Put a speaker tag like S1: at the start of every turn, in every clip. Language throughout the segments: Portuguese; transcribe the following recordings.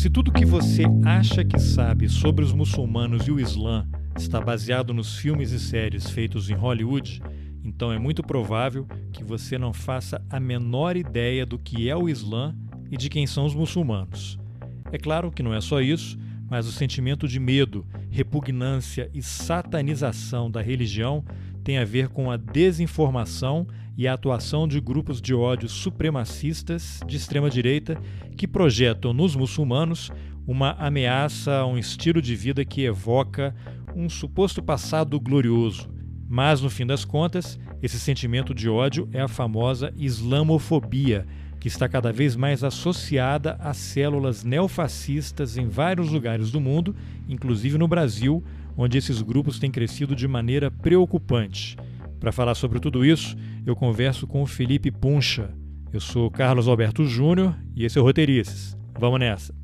S1: Se tudo que você acha que sabe sobre os muçulmanos e o Islã está baseado nos filmes e séries feitos em Hollywood, então é muito provável que você não faça a menor ideia do que é o Islã e de quem são os muçulmanos. É claro que não é só isso, mas o sentimento de medo, repugnância e satanização da religião tem a ver com a desinformação e a atuação de grupos de ódio supremacistas de extrema-direita que projetam nos muçulmanos uma ameaça a um estilo de vida que evoca um suposto passado glorioso. Mas, no fim das contas, esse sentimento de ódio é a famosa islamofobia, que está cada vez mais associada a células neofascistas em vários lugares do mundo, inclusive no Brasil, onde esses grupos têm crescido de maneira preocupante. Para falar sobre tudo isso, eu converso com o Felipe Puncha. Eu sou Carlos Alberto Júnior e esse é o Roteirices. Vamos nessa.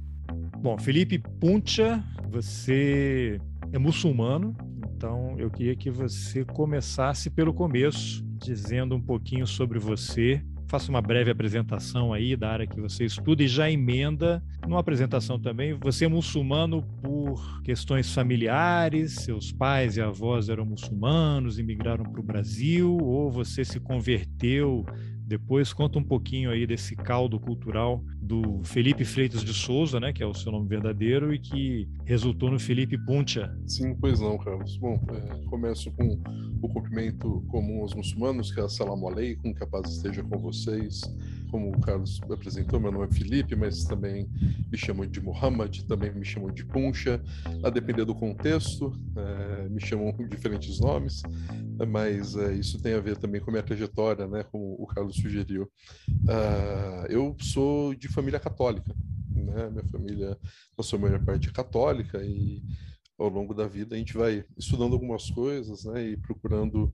S1: Bom, Felipe Puncha, você é muçulmano, então eu queria que você começasse pelo começo, dizendo um pouquinho sobre você. Faça uma breve apresentação aí da área que você estuda e já emenda numa apresentação também. Você é muçulmano por questões familiares, seus pais e avós eram muçulmanos, imigraram para o Brasil, ou você se converteu depois conta um pouquinho aí desse caldo cultural do Felipe Freitas de Souza, né, que é o seu nome verdadeiro e que resultou no Felipe Puncha.
S2: Sim, pois não, Carlos. Bom, é, começo com o cumprimento comum aos muçulmanos, que é Salam Aleikum, que a paz esteja com vocês. Como o Carlos apresentou, meu nome é Felipe, mas também me chamam de Muhammad, também me chamam de Puncha, a depender do contexto, é, me chamam diferentes nomes mas é, isso tem a ver também com a minha trajetória, né, como o Carlos sugeriu. Uh, eu sou de família católica, né, minha família, a sua maior parte é católica e ao longo da vida a gente vai estudando algumas coisas, né, e procurando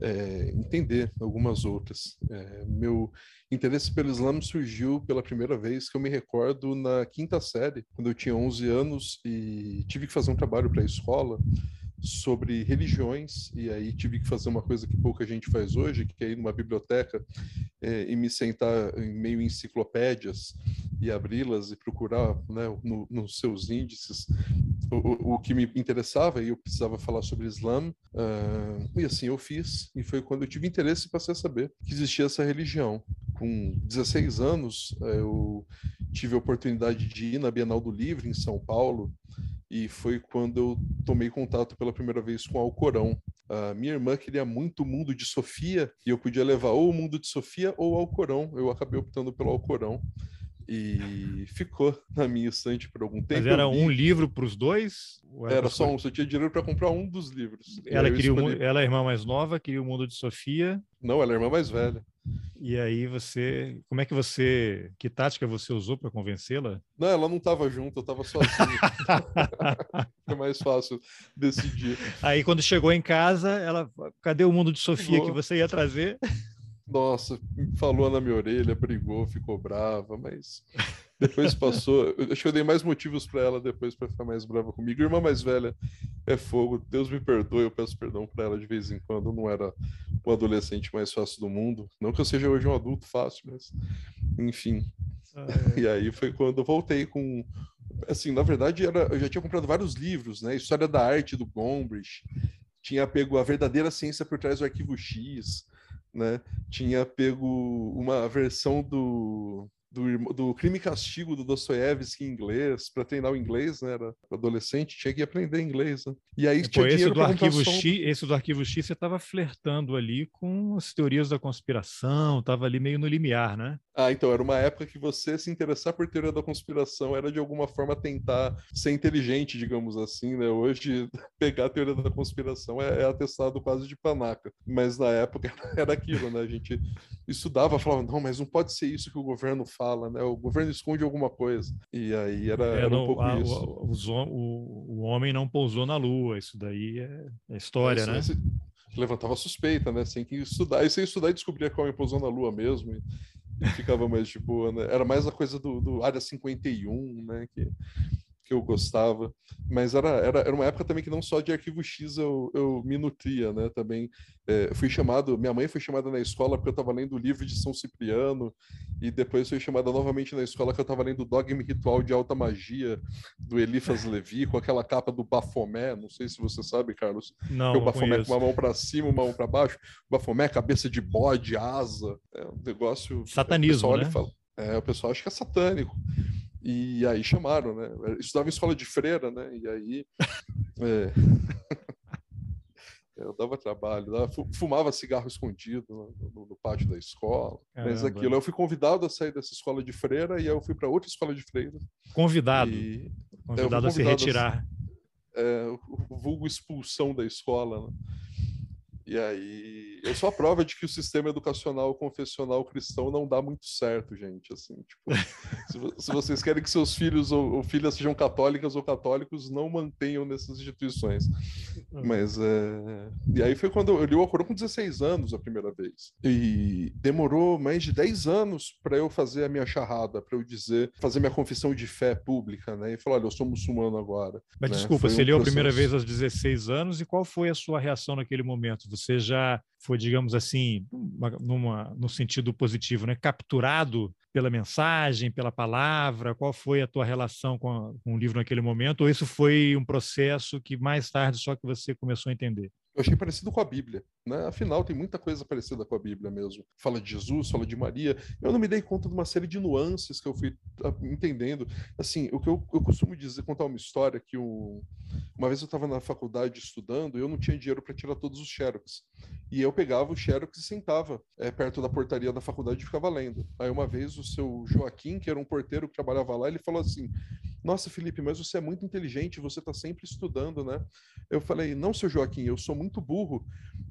S2: é, entender algumas outras. É, meu interesse pelo Islã surgiu pela primeira vez que eu me recordo na quinta série, quando eu tinha 11 anos e tive que fazer um trabalho para a escola sobre religiões, e aí tive que fazer uma coisa que pouca gente faz hoje, que é ir numa biblioteca é, e me sentar em meio enciclopédias e abri-las e procurar né, no, nos seus índices o, o, que me interessava e eu precisava falar sobre Islã. Uh, e assim eu fiz, e foi quando eu tive interesse e passei a saber que existia essa religião. Com 16 anos, eu tive a oportunidade de ir na Bienal do Livro, em São Paulo, e foi quando eu tomei contato pela primeira vez com o Alcorão. A minha irmã queria muito o mundo de Sofia e eu podia levar ou o mundo de Sofia ou o Alcorão. Eu acabei optando pelo Alcorão e ficou na minha estante por algum tempo.
S1: Mas era um livro para os dois?
S2: Era, era só um, só tinha dinheiro para comprar um dos livros.
S1: Ela, queria escolhi... ela é a irmã mais nova, queria o mundo de Sofia.
S2: Não, ela é a irmã mais velha.
S1: E aí você, como é que você, que tática você usou para convencê-la?
S2: Não, ela não estava junto, eu estava sozinho. Foi mais fácil decidir.
S1: Aí quando chegou em casa, ela, cadê o mundo de Sofia que você ia trazer?
S2: Nossa, falou na minha orelha, brigou, ficou brava, mas depois passou. Acho que eu dei mais motivos para ela depois para ficar mais brava comigo. Irmã mais velha é fogo. Deus me perdoe, eu peço perdão para ela de vez em quando. Eu não era o adolescente mais fácil do mundo. Não que eu seja hoje um adulto fácil, mas enfim. Ah, é. E aí foi quando eu voltei com assim, na verdade, era, eu já tinha comprado vários livros, né? História da arte do Gombrich, tinha pego a verdadeira ciência por trás do arquivo X, né? Tinha pego uma versão do do, do Crime e Castigo do Dostoiévski em inglês, para treinar o inglês, né? Era adolescente, tinha que aprender inglês. Né?
S1: E aí Pô, tinha esse do arquivo X, esse do arquivo X você estava flertando ali com as teorias da conspiração, estava ali meio no limiar, né?
S2: Ah, então era uma época que você se interessar por teoria da conspiração era de alguma forma tentar ser inteligente, digamos assim, né? Hoje pegar a teoria da conspiração é, é atestado quase de panaca, mas na época era aquilo, né? A gente estudava, falava, não, mas não pode ser isso que o governo fala, né? O governo esconde alguma coisa. E aí era, é, era um pouco a, isso.
S1: O, o, o, homem não pousou na lua, isso daí é, é história, né? Esse,
S2: levantava suspeita, né? Sem que estudar, e sem estudar e descobria que o homem pousou na lua mesmo. E, e ficava mais de boa, né? Era mais a coisa do, do Área 51, né? Que, que eu gostava, mas era, era, era uma época também que não só de arquivo X eu, eu me nutria, né? Também é, fui chamado, minha mãe foi chamada na escola porque eu estava lendo o livro de São Cipriano, e depois foi chamada novamente na escola que eu estava lendo o Dogma Ritual de Alta Magia, do Eliphas Levi, com aquela capa do Bafomé, não sei se você sabe, Carlos.
S1: Não,
S2: que o
S1: Bafomé
S2: com uma mão para cima, uma mão para baixo. O Bafomé, cabeça de bode, asa. É um negócio...
S1: Satanismo, né?
S2: Fala, é, o pessoal acha que é satânico. E aí chamaram, né? Eu estudava em escola de freira, né? E aí... É... Eu dava trabalho, dava, fumava cigarro escondido no, no, pátio da escola. Caramba. Mas aquilo, eu fui convidado a sair dessa escola de freira e aí eu fui para outra escola de freira.
S1: Convidado. E, convidado, é, a se retirar.
S2: A, é, o vulgo expulsão da escola. Né? E aí, eu sou a prova de que o sistema educacional confessional cristão não dá muito certo, gente. Assim, tipo, se, se, vocês querem que seus filhos ou, ou, filhas sejam católicas ou católicos, não mantenham nessas instituições. Uhum. Mas é... E aí foi quando eu li o Alcorão com 16 anos a primeira vez. E demorou mais de 10 anos para eu fazer a minha charrada, para eu dizer, fazer minha confissão de fé pública, né? E falar, olha, eu sou muçulmano agora.
S1: Mas
S2: né?
S1: desculpa, foi você um leu processo... a primeira vez aos 16 anos e qual foi a sua reação naquele momento? Você já foi, digamos assim, numa, no sentido positivo, né? capturado pela mensagem, pela palavra? Qual foi a tua relação com, a, com o livro naquele momento? Ou isso foi um processo que mais tarde só que você começou a entender?
S2: Eu achei parecido com a Bíblia, né? Afinal, tem muita coisa parecida com a Bíblia mesmo. Fala de Jesus, fala de Maria. Eu não me dei conta de uma série de nuances que eu fui ah, entendendo. Assim, o que eu, eu costumo dizer, contar uma história que um, uma vez eu estava na faculdade estudando e eu não tinha dinheiro para tirar todos os xerox. E eu pegava o xerox e sentava é, perto da portaria da faculdade e ficava lendo. Aí uma vez o seu Joaquim, que era um porteiro que trabalhava lá, ele falou assim: nossa, Felipe, mas você é muito inteligente, você está sempre estudando, né? Eu falei, não, seu Joaquim, eu sou muito burro,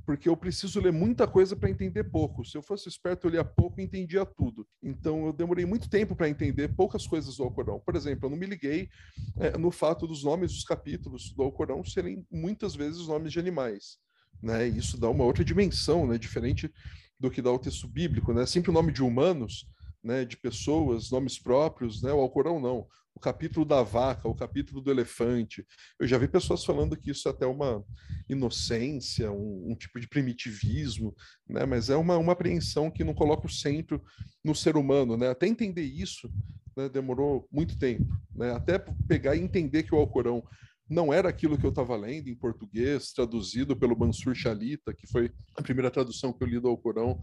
S2: porque eu preciso ler muita coisa para entender pouco. Se eu fosse esperto, eu lia pouco e entendia tudo. Então, eu demorei muito tempo para entender poucas coisas do Alcorão. Por exemplo, eu não me liguei é, no fato dos nomes dos capítulos do Alcorão serem muitas vezes nomes de animais. Né? Isso dá uma outra dimensão, né? diferente do que dá o texto bíblico. Né? Sempre o nome de humanos, né? de pessoas, nomes próprios, né? o Alcorão não o capítulo da vaca, o capítulo do elefante. Eu já vi pessoas falando que isso é até uma inocência, um, um tipo de primitivismo, né? mas é uma, uma apreensão que não coloca o centro no ser humano. Né? Até entender isso né, demorou muito tempo. Né? Até pegar e entender que o Alcorão não era aquilo que eu estava lendo em português, traduzido pelo Mansur Shalita, que foi a primeira tradução que eu li do Alcorão,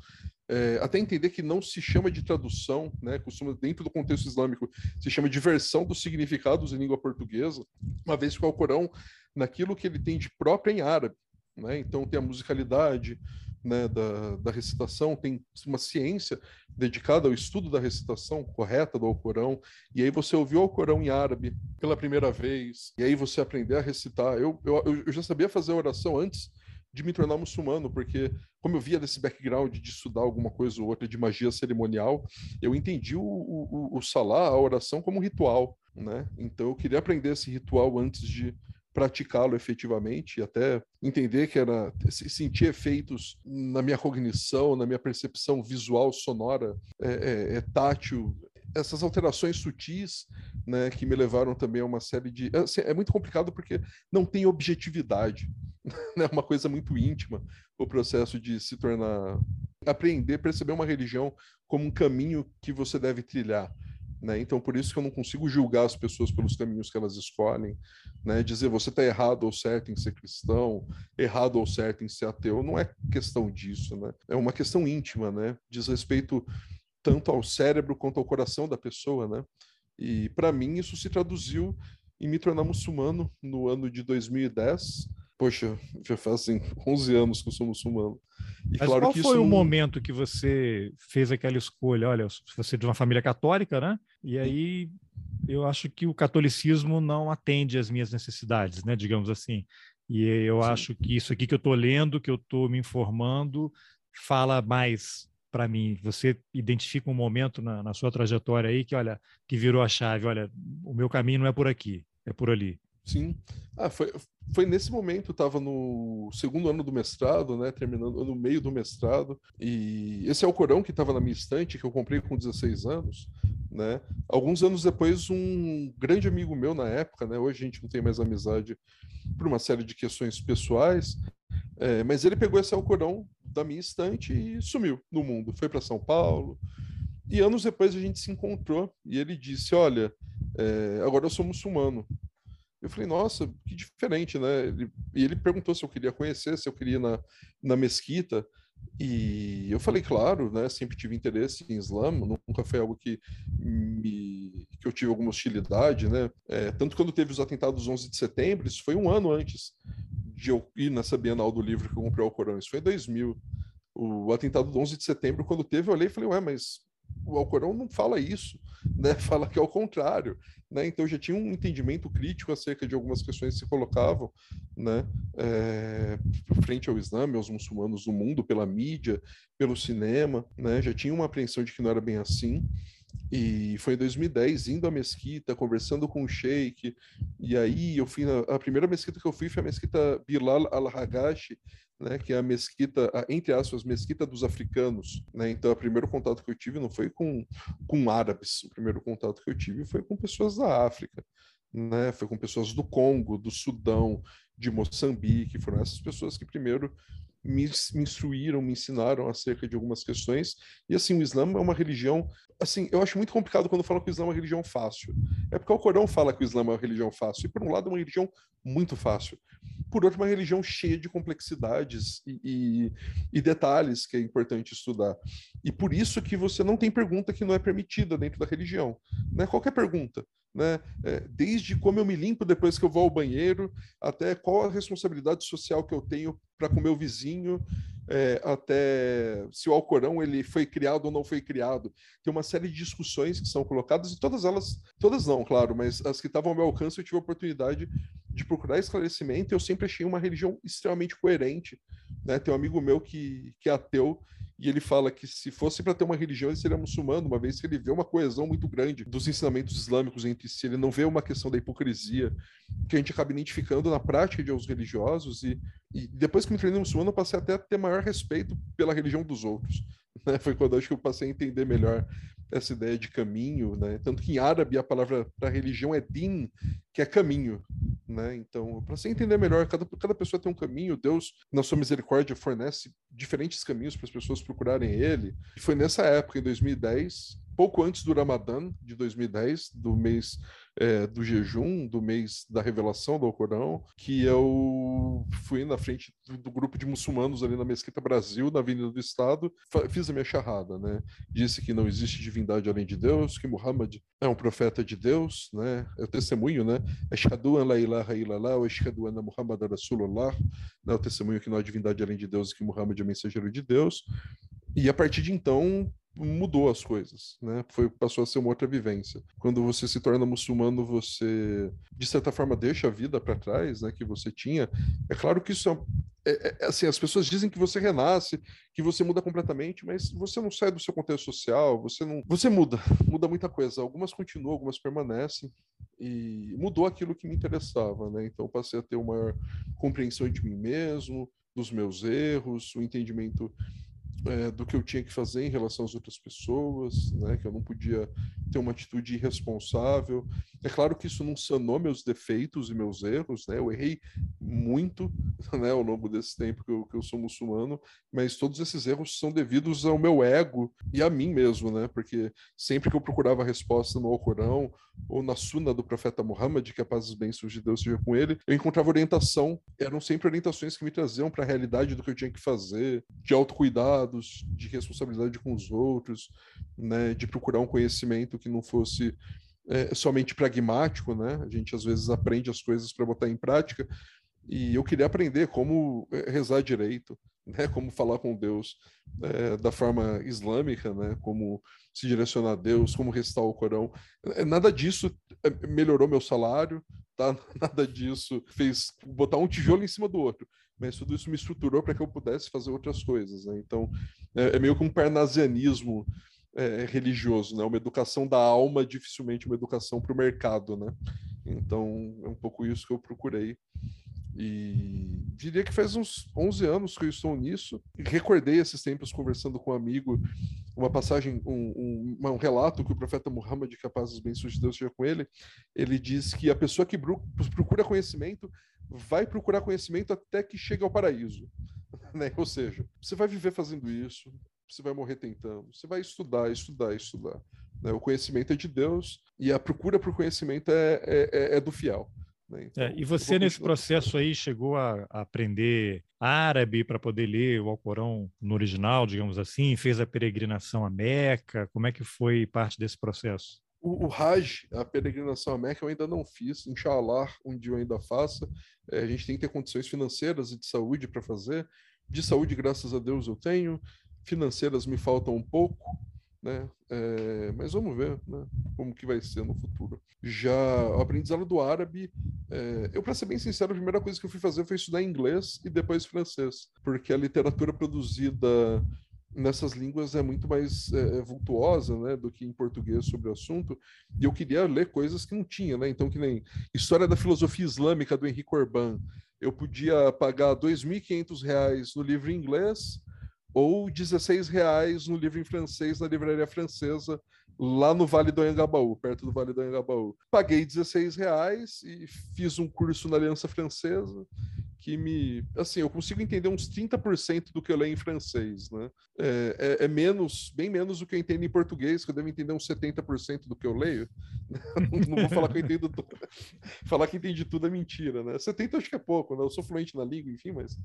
S2: é, até entender que não se chama de tradução, né, costuma, dentro do contexto islâmico, se chama de versão dos significados em língua portuguesa, uma vez que o Alcorão, naquilo que ele tem de próprio em árabe, né, então tem a musicalidade né, da, da recitação, tem uma ciência dedicada ao estudo da recitação correta do Alcorão, e aí você ouviu o Alcorão em árabe pela primeira vez, e aí você aprender a recitar. Eu, eu, eu já sabia fazer oração antes de me tornar muçulmano, porque como eu via desse background de estudar alguma coisa ou outra de magia cerimonial, eu entendi o, o, o salá, a oração, como um ritual, né? Então eu queria aprender esse ritual antes de praticá-lo efetivamente e até entender que era sentir efeitos na minha cognição, na minha percepção visual, sonora, é, é, é tátil, essas alterações sutis, né, que me levaram também a uma série de. Assim, é muito complicado porque não tem objetividade, né, uma coisa muito íntima o processo de se tornar. aprender, perceber uma religião como um caminho que você deve trilhar. Né? Então, por isso que eu não consigo julgar as pessoas pelos caminhos que elas escolhem, né? dizer você está errado ou certo em ser cristão, errado ou certo em ser ateu, não é questão disso, né? É uma questão íntima, né? Diz respeito tanto ao cérebro quanto ao coração da pessoa, né? E para mim isso se traduziu em me tornar muçulmano no ano de 2010. Poxa, já fazem 11 anos que eu sou muçulmano.
S1: E Mas claro qual foi o momento que você fez aquela escolha? Olha, você é de uma família católica, né? E aí eu acho que o catolicismo não atende às minhas necessidades, né? Digamos assim. E eu Sim. acho que isso aqui que eu estou lendo, que eu estou me informando, fala mais para mim? Você identifica um momento na, na, sua trajetória aí que, olha, que virou a chave, olha, o meu caminho não é por aqui, é por ali.
S2: Sim. Ah, foi, foi nesse momento, estava no segundo ano do mestrado, né, terminando no meio do mestrado, e esse é o Corão que estava na minha estante, que eu comprei com 16 anos, né? Alguns anos depois, um grande amigo meu na época, né, hoje a gente não tem mais amizade por uma série de questões pessoais, é, mas ele pegou esse Alcorão da minha estante e sumiu no mundo. Foi para São Paulo, E anos depois a gente se encontrou e ele disse: Olha, é, agora eu sou muçulmano. Eu falei, nossa, que diferente, né? Ele, e ele perguntou se eu queria conhecer, se eu queria ir na, na mesquita. E eu falei, claro, né? Sempre tive interesse em Islã, nunca foi algo que, me, que eu tive alguma hostilidade, né? É, tanto quando teve os atentados 11 de setembro, isso foi um ano antes de eu ir nessa Bienal do livro que eu comprei o Corão, isso foi em 2000. O atentado do 11 de setembro, quando teve, eu olhei e falei, ué, mas o Alcorão não fala isso, né? Fala que é o contrário, né? Então já tinha um entendimento crítico acerca de algumas questões que se colocavam, né? É, frente ao Islã, aos muçulmanos do mundo, pela mídia, pelo cinema, né? Já tinha uma apreensão de que não era bem assim. E foi em 2010, indo à mesquita, conversando com o sheik, e aí eu fui na, a primeira mesquita que eu fui foi a mesquita Bilal al-Hagashi, né, que é a mesquita, a, entre aspas, mesquita dos africanos, né? Então, o primeiro contato que eu tive não foi com com árabes, o primeiro contato que eu tive foi com pessoas da África, né? Foi com pessoas do Congo, do Sudão, de Moçambique, foram essas pessoas que primeiro me, me instruíram, me ensinaram acerca de algumas questões. E assim, o Islã é uma religião, assim, eu acho muito complicado quando falam que o Islã é uma religião fácil. É porque o Corão fala que o Islã é uma religião fácil, e por um lado é uma religião muito fácil por outro, uma religião cheia de complexidades e, e, e, detalhes que é importante estudar. E por isso que você não tem pergunta que não é permitida dentro da religião. Né? Qualquer pergunta. Né? É, desde como eu me limpo depois que eu vou ao banheiro, até qual a responsabilidade social que eu tenho para com meu vizinho, é, até se o Alcorão ele foi criado ou não foi criado. Tem uma série de discussões que são colocadas e todas elas, todas não, claro, mas as que estavam ao meu alcance eu tive a oportunidade de procurar esclarecimento. Eu sempre achei uma religião extremamente coerente. Né? Tem um amigo meu que, que é ateu e ele fala que se fosse para ter uma religião, ele seria muçulmano, uma vez que ele vê uma coesão muito grande dos ensinamentos islâmicos entre si, ele não vê uma questão da hipocrisia que a gente acaba identificando na prática de os religiosos, e, e depois que me tornei muçulmano, eu passei até a ter maior respeito pela religião dos outros. Né? Foi quando acho que eu passei a entender melhor essa ideia de caminho, né? Tanto que em árabe a palavra para religião é din, que é caminho, né? Então, para você entender melhor, cada, cada pessoa tem um caminho, Deus, na sua misericórdia, fornece diferentes caminhos para as pessoas procurarem ele. E foi nessa época, em 2010, pouco antes do Ramadã de 2010, do mês é, do jejum, do mês da revelação do Alcorão, que eu fui na frente do, do, grupo de muçulmanos ali na Mesquita Brasil, na Avenida do Estado, fiz a minha charrada, né? Disse que não existe divindade além de Deus, que Muhammad é um profeta de Deus, né? É o testemunho, né? Ashhadu Muhammad né? O testemunho que não há divindade além de Deus e que Muhammad é mensageiro de Deus. E a partir de então, mudou as coisas, né? Foi passou a ser uma outra vivência. Quando você se torna muçulmano, você de certa forma deixa a vida para trás, né? Que você tinha. É claro que isso é, é, é, assim, as pessoas dizem que você renasce, que você muda completamente, mas você não sai do seu contexto social, você não, você muda, muda muita coisa. Algumas continuam, algumas permanecem e mudou aquilo que me interessava, né? Então passei a ter uma compreensão de mim mesmo, dos meus erros, o entendimento é, do que eu tinha que fazer em relação às outras pessoas, né? Que eu não podia ter uma atitude irresponsável. É claro que isso não sanou meus defeitos e meus erros, né? Eu errei muito, né? Ao longo desse tempo que eu, que eu sou muçulmano, mas todos esses erros são devidos ao meu ego e a mim mesmo, né? Porque sempre que eu procurava a resposta no Alcorão ou na Suna do profeta Muhammad, que a paz e bênçãos de Deus seja com ele, eu encontrava orientação. Eram sempre orientações que me traziam para a realidade do que eu tinha que fazer, de autocuidados, de responsabilidade com os outros, né, de procurar um conhecimento que não fosse é, somente pragmático, né? A gente às vezes aprende as coisas para botar em prática, e eu queria aprender como é, rezar direito, né? Como falar com Deus é, da forma islâmica, né? Como se direcionar a Deus, como recitar o Corão. É, nada disso é, melhorou meu salário, tá? Nada disso fez botar um tijolo em cima do outro. Mas tudo isso me estruturou para que eu pudesse fazer outras coisas, né? Então, é, é meio que um parnasianismo é, religioso, né? Uma educação da alma, dificilmente uma educação para o mercado, né? Então, é um pouco isso que eu procurei e diria que faz uns 11 anos que eu estou nisso. Recordei esses tempos conversando com um amigo, uma passagem, um, um, um relato que o profeta Muhammad, que a paz dos bens de Deus seja com ele, ele diz que a pessoa que procura conhecimento vai procurar conhecimento até que chegue ao paraíso. Né? Ou seja, você vai viver fazendo isso, você vai morrer tentando. Você vai estudar, estudar, estudar. Né? O conhecimento é de Deus e a procura por conhecimento é, é, é, é do fiel. Né?
S1: Então, é, e você, nesse processo aí, chegou a, a aprender árabe para poder ler o Alcorão no original, digamos assim? Fez a peregrinação a Meca? Como é que foi parte desse processo?
S2: O, o Hajj, a peregrinação a Meca, eu ainda não fiz. Inshallah, um dia eu ainda faça. É, a gente tem que ter condições financeiras e de saúde para fazer. De saúde, graças a Deus, eu tenho. Financeiras me faltam um pouco né? É, mas vamos ver né, como que vai ser no futuro. Já o aprendizado do árabe, é, eu para ser bem sincero, a primeira coisa que eu fui fazer foi estudar inglês e depois francês, porque a literatura produzida nessas línguas é muito mais é, é vultuosa né, do que em português sobre o assunto, e eu queria ler coisas que não tinha, né? Então, que nem História da Filosofia Islâmica do Henrique Orban. Eu podia pagar R$ 2.500 no livro em inglês ou 16 reais no livro em francês na livraria francesa lá no Vale do Anhangabaú, perto do Vale do Anhangabaú. Paguei 16 reais e fiz um curso na Aliança Francesa que me. Assim, eu consigo entender uns 30% do que eu leio em francês, né? É, é, é, menos, bem menos do que eu entendo em português, que eu devo entender uns 70% do que eu leio. Não vou falar que eu entendo tudo. falar que entendi tudo é mentira, né? 70% acho que é pouco, né? Eu sou fluente na língua, enfim, mas.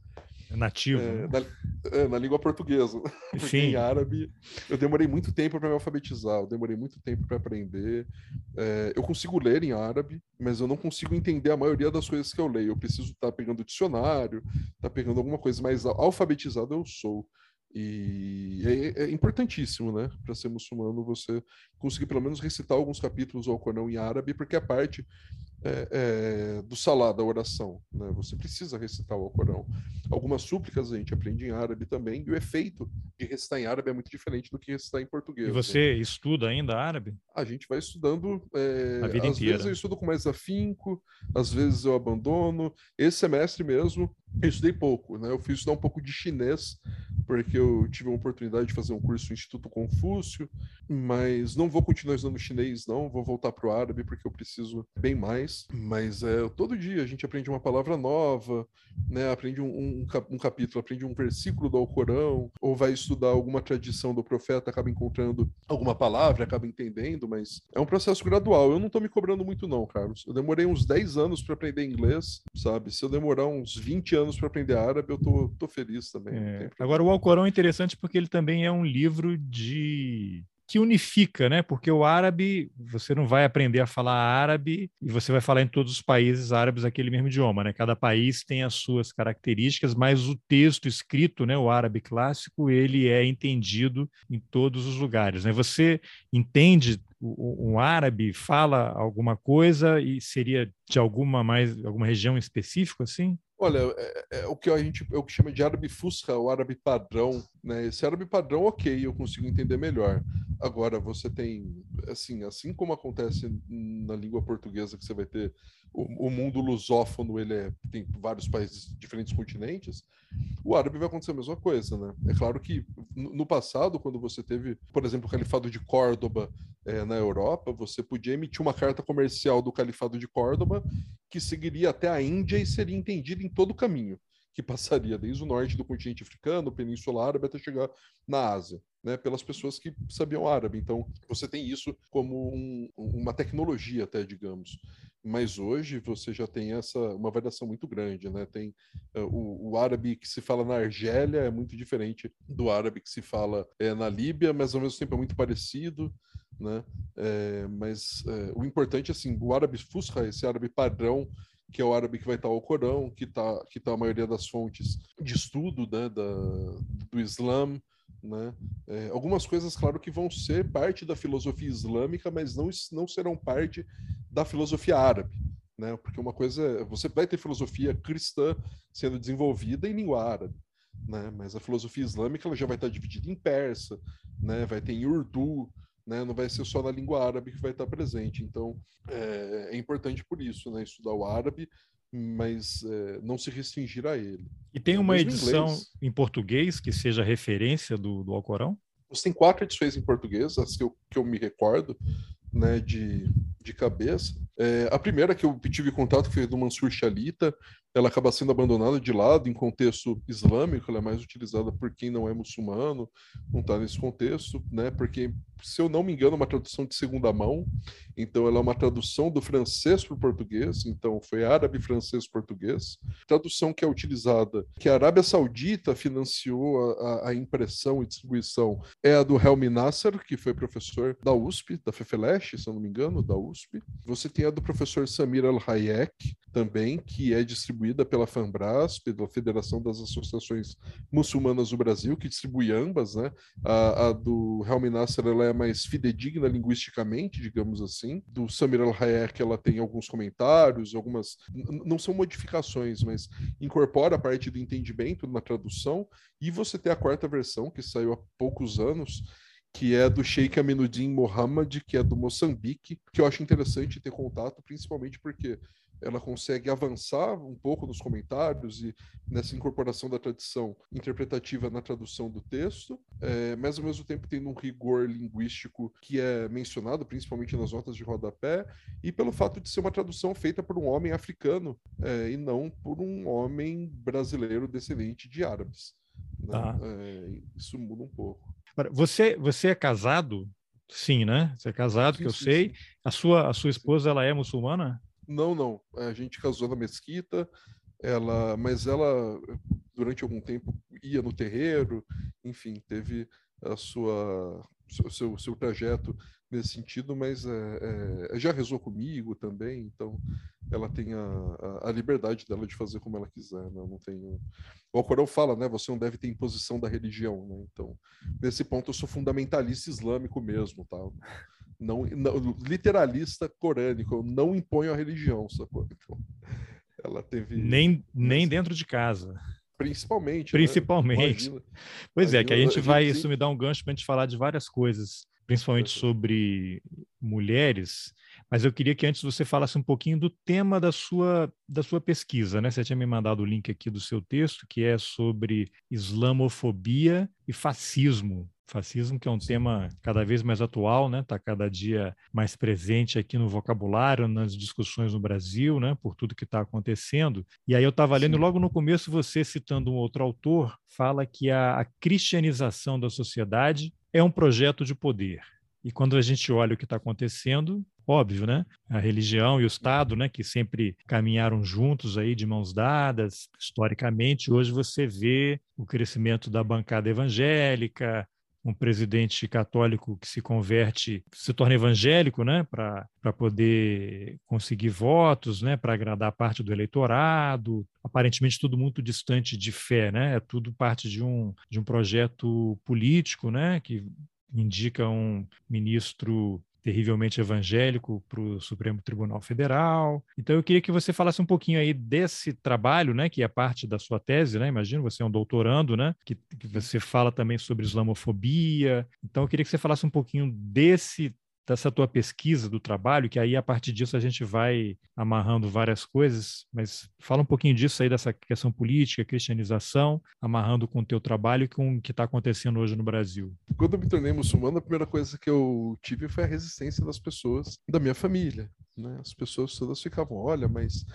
S1: É nativo.
S2: É, na, é, na, língua portuguesa. Porque em árabe, eu demorei muito tempo para me alfabetizar, eu demorei muito tempo para aprender. É, eu consigo ler em árabe, mas eu não consigo entender a maioria das coisas que eu leio. Eu preciso estar pegando dicionário dicionário, tá pegando alguma coisa mais alfabetizado eu sou. E é, é importantíssimo, né, para ser muçulmano, você conseguir pelo menos recitar alguns capítulos do Alcorão em árabe, porque é parte é, é, do salá, da oração. Né? Você precisa recitar o Alcorão. Algumas súplicas a gente aprende em árabe também, e o efeito de recitar em árabe é muito diferente do que recitar em português.
S1: E você né? estuda ainda árabe?
S2: A gente vai estudando. É,
S1: a vida
S2: às
S1: inteira.
S2: vezes eu estudo com mais afinco, às vezes eu abandono. Esse semestre mesmo, eu estudei pouco, né? Eu fui estudar um pouco de chinês, porque eu tive a oportunidade de fazer um curso no Instituto Confúcio, mas não vou continuar estudando chinês, não. Vou voltar para o árabe, porque eu preciso bem mais. Mas é, todo dia a gente aprende uma palavra nova, né? Aprende um, um, um capítulo, aprende um versículo do Alcorão, ou vai estudar alguma tradição do profeta, acaba encontrando alguma palavra, acaba entendendo, mas é um processo gradual. Eu não estou me cobrando muito, não, Carlos. Eu demorei uns 10 anos para aprender inglês, sabe? Se eu demorar uns 20 anos para aprender árabe, eu tô, tô feliz também.
S1: É. Agora, o Alcorão é interessante porque ele também é um livro de que unifica, né? Porque o árabe, você não vai aprender a falar árabe e você vai falar em todos os países árabes aquele mesmo idioma, né? Cada país tem as suas características, mas o texto escrito, né, o árabe clássico, ele é entendido em todos os lugares, né? Você entende um árabe fala alguma coisa e seria de alguma mais alguma região específica assim?
S2: Olha, é, é, o que a gente é o que chama de árabe fusca, o árabe padrão, né? Esse árabe padrão, ok, eu consigo entender melhor. Agora, você tem, assim, assim como acontece na língua portuguesa, que você vai ter o, o mundo lusófono, ele é, tem vários países, diferentes continentes, o árabe vai acontecer a mesma coisa, né? É claro que no passado, quando você teve, por exemplo, o Califado de Córdoba é, na Europa, você podia emitir uma carta comercial do Califado de Córdoba que seguiria até a Índia e seria entendida em todo o caminho, que passaria desde o norte do continente africano, Península Árabe, até chegar na Ásia. Né, pelas pessoas que sabiam árabe. Então, você tem isso como um, uma tecnologia, até, digamos. Mas hoje você já tem essa uma variação muito grande, né? Tem uh, o, o, árabe que se fala na Argélia é muito diferente do árabe que se fala é, na Líbia, mas ao mesmo tempo é muito parecido né? É, mas é, o importante, assim, o árabe fusca, esse árabe padrão, que é o árabe que vai estar ao Corão, que está que tá a maioria das fontes de estudo né, da, do Islã, né? É, algumas coisas, claro, que vão ser parte da filosofia islâmica, mas não, não serão parte da filosofia árabe. Né? Porque uma coisa é, você vai ter filosofia cristã sendo desenvolvida em língua árabe, né? mas a filosofia islâmica ela já vai estar dividida em persa, né? vai ter em urdu, né? Não vai ser só na língua árabe que vai estar presente. Então, é, é importante por isso, né? Estudar o árabe, mas é, não se restringir a ele.
S1: E tem uma edição inglês, em português que seja referência do, do Alcorão?
S2: Você tem quatro edições em português, as que eu, que eu me recordo, né, de, de cabeça. É, a primeira que eu tive contato foi do Mansur Shalita, ela acaba sendo abandonada de lado em contexto islâmico, ela é mais utilizada por quem não é muçulmano, não está nesse contexto, né? Porque, se eu não me engano, é uma tradução de segunda mão, então ela é uma tradução do francês para o português, então foi árabe, francês, português. Tradução que é utilizada, que a Arábia Saudita financiou a, a impressão e distribuição, é a do Helmi Nasser, que foi professor da USP, da FEFELESH, se eu não me engano, da USP. Você tem a do professor Samir Al-Hayek, também, que é distribuída pela FAMBRAS, pela Federação das Associações Muçulmanas do Brasil, que distribui ambas, né? A, a do Helmi Nasser, ela é mais fidedigna linguisticamente, digamos assim. Do Samir Al-Hayek, ela tem alguns comentários, algumas... Não são modificações, mas incorpora a parte do entendimento na tradução. E você tem a quarta versão, que saiu há poucos anos, que é do Sheikh Aminuddin Mohammed, que é do Moçambique, que eu acho interessante ter contato, principalmente porque ela consegue avançar um pouco nos comentários e nessa incorporação da tradição interpretativa na tradução do texto, é, mas ao mesmo tempo tendo um rigor linguístico que é mencionado principalmente nas notas de rodapé, e pelo fato de ser uma tradução feita por um homem africano é, e não por um homem brasileiro descendente de árabes. Né? Ah. É, isso muda um pouco.
S1: Você, você é casado? Sim, né? Você é casado, sim, que eu sim, sei. Sim. A sua, a sua esposa, ela é muçulmana?
S2: Não, não. A gente casou na mesquita, ela, mas ela durante algum tempo ia no terreiro, enfim, teve a sua seu, seu trajeto nesse sentido, mas é, é, já rezou comigo também, então ela tem a, a, liberdade dela de fazer como ela quiser, né? não tenho... O Alcorão fala, né, você não deve ter imposição da religião, né? então nesse ponto eu sou fundamentalista islâmico mesmo, tá? Não, não literalista corânico, eu não imponho a religião, sacou? Então,
S1: ela teve... Nem, nem dentro de casa.
S2: Principalmente. Né?
S1: Principalmente. Né? Pois Imagina, é, que a gente vai, isso me dá um gancho para a gente falar de várias coisas, principalmente sobre mulheres, mas eu queria que antes você falasse um pouquinho do tema da sua, da sua pesquisa, né? Você tinha me mandado o link aqui do seu texto, que é sobre islamofobia e fascismo Fascismo, que é um tema cada vez mais atual, né? Está cada dia mais presente aqui no vocabulário, nas discussões no Brasil, né? Por tudo que está acontecendo. E aí eu estava lendo logo no começo você citando um outro autor, fala que a, a cristianização da sociedade é um projeto de poder. E quando a gente olha o que está acontecendo, óbvio, né? A religião e o Estado, né, que sempre caminharam juntos aí de mãos dadas, historicamente, hoje você vê o crescimento da bancada evangélica, um presidente católico que se converte, se torna evangélico, né, para poder conseguir votos, né, para agradar parte do eleitorado. Aparentemente tudo muito distante de fé, né? É tudo parte de um de um projeto político, né, que indica um ministro terrivelmente evangélico para o Supremo Tribunal Federal. Então eu queria que você falasse um pouquinho aí desse trabalho, né, que é parte da sua tese, né? Imagino você é um doutorando, né, que, que você fala também sobre islamofobia. Então eu queria que você falasse um pouquinho desse dessa tua pesquisa do trabalho, que aí a partir disso a gente vai amarrando várias coisas, mas fala um pouquinho disso aí, dessa questão política, cristianização, amarrando com o teu trabalho e com o que está acontecendo hoje no Brasil.
S2: Quando eu me tornei muçulmano, a primeira coisa que eu tive foi a resistência das pessoas da minha família. Né? As pessoas todas ficavam, olha, mas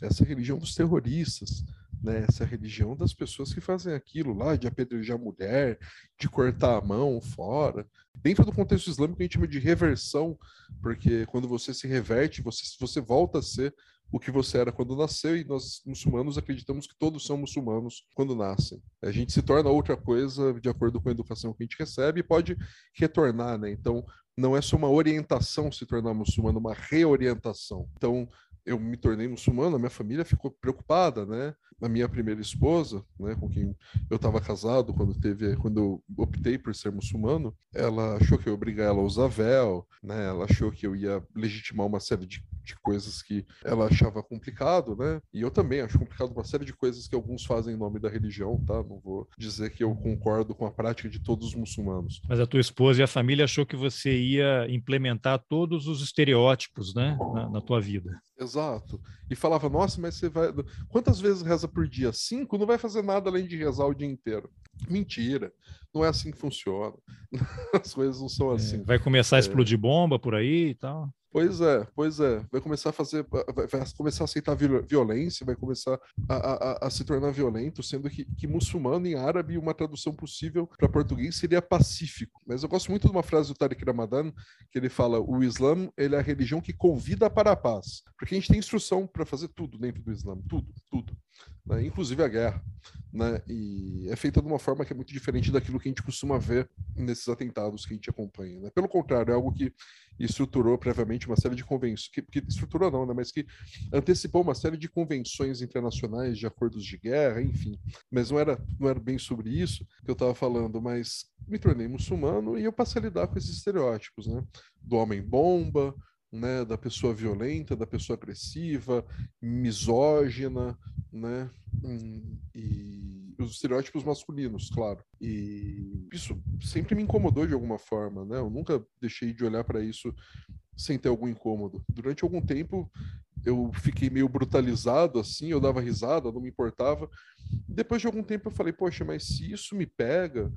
S2: essa religião dos terroristas, né? essa é religião das pessoas que fazem aquilo lá, de apedrejar mulher, de cortar a mão fora. Dentro do contexto islâmico, a gente chama de reversão, porque quando você se reverte, você, você volta a ser o que você era quando nasceu, e nós, muçulmanos, acreditamos que todos são muçulmanos quando nascem. A gente se torna outra coisa de acordo com a educação que a gente recebe e pode retornar, né? Então, não é só uma orientação se tornar muçulmano, uma reorientação. Então, eu me tornei muçulmano, a minha família ficou preocupada, né? A minha primeira esposa, né, com quem eu estava casado quando teve, quando eu optei por ser muçulmano, ela achou que eu ia obrigar ela a usar véu, né? Ela achou que eu ia legitimar uma série de, de coisas que ela achava complicado, né? E eu também acho complicado uma série de coisas que alguns fazem em nome da religião, tá? Não vou dizer que eu concordo com a prática de todos os muçulmanos.
S1: Mas a tua esposa e a família achou que você ia implementar todos os estereótipos, né, na, na tua vida.
S2: Exato. E falava, nossa, mas você vai. Quantas vezes reza por dia? Cinco? Não vai fazer nada além de rezar o dia inteiro. Mentira. Não é assim que funciona. As coisas não são é, assim.
S1: vai começar a é. explodir bomba por aí e tal.
S2: Pois é, pois é. Vai começar a fazer, vai, começar a aceitar violência, vai começar a, a, a se tornar violento, sendo que, que, muçulmano em árabe, uma tradução possível para português seria pacífico. Mas eu gosto muito de uma frase do Tariq Ramadan, que ele fala: o Islã é a religião que convida para a paz. Porque a gente tem instrução para fazer tudo dentro do Islã, tudo, tudo. Né? Inclusive a guerra. Né? E é feita de uma forma que é muito diferente daquilo que a gente costuma ver nesses atentados que a gente acompanha. Né? Pelo contrário, é algo que estruturou previamente uma série de convenções, que, que, estruturou não, né? mas que antecipou uma série de convenções internacionais de acordos de guerra, enfim. Mas não era, não era bem sobre isso que eu estava falando, mas me tornei muçulmano e eu passei a lidar com esses estereótipos, né? Do homem bomba, né, da pessoa violenta, da pessoa agressiva, misógina, né, hum, e os estereótipos masculinos, claro. E isso sempre me incomodou de alguma forma, né? Eu nunca deixei de olhar para isso sem ter algum incômodo. Durante algum tempo eu fiquei meio brutalizado assim, eu dava risada, não me importava. Depois de algum tempo eu falei, poxa, mas se isso me pega,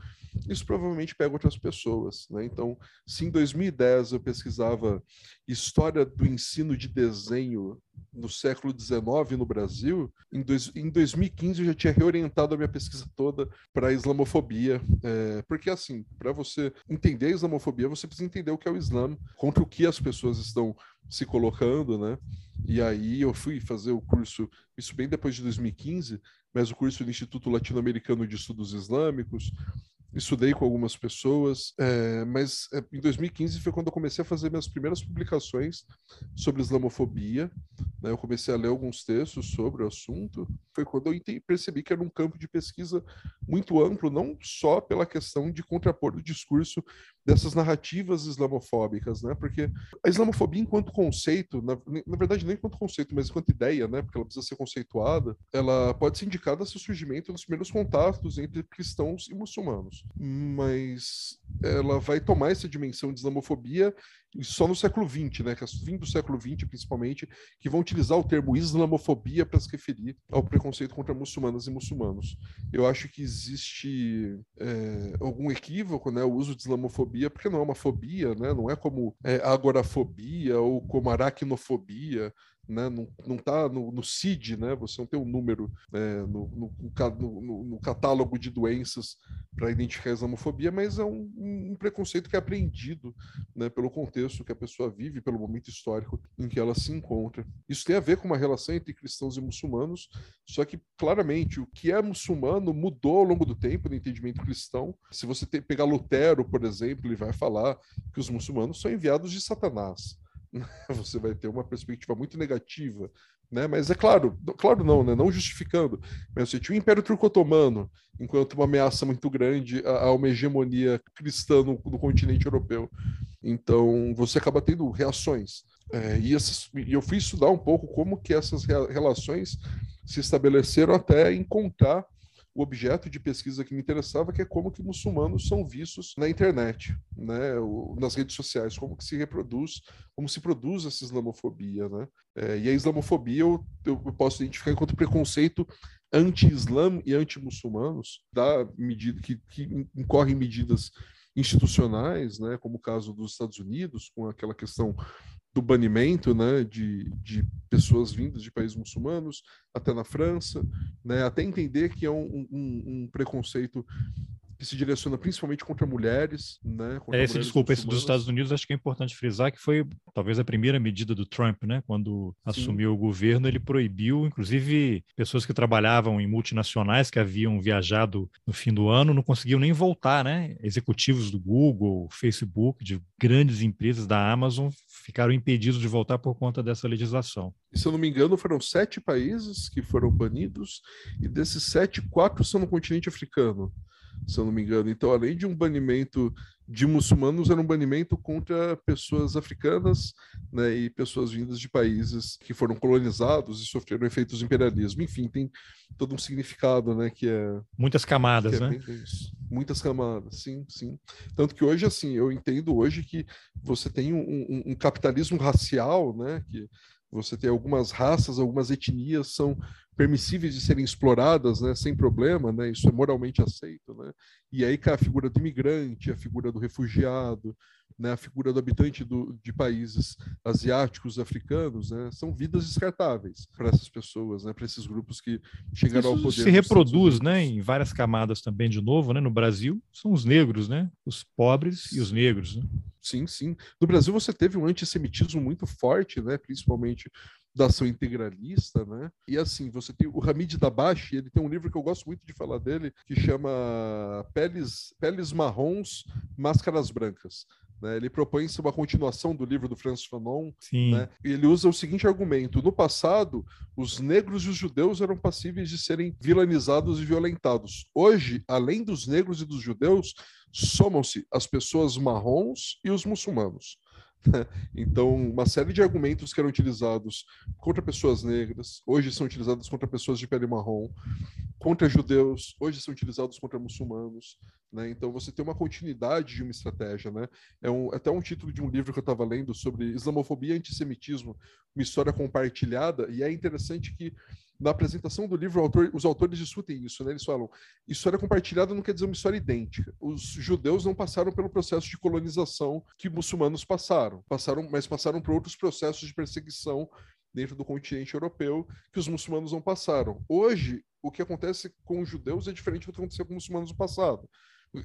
S2: isso provavelmente pega outras pessoas, né? Então, se em 2010 eu pesquisava história do ensino de desenho no século XIX no Brasil, em, dois, em 2015 eu já tinha reorientado a minha pesquisa toda para a islamofobia, é, porque assim, para você entender a islamofobia, você precisa entender o que é o Islã, contra o que as pessoas estão se colocando, né? E aí eu fui fazer o curso, isso bem depois de 2015, mas o curso do Instituto Latino-Americano de Estudos Islâmicos, estudei com algumas pessoas, é, mas é, em 2015 foi quando eu comecei a fazer minhas primeiras publicações sobre islamofobia. Né? Eu comecei a ler alguns textos sobre o assunto. Foi quando eu percebi que era um campo de pesquisa muito amplo, não só pela questão de contrapor o discurso dessas narrativas islamofóbicas, né? Porque a islamofobia, enquanto conceito, na, na verdade, nem enquanto conceito, mas enquanto ideia, né? Porque ela precisa ser conceituada, ela pode ser indicada seu surgimento nos primeiros contatos entre cristãos e muçulmanos. Mas ela vai tomar essa dimensão de islamofobia só no século XX, né, que é fim do século XX, principalmente, que vão utilizar o termo islamofobia para se referir ao preconceito contra muçulmanas e muçulmanos. Eu acho que existe é, algum equívoco, né, o uso de islamofobia, porque não é uma fobia, né, não é como é, agorafobia ou como aracnofobia, né? não, não tá no, no CID, né? você não tem um número é, no, no, no, catálogo de doenças para identificar a islamofobia, mas é um, um, preconceito que é aprendido né? pelo contexto que a pessoa vive, pelo momento histórico em que ela se encontra. Isso tem a ver com uma relação entre cristãos e muçulmanos, só que claramente o que é muçulmano mudou ao longo do tempo no entendimento cristão. Se você pegar Lutero, por exemplo, ele vai falar que os muçulmanos são enviados de Satanás. você vai ter uma perspectiva muito negativa, né? Mas é claro, claro não, né? Não justificando, mas você tinha o Império Turco-Otomano enquanto uma ameaça muito grande a, uma hegemonia cristã no, no, continente europeu. Então você acaba tendo reações. É, e, essas, eu fui estudar um pouco como que essas relações se estabeleceram até encontrar o objeto de pesquisa que me interessava, que é como que muçulmanos são vistos na internet, né, nas redes sociais, como que se reproduz, como se produz essa islamofobia, né? É, e a islamofobia eu, eu posso identificar enquanto preconceito anti-islam e anti-muçulmanos, da medida que, que incorrem medidas institucionais, né, como o caso dos Estados Unidos, com aquela questão do banimento né, de, de pessoas vindas de países muçulmanos, até na França, né, até entender que é um, um, um preconceito que se direciona principalmente contra mulheres, né? Contra
S1: é, esse, desculpa, esse dos Estados Unidos acho que é importante frisar que foi talvez a primeira medida do Trump, né? Quando Sim. assumiu o governo, ele proibiu, inclusive, pessoas que trabalhavam em multinacionais que haviam viajado no fim do ano não conseguiam nem voltar, né? Executivos do Google, Facebook, de grandes empresas da Amazon ficaram impedidos de voltar por conta dessa legislação.
S2: Se eu não me engano, foram sete países que foram banidos, e desses sete, quatro são no continente africano se eu não me engano. Então, além de um banimento de muçulmanos, era um banimento contra pessoas africanas né, e pessoas vindas de países que foram colonizados e sofreram efeitos do imperialismo. Enfim, tem todo um significado, né, que é...
S1: Muitas camadas,
S2: é
S1: né?
S2: Muitas camadas, sim, sim. Tanto que hoje, assim, eu entendo hoje que você tem um, um, um capitalismo racial, né, que você tem algumas raças, algumas etnias são permissíveis de serem exploradas, né, sem problema, né, isso é moralmente aceito, né, e aí a figura do imigrante, a figura do refugiado, né, a figura do habitante do, de países asiáticos, africanos, né, são vidas descartáveis para essas pessoas, né, para esses grupos que chegaram Isso ao poder.
S1: Se reproduz, né, em várias camadas também de novo, né, no Brasil são os negros, né, os pobres e os negros. Né?
S2: Sim, sim. No Brasil você teve um antissemitismo muito forte, né, principalmente da ação integralista, né? E assim, você tem o Hamid Dabashi, ele tem um livro que eu gosto muito de falar dele, que chama Peles, Peles Marrons, Máscaras Brancas. Né? Ele propõe uma continuação do livro do Francis Fanon. Né? E ele usa o seguinte argumento: no passado, os negros e os judeus eram passíveis de serem vilanizados e violentados. Hoje, além dos negros e dos judeus, somam-se as pessoas marrons e os muçulmanos. Então, uma série de argumentos que eram utilizados contra pessoas negras, hoje são utilizados contra pessoas de pele marrom, contra judeus, hoje são utilizados contra muçulmanos. Né? Então, você tem uma continuidade de uma estratégia. Né? É um, até um título de um livro que eu estava lendo sobre islamofobia e antissemitismo, uma história compartilhada, e é interessante que na apresentação do livro, autor, os autores discutem isso, né? Eles falam: história compartilhada não quer dizer uma história idêntica. Os judeus não passaram pelo processo de colonização que muçulmanos passaram, passaram, mas passaram por outros processos de perseguição dentro do continente europeu que os muçulmanos não passaram. Hoje, o que acontece com os judeus é diferente do que aconteceu com os muçulmanos no passado.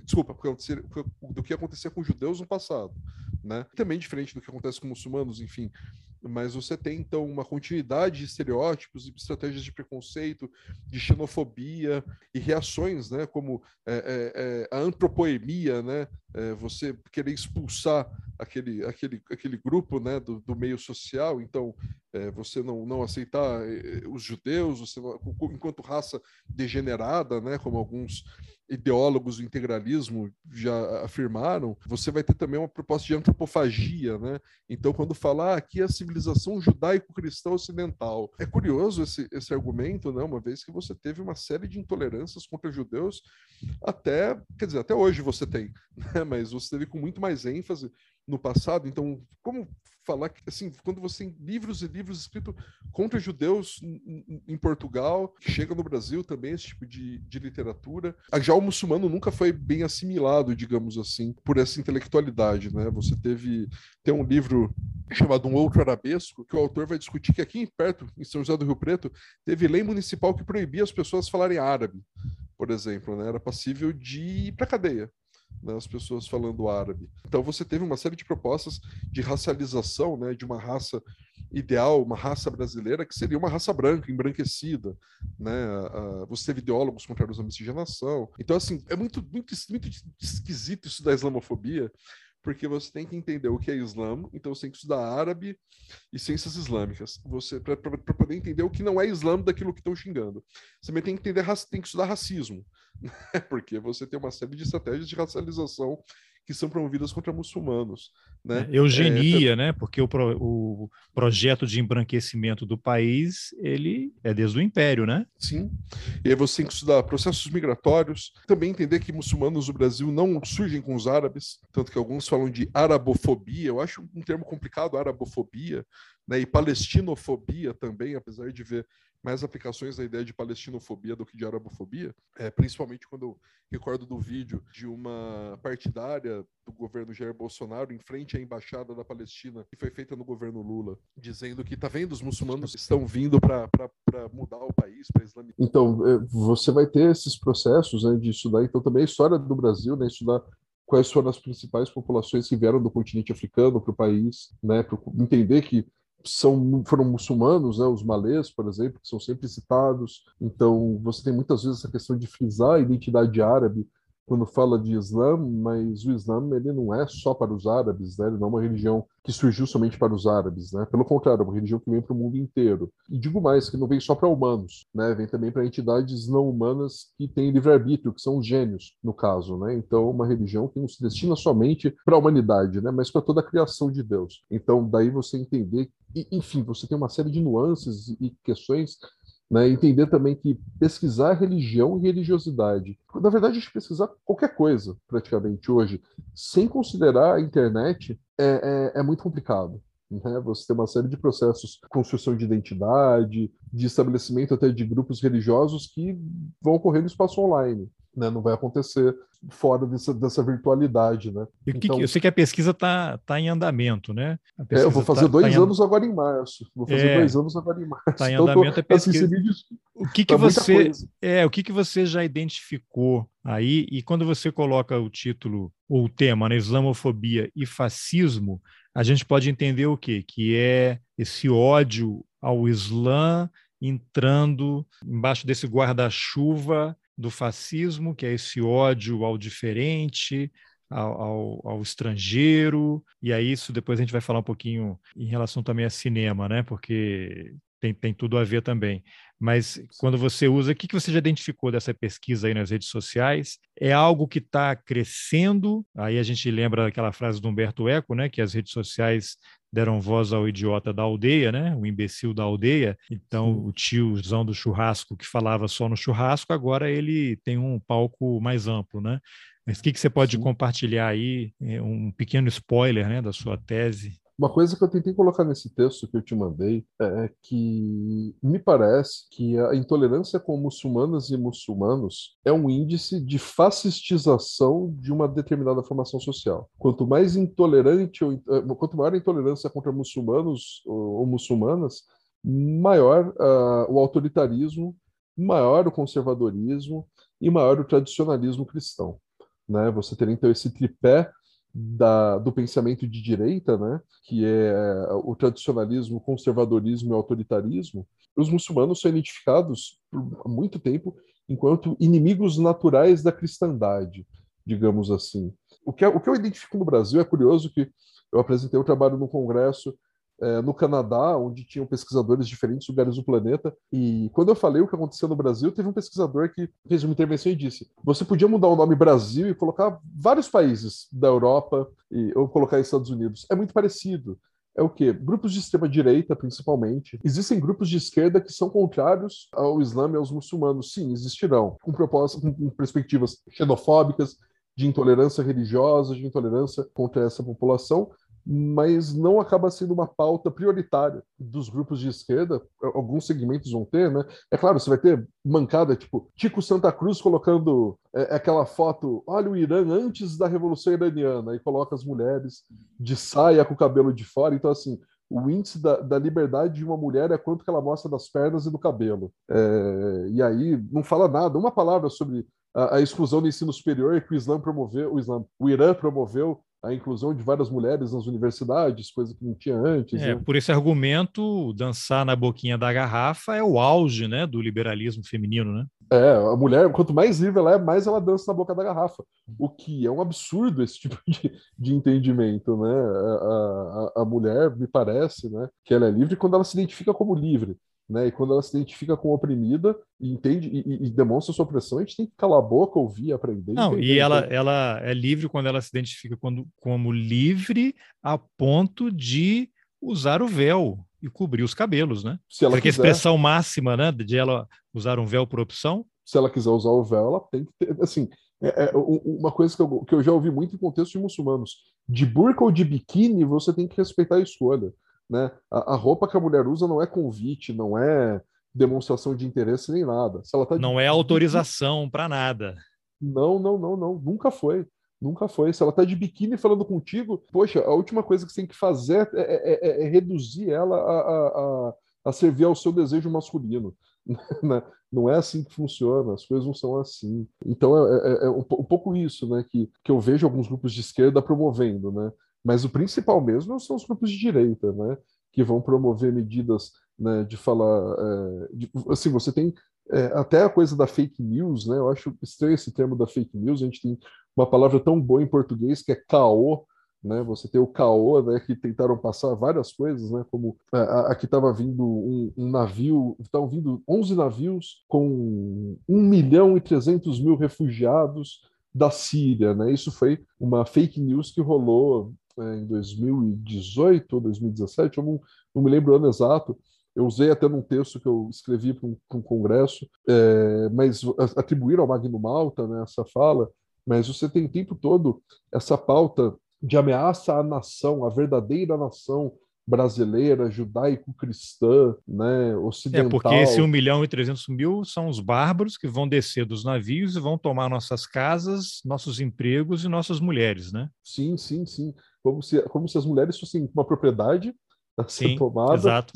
S2: Desculpa, do que acontecia com os judeus no passado, né? Também diferente do que acontece com muçulmanos, enfim mas você tem então uma continuidade de estereótipos e estratégias de preconceito, de xenofobia e reações, né, como é, é, é, a antropoemia, né, é, você querer expulsar aquele, aquele, aquele grupo né, do, do meio social, então é, você não, não aceitar é, os judeus você não, enquanto raça degenerada, né, como alguns ideólogos do integralismo já afirmaram, você vai ter também uma proposta de antropofagia, né? Então, quando falar ah, aqui a civilização judaico-cristã ocidental, é curioso esse, esse argumento, né? Uma vez que você teve uma série de intolerâncias contra judeus, até, quer dizer, até hoje você tem, né? Mas você teve com muito mais ênfase no passado. Então, como falar que, assim, quando você tem livros e livros escritos contra judeus em Portugal, chega no Brasil também esse tipo de, de literatura. Já o muçulmano nunca foi bem assimilado, digamos assim, por essa intelectualidade, né? Você teve tem um livro chamado Um Outro Arabesco, que o autor vai discutir que aqui perto, em São José do Rio Preto, teve lei municipal que proibia as pessoas falarem árabe, por exemplo, né? Era passível de ir para cadeia né, as pessoas falando árabe. Então você teve uma série de propostas de racialização, né, de uma raça ideal, uma raça brasileira que seria uma raça branca, embranquecida, né? você teve ideólogos contrários à miscigenação. Então assim, é muito muito muito esquisito isso da islamofobia, porque você tem que entender o que é Islã, então você tem que estudar árabe e ciências islâmicas, você para poder entender o que não é Islã daquilo que estão xingando. Você também tem que entender, tem que estudar racismo, né? porque você tem uma série de estratégias de racialização que são promovidas contra muçulmanos. Né?
S1: É, eugenia, é, né? Porque o, pro, o projeto de embranquecimento do país ele é desde o Império, né?
S2: Sim. E aí você tem que estudar processos migratórios, também entender que muçulmanos do Brasil não surgem com os árabes, tanto que alguns falam de arabofobia. Eu acho um termo complicado, arabofobia, né? E palestinofobia também, apesar de ver mais aplicações da ideia de palestinofobia do que de arabofobia, é, principalmente quando eu recordo do vídeo de uma partidária do governo Jair Bolsonaro em frente à embaixada da Palestina, que foi feita no governo Lula, dizendo que tá vendo os muçulmanos estão vindo para mudar o país, para islamizar. Então, é, você vai ter esses processos né, de estudar, então também a história do Brasil, né, estudar quais foram as principais populações que vieram do continente africano para o país, né, para entender que são, foram muçulmanos, né, os malês, por exemplo, que são sempre citados. Então, você tem muitas vezes essa questão de frisar a identidade árabe quando fala de Islã, mas o Islã ele não é só para os árabes, né? ele não é uma religião que surgiu somente para os árabes, né? pelo contrário, é uma religião que vem para o mundo inteiro. E digo mais, que não vem só para humanos, né? vem também para entidades não humanas que têm livre-arbítrio, que são os gênios, no caso. Né? Então, uma religião que não se destina somente para a humanidade, né? mas para toda a criação de Deus. Então, daí você entender, e, enfim, você tem uma série de nuances e questões né? Entender também que pesquisar religião e religiosidade, na verdade, a gente pesquisar qualquer coisa, praticamente, hoje, sem considerar a internet, é, é, é muito complicado. Né? Você tem uma série de processos de construção de identidade, de estabelecimento até de grupos religiosos que vão ocorrer no espaço online. Né? Não vai acontecer fora dessa, dessa virtualidade, né?
S1: E então, que, eu sei que a pesquisa está tá em andamento, né?
S2: É, eu vou fazer tá, dois tá anos em... agora em março. Vou fazer é, dois anos agora em março.
S1: Está em então, andamento tô, a pesquisa. Assim, o que, que tá você é o que, que você já identificou aí e quando você coloca o título ou o tema, né, Islamofobia e fascismo, a gente pode entender o quê? Que é esse ódio ao Islã entrando embaixo desse guarda-chuva do fascismo, que é esse ódio ao diferente, ao, ao, ao, estrangeiro, e aí isso depois a gente vai falar um pouquinho em relação também a cinema, né? Porque tem, tem tudo a ver também. Mas quando você usa, o que, que você já identificou dessa pesquisa aí nas redes sociais? É algo que está crescendo? Aí a gente lembra aquela frase do Humberto Eco, né? Que as redes sociais deram voz ao idiota da aldeia, né? O imbecil da aldeia. Então, Sim. o tiozão do churrasco que falava só no churrasco, agora ele tem um palco mais amplo, né? Mas o que, que você pode Sim. compartilhar aí, é, um pequeno spoiler, né, da sua tese?
S2: Uma coisa que eu tentei colocar nesse texto que eu te mandei é que me parece que a intolerância com muçulmanas e muçulmanos é um índice de fascistização de uma determinada formação social. Quanto mais intolerante ou eh, quanto maior a intolerância contra muçulmanos ou, muçulmanas, maior uh, o autoritarismo, maior o conservadorismo e maior o tradicionalismo cristão. Né? Você teria então esse tripé da, do pensamento de direita, né, que é o tradicionalismo, conservadorismo e autoritarismo, os muçulmanos são identificados por muito tempo enquanto inimigos naturais da cristandade, digamos assim. O que, o que eu identifico no Brasil é curioso que eu apresentei o trabalho no Congresso é, no Canadá, onde tinham pesquisadores de diferentes lugares do planeta. E quando eu falei o que aconteceu no Brasil, teve um pesquisador que fez uma intervenção e disse: você podia mudar o nome Brasil e colocar vários países da Europa e, ou colocar Estados Unidos. É muito parecido. É o que? Grupos de extrema-direita, principalmente. Existem grupos de esquerda que são contrários ao Islã e aos muçulmanos. Sim, existirão. Com, propostas, com perspectivas xenofóbicas, de intolerância religiosa, de intolerância contra essa população, mas não acaba sendo uma pauta prioritária dos grupos de esquerda. Alguns segmentos vão ter, né? É claro, você vai ter mancada, tipo, Tico Santa Cruz colocando é, aquela foto, olha o Irã antes da Revolução Iraniana, e coloca as mulheres de saia com o cabelo de fora. Então, assim, o índice da, da, liberdade de uma mulher é quanto que ela mostra das pernas e do cabelo. É, e aí não fala nada, uma palavra sobre a, a, exclusão do ensino superior que o Islã promoveu, o Islã, o Irã promoveu a inclusão de várias mulheres nas universidades, coisa que não tinha antes.
S1: É, né? Por esse argumento, dançar na boquinha da garrafa é o auge né, do liberalismo feminino, né?
S2: É, a mulher, quanto mais livre ela é, mais ela dança na boca da garrafa. O que é um absurdo esse tipo de, de entendimento, né? A, a, a mulher, me parece, né, que ela é livre quando ela se identifica como livre. Né? E quando ela se identifica com oprimida e entende e, e, demonstra sua opressão, a gente tem que calar a boca, ouvir, aprender.
S1: Não,
S2: entender,
S1: e ela, então... ela é livre quando ela se identifica quando, como livre a ponto de usar o véu e cobrir os cabelos, né? Se ela Porque quiser, a expressão máxima, né, de ela usar um véu por opção.
S2: Se ela quiser usar o véu, ela tem que ter, assim, é, é uma coisa que eu, que eu já ouvi muito em contexto de muçulmanos. De burca ou de biquíni, você tem que respeitar a escolha. Né? A, a, roupa que a mulher usa não é convite, não é demonstração de interesse nem nada. Se ela tá
S1: não
S2: de...
S1: é autorização para nada.
S2: Não, não, não, não. Nunca foi. Nunca foi. Se ela tá de biquíni falando contigo, poxa, a última coisa que você tem que fazer é, é, é, é reduzir ela a, a, a, a, servir ao seu desejo masculino. Né? não é assim que funciona, as coisas não são assim. Então é, é, é um, um, pouco isso né, que, que eu vejo alguns grupos de esquerda promovendo. Né? Mas o principal mesmo são os grupos de direita, né? Que vão promover medidas né, de falar. É, de, assim, você tem é, até a coisa da fake news, né? Eu acho estranho esse termo da fake news. A gente tem uma palavra tão boa em português que é caô, né? Você tem o caô, né? Que tentaram passar várias coisas, né? Como aqui estava vindo um, um navio, estavam vindo 11 navios com 1 milhão e 300 mil refugiados da Síria, né? Isso foi uma fake news que rolou é, em 2018 ou 2017, eu não, não me lembro o ano exato, eu usei até num texto que eu escrevi para um, um, congresso, é, mas atribuíram ao Magno Malta né, essa fala, mas você tem o tempo todo essa pauta de ameaça à nação, à verdadeira nação brasileira, judaico-cristã, né, ocidental.
S1: É, porque esse 1 milhão e 300 mil são os bárbaros que vão descer dos navios e vão tomar nossas casas, nossos empregos e nossas mulheres, né?
S2: Sim, sim, sim. Como se, como se as mulheres fossem uma propriedade a ser sim, tomada.
S1: Exato.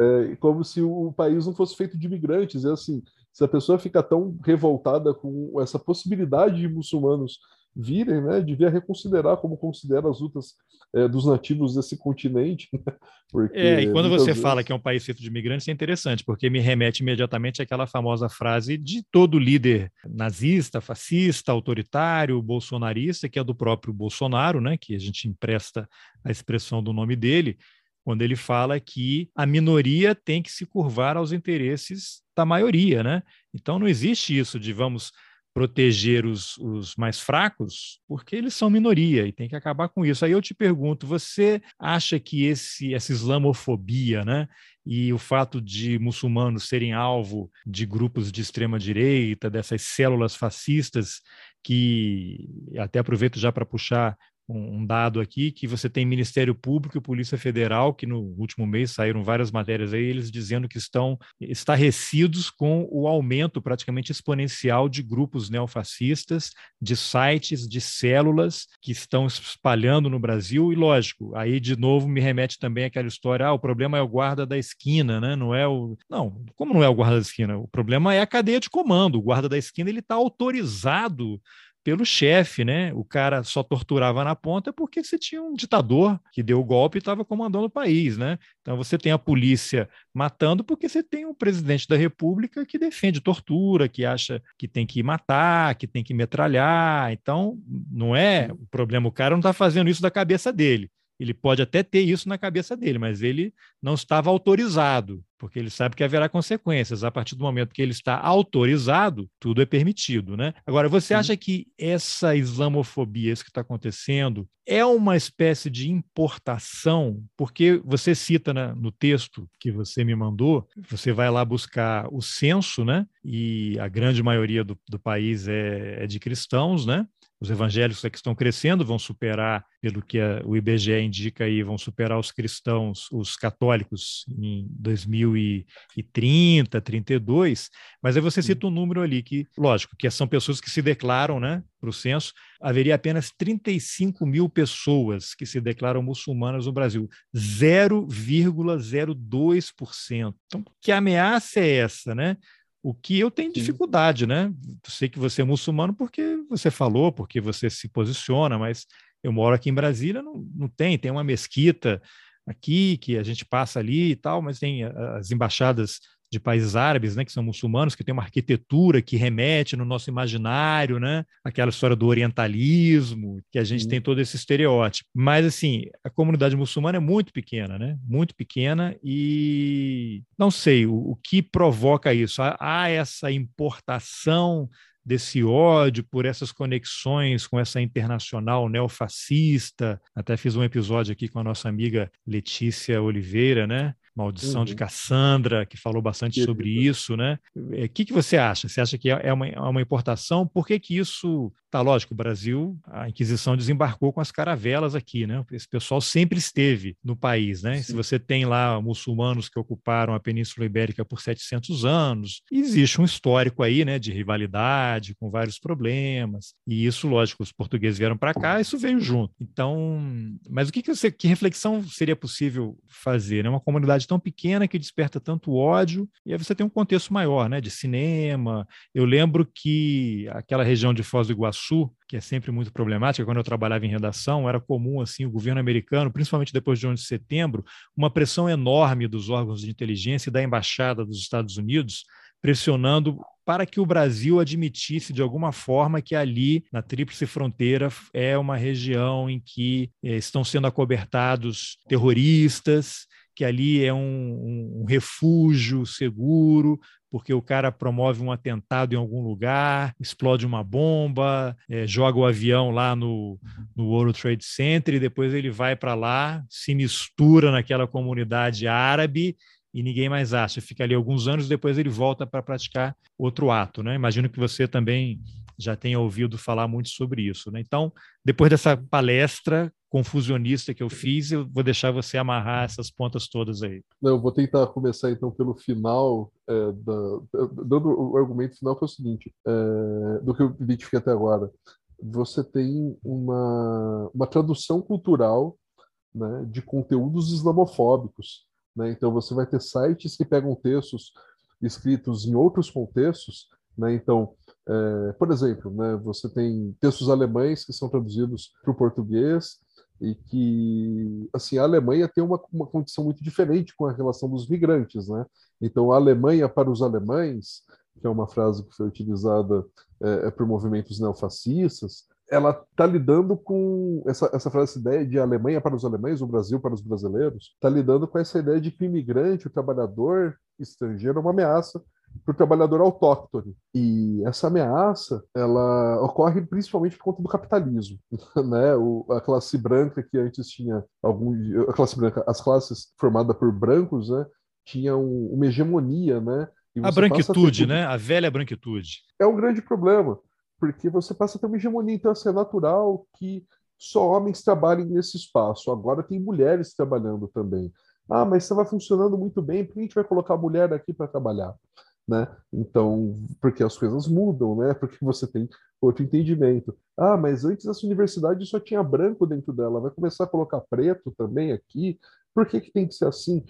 S2: É, como se o país não fosse feito de imigrantes. É assim, se a pessoa fica tão revoltada com essa possibilidade de muçulmanos virem, né, devia reconsiderar como considera as lutas é, dos nativos desse continente. Né?
S1: Porque, é, e quando você vezes... fala que é um país feito de imigrantes, é interessante, porque me remete imediatamente àquela famosa frase de todo líder nazista, fascista, autoritário, bolsonarista, que é do próprio Bolsonaro, né, que a gente empresta a expressão do nome dele, quando ele fala que a minoria tem que se curvar aos interesses da maioria, né? Então não existe isso de vamos proteger os, os, mais fracos, porque eles são minoria e tem que acabar com isso. Aí eu te pergunto, você acha que esse, essa islamofobia, né, e o fato de muçulmanos serem alvo de grupos de extrema direita, dessas células fascistas que até aproveito já para puxar um dado aqui que você tem Ministério Público e Polícia Federal, que no último mês saíram várias matérias aí, eles dizendo que estão estarrecidos com o aumento praticamente exponencial de grupos neofascistas, de sites, de células que estão espalhando no Brasil. E lógico, aí de novo me remete também àquela história: ah, o problema é o guarda da esquina, né? Não é o. Não, como não é o guarda da esquina? O problema é a cadeia de comando. O guarda da esquina ele está autorizado pelo chefe, né? O cara só torturava na ponta porque você tinha um ditador que deu o golpe e estava comandando o país, né? Então você tem a polícia matando porque você tem um presidente da República que defende tortura, que acha que tem que matar, que tem que metralhar. Então não é o problema, o cara não está fazendo isso da cabeça dele. Ele pode até ter isso na cabeça dele, mas ele não estava autorizado, porque ele sabe que haverá consequências. A partir do momento que ele está autorizado, tudo é permitido. Né? Agora, você acha que essa islamofobia, isso que está acontecendo, é uma espécie de importação? Porque você cita né, no texto que você me mandou, você vai lá buscar o censo, né? e a grande maioria do, do país é, é de cristãos, né? Os evangélicos é que estão crescendo, vão superar, pelo que a, o IBGE indica aí, vão superar os cristãos, os católicos em 2030, 32, mas aí você cita um número ali que, lógico, que são pessoas que se declaram, né, para o censo, haveria apenas 35 mil pessoas que se declaram muçulmanas no Brasil, 0,02%. Então, que ameaça é essa, né? O que eu tenho dificuldade, né? Sei que você é muçulmano porque você falou, porque você se posiciona, mas eu moro aqui em Brasília, não, não tem, tem uma mesquita aqui que a gente passa ali e tal, mas tem as embaixadas de países árabes, né, que são muçulmanos, que tem uma arquitetura que remete no nosso imaginário, né, aquela história do orientalismo, que a gente tem todo esse estereótipo. Mas assim, a comunidade muçulmana é muito pequena, né, muito pequena e não sei o, o que provoca isso. Há, há essa importação desse ódio por essas conexões com essa internacional neofascista. Até fiz um episódio aqui com a nossa amiga Letícia Oliveira, né? Maldição uhum. de Cassandra, que falou bastante que sobre isso, né? O é, que, que você acha? Você acha que é, é uma, é uma importação? Por que, que isso Tá lógico, o Brasil, a Inquisição desembarcou com as caravelas aqui, né? Esse pessoal sempre esteve no país, né? Sim. Se você tem lá muçulmanos que ocuparam a Península Ibérica por 700 anos, existe um histórico aí, né, de rivalidade, com vários problemas. E isso, lógico, os portugueses vieram para cá, isso veio junto. Então, mas o que que você, que reflexão seria possível fazer, né? Uma comunidade tão pequena que desperta tanto ódio, e aí você tem um contexto maior, né, de cinema. Eu lembro que aquela região de Foz do Iguaçu que é sempre muito problemática, quando eu trabalhava em redação, era comum assim o governo americano, principalmente depois de 11 de setembro, uma pressão enorme dos órgãos de inteligência e da embaixada dos Estados Unidos pressionando para que o Brasil admitisse de alguma forma que ali, na Tríplice Fronteira, é uma região em que eh, estão sendo acobertados terroristas, que ali é um, um, refúgio seguro, porque o cara promove um atentado em algum lugar, explode uma bomba, é, joga o avião lá no, no World Trade Center e depois ele vai para lá, se mistura naquela comunidade árabe e ninguém mais acha. Fica ali alguns anos, depois ele volta para praticar outro ato. Né? Imagino que você também já tenha ouvido falar muito sobre isso. Né? Então, depois dessa palestra confusionista que eu fiz, eu vou deixar você amarrar essas pontas todas aí.
S2: Não, eu vou tentar começar então pelo final, é, da, dando o argumento final que é o seguinte, é, do que eu identifiquei até agora. Você tem uma, uma tradução cultural né, de conteúdos islamofóbicos. Né? Então, você vai ter sites que pegam textos escritos em outros contextos. Né? Então, é, por exemplo, né, você tem textos alemães que são traduzidos para o português e que, assim, a Alemanha tem uma, uma condição muito diferente com a relação dos migrantes, né? Então, a Alemanha para os alemães, que é uma frase que foi utilizada é, é por movimentos neofascistas, ela está lidando com essa, essa frase, essa ideia de Alemanha para os alemães, o Brasil para os brasileiros, está lidando com essa ideia de que o imigrante, o trabalhador estrangeiro, é uma ameaça para o trabalhador autóctone. E essa ameaça, ela ocorre principalmente por conta do capitalismo, né? O, a classe branca que antes tinha algum, a classe branca, as classes formadas por brancos, né? Tinham uma hegemonia, né?
S1: a branquitude, a né? A velha branquitude.
S2: É um grande problema, porque você passa a ter uma hegemonia, então assim, é natural que só homens trabalhem nesse espaço. Agora tem mulheres trabalhando também. Ah, mas estava funcionando muito bem, por que a gente vai colocar a mulher aqui para trabalhar? né? Então, porque as coisas mudam, né? Porque você tem outro entendimento. Ah, mas antes essa universidade só tinha branco dentro dela, vai começar a colocar preto também aqui? Por que, que tem que ser assim?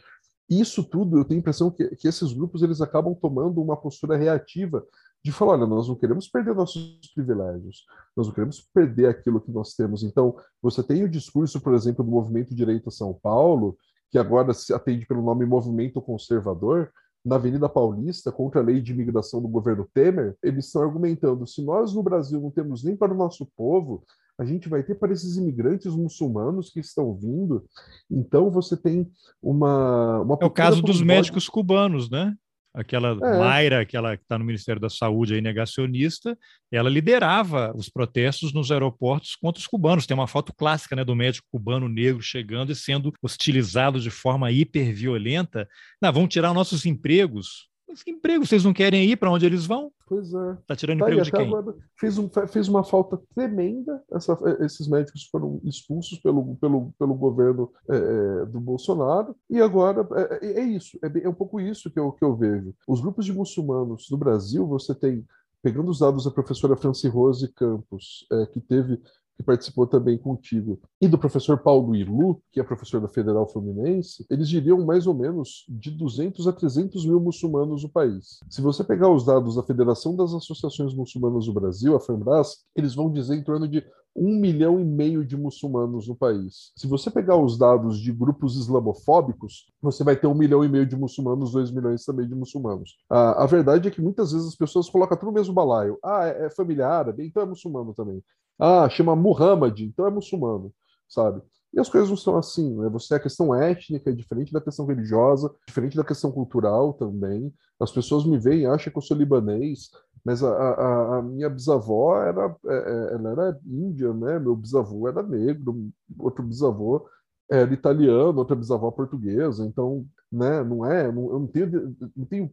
S2: Isso tudo, eu tenho a impressão que, que esses grupos eles acabam tomando uma postura reativa de falar, olha, nós não queremos perder nossos privilégios, nós não queremos perder aquilo que nós temos. Então, você tem o discurso, por exemplo, do Movimento Direito São Paulo, que agora se atende pelo nome Movimento Conservador, na Avenida Paulista contra a lei de imigração do governo Temer, eles estão argumentando: se nós no Brasil não temos nem para o nosso povo, a gente vai ter para esses imigrantes muçulmanos que estão vindo. Então você tem uma. uma
S1: é o caso dos médicos cubanos, né? Aquela é. Mayra, aquela que está no Ministério da Saúde aí, negacionista, ela liderava os protestos nos aeroportos contra os cubanos. Tem uma foto clássica né, do médico cubano negro chegando e sendo hostilizado de forma hiperviolenta. Não, vão tirar nossos empregos. Que emprego? Vocês não querem ir para onde eles vão?
S2: Pois é.
S1: Está tirando tá emprego aí, de quem?
S2: Agora, fez, um, fez uma falta tremenda. Essa, esses médicos foram expulsos pelo, pelo, pelo governo é, é do Bolsonaro. E agora é, é, é isso. É, é, um pouco isso que eu, que eu vejo. Os grupos de muçulmanos no Brasil, você tem pegando os dados da professora Franci Rose Campos, é, que teve que participou também contigo, e do professor Paulo Ilu, que é professor da Federal Fluminense, eles diriam mais ou menos de 200 a 300 mil muçulmanos no país. Se você pegar os dados da Federação das Associações Muçulmanas do Brasil, a FEMBRAS, eles vão dizer em torno de um milhão e meio de muçulmanos no país. Se você pegar os dados de grupos islamofóbicos, você vai ter um milhão e meio de muçulmanos, dois milhões também de muçulmanos. A, a verdade é que muitas vezes as pessoas colocam tudo no mesmo balaio. Ah, é, é família árabe, então é muçulmano também. Ah, chama Muhammad, então é muçulmano, sabe? E as coisas não são assim, né? Você a questão étnica é diferente da questão religiosa, diferente da questão cultural também. As pessoas me veem, acham que eu sou libanês, mas a, a, a minha bisavó era, é, é, ela era índia, né? Meu bisavô era negro, outro bisavô era italiano, outra bisavó portuguesa. Então, né? Não é, não, eu não tenho, não tenho,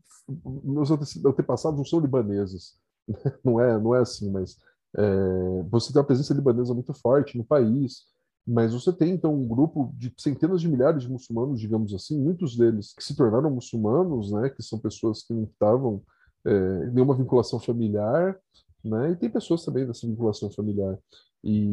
S2: meus antepassados não são libaneses, não é, não é assim, mas é, você tem uma presença libanesa muito forte no país, mas você tem então um grupo de centenas de milhares de muçulmanos, digamos assim, muitos deles que se tornaram muçulmanos, né, que são pessoas que não estavam é, nenhuma vinculação familiar, né, e tem pessoas também dessa vinculação familiar. E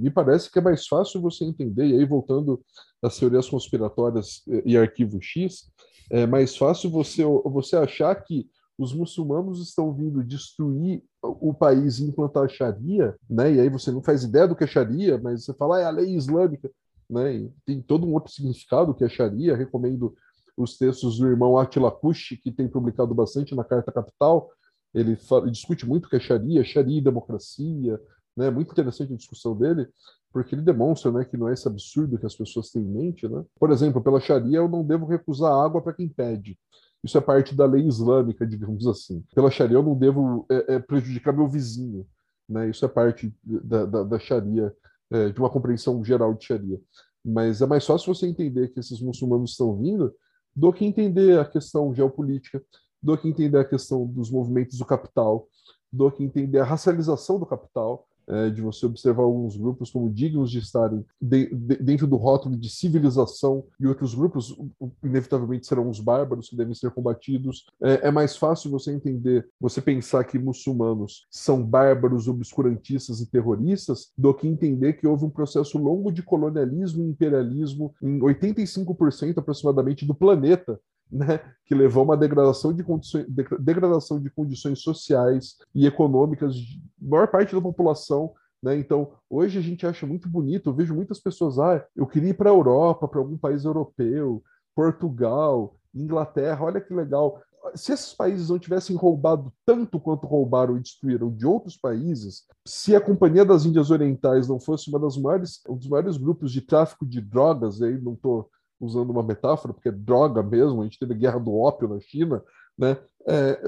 S2: me parece que é mais fácil você entender, e aí voltando às teorias conspiratórias e arquivo X, é mais fácil você, você achar que os muçulmanos estão vindo destruir o país e implantar a Sharia, né? E aí você não faz ideia do que é Sharia, mas você fala, ah, é a lei islâmica, né? E tem todo um outro significado que é Sharia. Recomendo os textos do irmão Attila Kush, que tem publicado bastante na Carta Capital. Ele, fala, ele discute muito o que é Sharia, Sharia e democracia, né? Muito interessante a discussão dele, porque ele demonstra, né, que não é esse absurdo que as pessoas têm em mente, né? Por exemplo, pela Sharia eu não devo recusar água para quem pede. Isso é parte da lei islâmica, digamos assim. Pela Sharia, eu não devo é, é, prejudicar meu vizinho. Né? Isso é parte da, da, da Sharia, é, de uma compreensão geral de Sharia. Mas é mais fácil você entender que esses muçulmanos estão vindo do que entender a questão geopolítica, do que entender a questão dos movimentos do capital, do que entender a racialização do capital, é, de você observar alguns grupos como dignos de estarem de, de, dentro do rótulo de civilização e outros grupos, inevitavelmente, serão os bárbaros que devem ser combatidos. É, é, mais fácil você entender, você pensar que muçulmanos são bárbaros, obscurantistas e terroristas, do que entender que houve um processo longo de colonialismo e imperialismo em 85% aproximadamente do planeta né, que levou a uma degradação de, condições, degradação de condições sociais e econômicas de maior parte da população. Né? Então, hoje a gente acha muito bonito, eu vejo muitas pessoas, ah, eu queria ir para a Europa, para algum país europeu, Portugal, Inglaterra, olha que legal. Se esses países não tivessem roubado tanto quanto roubaram e destruíram de outros países, se a Companhia das Índias Orientais não fosse uma das maiores, um dos maiores grupos de tráfico de drogas, aí não estou usando uma metáfora, porque é droga mesmo, a gente teve a guerra do ópio na China, né? É,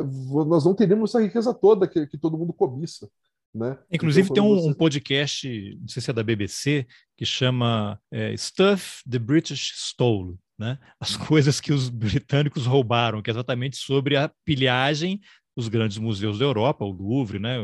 S2: nós não teríamos essa riqueza toda que, que todo mundo cobiça. Né?
S1: Inclusive então, tem um, você... um, podcast, não sei se é da BBC, que chama é, Stuff the British Stole, né? As coisas que os britânicos roubaram, que é exatamente sobre a pilhagem dos grandes museus da Europa, o Louvre, né?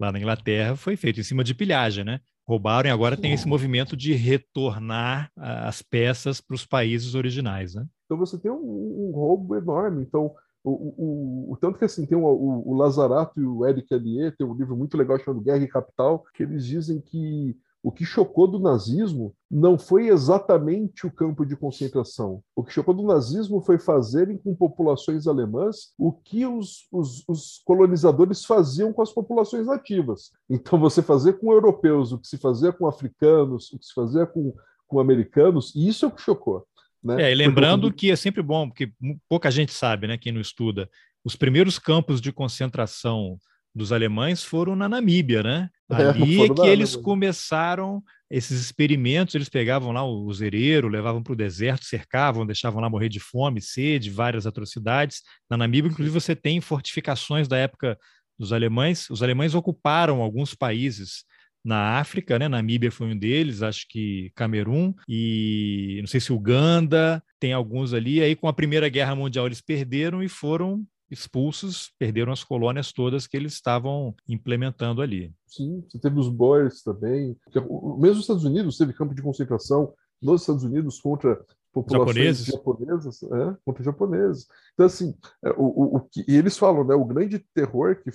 S1: Lá na Inglaterra foi feito em cima de pilhagem, né? Roubaram e agora tem esse movimento de retornar as peças para os países originais, né?
S2: Então você tem um, um roubo enorme. Então o, o, o, tanto que assim tem o, o, Lazarato e o Eric Allier tem um livro muito legal chamado Guerra e Capital que eles dizem que o que chocou do nazismo não foi exatamente o campo de concentração. O que chocou do nazismo foi fazerem com populações alemãs o que os, os, os colonizadores faziam com as populações nativas. Então, você fazer com europeus o que se fazia com africanos, o que se fazia com, com americanos, e isso é o que chocou. Né?
S1: É, e lembrando que é sempre bom, porque pouca gente sabe, né, quem não estuda, os primeiros campos de concentração dos alemães foram na Namíbia, né? É, Ali é, é que eles começaram esses experimentos, eles pegavam lá o zereiro, levavam para o deserto, cercavam, deixavam lá morrer de fome, sede, várias atrocidades. Na Namíbia, inclusive, você tem fortificações da época dos alemães. Os alemães ocuparam alguns países na África, né? Namíbia foi um deles, acho que Camerun e não sei se Uganda, tem alguns ali. Aí com a Primeira Guerra Mundial eles perderam e foram expulsos, perderam as colônias todas que eles estavam implementando ali.
S2: Sim, você teve os Boers também. Mesmo os Estados Unidos teve campo de concentração nos Estados Unidos contra populações japoneses, japonesas, é, contra japoneses. Então, assim, é, o, o, o que, e eles falam, né, o grande terror que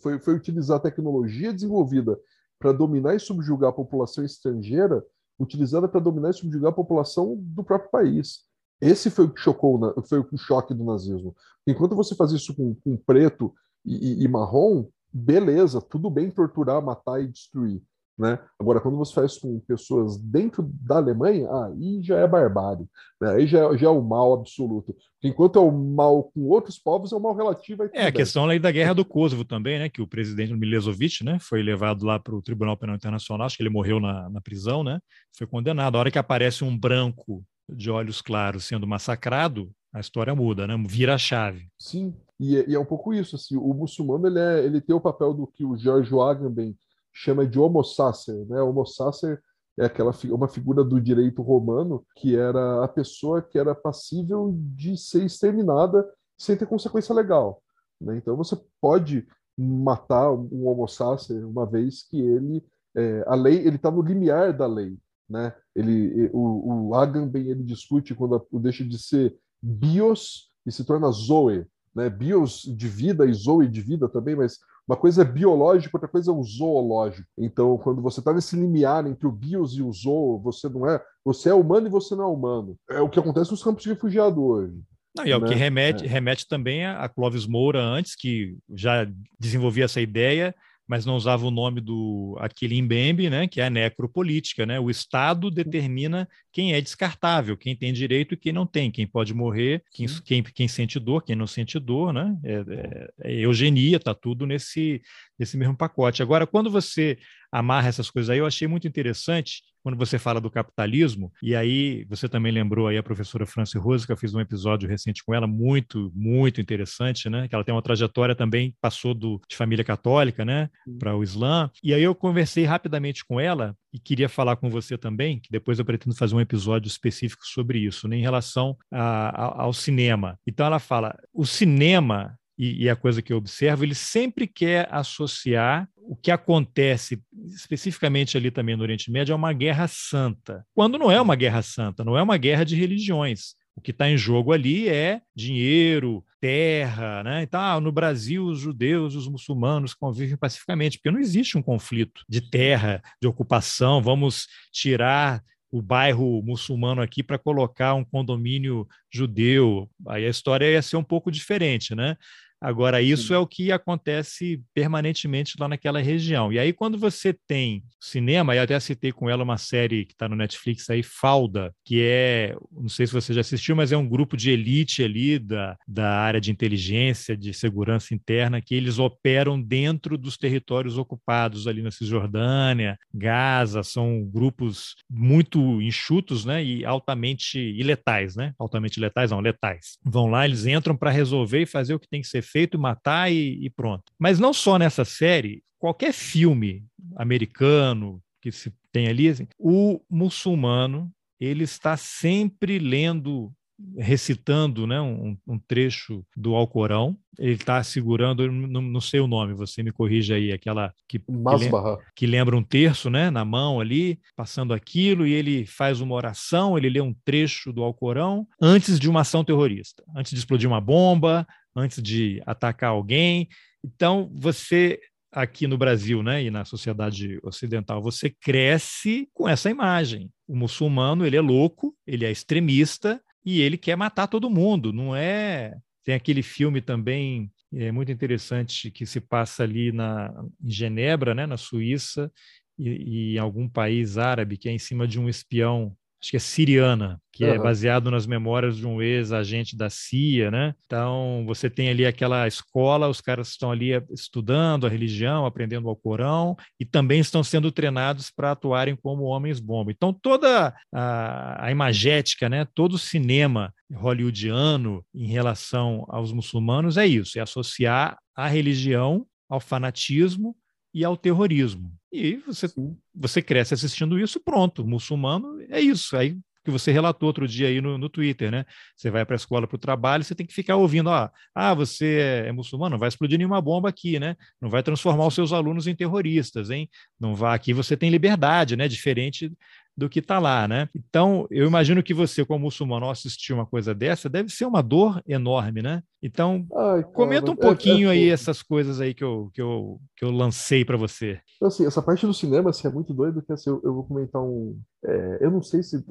S2: foi, foi utilizar a tecnologia desenvolvida para dominar e subjugar a população estrangeira, utilizada para dominar e subjugar a população do próprio país. Esse foi o que chocou, foi o choque do nazismo. Enquanto você faz isso com, com preto e, e, e, marrom, beleza, tudo bem torturar, matar e destruir. Né? Agora, quando você faz com pessoas dentro da Alemanha, aí já é barbárie, né? aí já, já, é o mal absoluto. Enquanto é o mal com outros povos, é o mal relativo.
S1: É a questão aí da guerra do Kosovo também, né? que o presidente Milosevic né, foi levado lá para o Tribunal Penal Internacional, acho que ele morreu na, na prisão, né? foi condenado. A hora que aparece um branco de olhos claros sendo massacrado, a história muda, né? Vira a chave.
S2: Sim, e é, e é um pouco isso. Assim, o muçulmano ele, é, ele tem o papel do que o George Agamben chama de homo sacer, né? Homo sacer é aquela uma figura do direito romano que era a pessoa que era passível de ser exterminada sem ter consequência legal. Né? Então você pode matar um homo sacer uma vez que ele é, a lei ele está no limiar da lei né? Ele, o, o Agamben ele discute quando a, deixa de ser bios e se torna zoe, né? Bios de vida e zoe de vida também, mas uma coisa é biológico, outra coisa é o zoológico. Então, quando você está nesse limiar entre o bios e o zoo, você não é, você é humano e você não é humano. É o que acontece nos campos de refugiado hoje.
S1: Não, e é o que né? remete, é. remete também a Clóvis Moura antes, que já desenvolvia essa ideia mas não usava o nome do Aquilim né, que é a necropolítica. Né? O Estado determina quem é descartável, quem tem direito e quem não tem, quem pode morrer, quem, quem, quem sente dor, quem não sente dor. Né? É, é, é eugenia, está tudo nesse, nesse mesmo pacote. Agora, quando você amarra essas coisas aí. Eu achei muito interessante quando você fala do capitalismo, e aí você também lembrou aí a professora Franci Rose, que eu fiz um episódio recente com ela, muito, muito interessante, né? Que ela tem uma trajetória também, passou do, de família católica, né, para o Islã. E aí eu conversei rapidamente com ela e queria falar com você também, que depois eu pretendo fazer um episódio específico sobre isso, né, em relação a, a, ao cinema. Então ela fala: o cinema e, e a coisa que eu observo, ele sempre quer associar o que acontece especificamente ali também no Oriente Médio é uma guerra santa, quando não é uma guerra santa, não é uma guerra de religiões. O que está em jogo ali é dinheiro, terra, né? Então, ah, no Brasil, os judeus, os muçulmanos convivem pacificamente, porque não existe um conflito de terra, de ocupação. Vamos tirar o bairro muçulmano aqui para colocar um condomínio judeu. Aí a história ia ser um pouco diferente, né? Agora, isso Sim. é o que acontece permanentemente lá naquela região. E aí, quando você tem cinema, eu até citei com ela uma série que está no Netflix aí, Falda, que é, não sei se você já assistiu, mas é um grupo de elite ali da, da área de inteligência, de segurança interna, que eles operam dentro dos territórios ocupados ali na Cisjordânia, Gaza, são grupos muito enxutos, né, e altamente e letais, né? Altamente letais, não, letais. Vão lá, eles entram para resolver e fazer o que tem que ser feito, matar e, e pronto. Mas não só nessa série, qualquer filme americano que se tem ali, assim, o muçulmano ele está sempre lendo recitando né, um, um, trecho do Alcorão. Ele está segurando, não, não, sei o nome, você me corrige aí, aquela que, que, lembra, que, lembra um terço né, na mão ali, passando aquilo, e ele faz uma oração, ele lê um trecho do Alcorão antes de uma ação terrorista, antes de explodir uma bomba, antes de atacar alguém. Então, você aqui no Brasil, né, e na sociedade ocidental, você cresce com essa imagem. O muçulmano, ele é louco, ele é extremista e ele quer matar todo mundo, não é? Tem aquele filme também é muito interessante que se passa ali na em Genebra, né, na Suíça, e, e em algum país árabe que é em cima de um espião acho que é Siriana, que uhum. é baseado nas memórias de um ex-agente da CIA, né? Então, você tem ali aquela escola, os caras estão ali estudando a religião, aprendendo o Corão e também estão sendo treinados para atuarem como homens-bomba. Então, toda a, a imagética, né? Todo o cinema hollywoodiano em relação aos muçulmanos é isso, é associar a religião ao fanatismo e ao terrorismo. E você, você cresce assistindo isso, pronto. Muçulmano é isso. Aí que você relatou outro dia aí no, no Twitter, né? Você vai para a escola, para o trabalho, você tem que ficar ouvindo, ó, ah, você é, é muçulmano, não vai explodir nenhuma bomba aqui, né? Não vai transformar os seus alunos em terroristas, hein? Não vá aqui, você tem liberdade, né? Diferente do que está lá, né? Então, eu imagino que você, como muçulmano, assistir uma coisa dessa, deve ser uma dor enorme, né? Então, Ai, comenta um pouquinho é, é, aí essas coisas aí que eu, que eu, que eu lancei para você.
S2: Assim, essa parte do cinema assim, é muito doido, que assim, eu, eu vou comentar um... É, eu não sei se...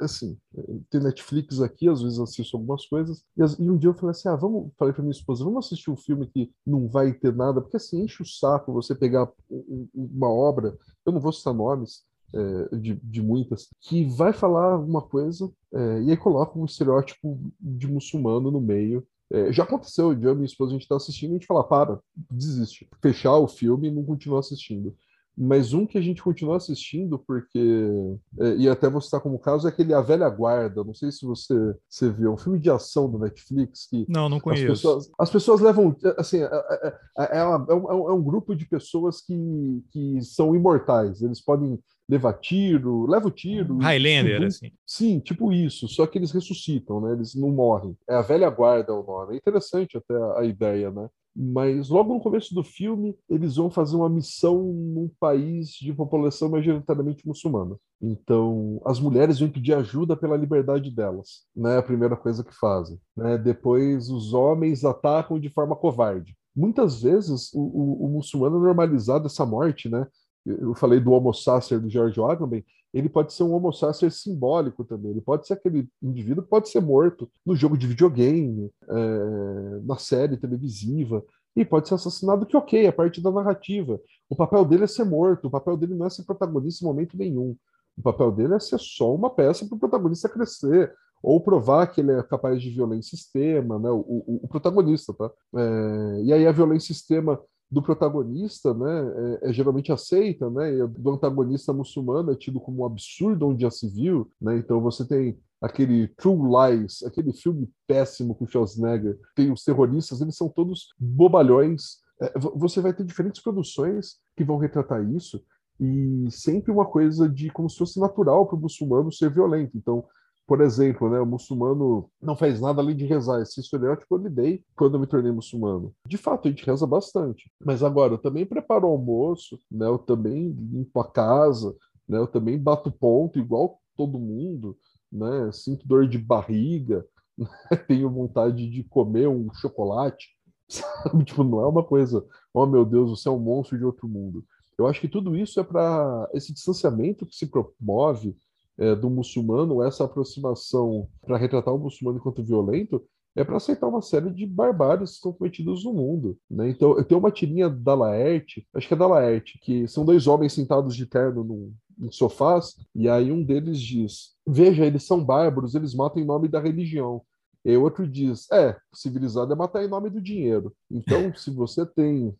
S2: Assim, tem Netflix aqui, às vezes assisto algumas coisas, e, e um dia eu falei assim, ah, vamos... Falei para minha esposa, vamos assistir um filme que não vai ter nada, porque assim, enche o saco você pegar uma obra, eu não vou citar nomes, é, de, de, muitas, que vai falar uma coisa é, e aí coloca um estereótipo de muçulmano no meio. É, já aconteceu, eu e minha esposa, a gente está assistindo e a gente fala, para, desiste. Fechar o filme e não continuar assistindo. Mas um que a gente continua assistindo, porque. É, e até vou citar como caso, é aquele A Velha Guarda. Não sei se você, você viu. É um filme de ação do Netflix. Que
S1: não, não conheço.
S2: As pessoas, as pessoas levam. Assim, é, é, é, é, uma, é, um, é um grupo de pessoas que, que são imortais. Eles podem levar tiro, leva o tiro.
S1: Highlander, tudo. assim.
S2: Sim, tipo isso. Só que eles ressuscitam, né? Eles não morrem. É a velha guarda o nome. É interessante até a, a ideia, né? Mas logo no começo do filme, eles vão fazer uma missão num país de população majoritariamente muçulmana. Então, as mulheres vão pedir ajuda pela liberdade delas, né? A primeira coisa que fazem. Né? Depois, os homens atacam de forma covarde. Muitas vezes, o, o, o muçulmano é normalizado essa morte, né? Eu falei do Homo sacer do George Agamben, ele pode ser um Homo sacer simbólico também. Ele pode ser aquele indivíduo que pode ser morto no jogo de videogame, é, na série televisiva, e pode ser assassinado, que ok, é parte da narrativa. O papel dele é ser morto, o papel dele não é ser protagonista em momento nenhum. O papel dele é ser só uma peça para o protagonista crescer, ou provar que ele é capaz de violência extrema, né? o, o, o protagonista, tá? É, e aí a violência extrema do protagonista, né, é, é, geralmente aceita, né, e do antagonista muçulmano é tido como um absurdo onde já se viu, né, então você tem aquele True Lies, aquele filme péssimo com Schwarzenegger, tem os terroristas, eles são todos bobalhões, é, você vai ter diferentes produções que vão retratar isso, e sempre uma coisa de como se fosse natural para o muçulmano ser violento, então por exemplo, né, o muçulmano não faz nada além de rezar. Esse estereótipo eu lidei quando eu me tornei muçulmano. De fato, a gente reza bastante. Mas agora, eu também preparo o almoço, né, eu também limpo a casa, né, eu também bato ponto igual todo mundo, né, sinto dor de barriga, né, tenho vontade de comer um chocolate. Sabe? Tipo, não é uma coisa, oh meu Deus, você é um monstro de outro mundo. Eu acho que tudo isso é para esse distanciamento que se promove é, do muçulmano, essa aproximação para retratar o muçulmano enquanto violento, é para aceitar uma série de barbáries que estão cometidas no mundo. Né? Então, eu tenho uma tirinha da Laerte, acho que é da Laerte, que são dois homens sentados de terno num, em sofás, e aí um deles diz: Veja, eles são bárbaros, eles matam em nome da religião. E o outro diz: É, civilizado é matar em nome do dinheiro. Então, se você tem.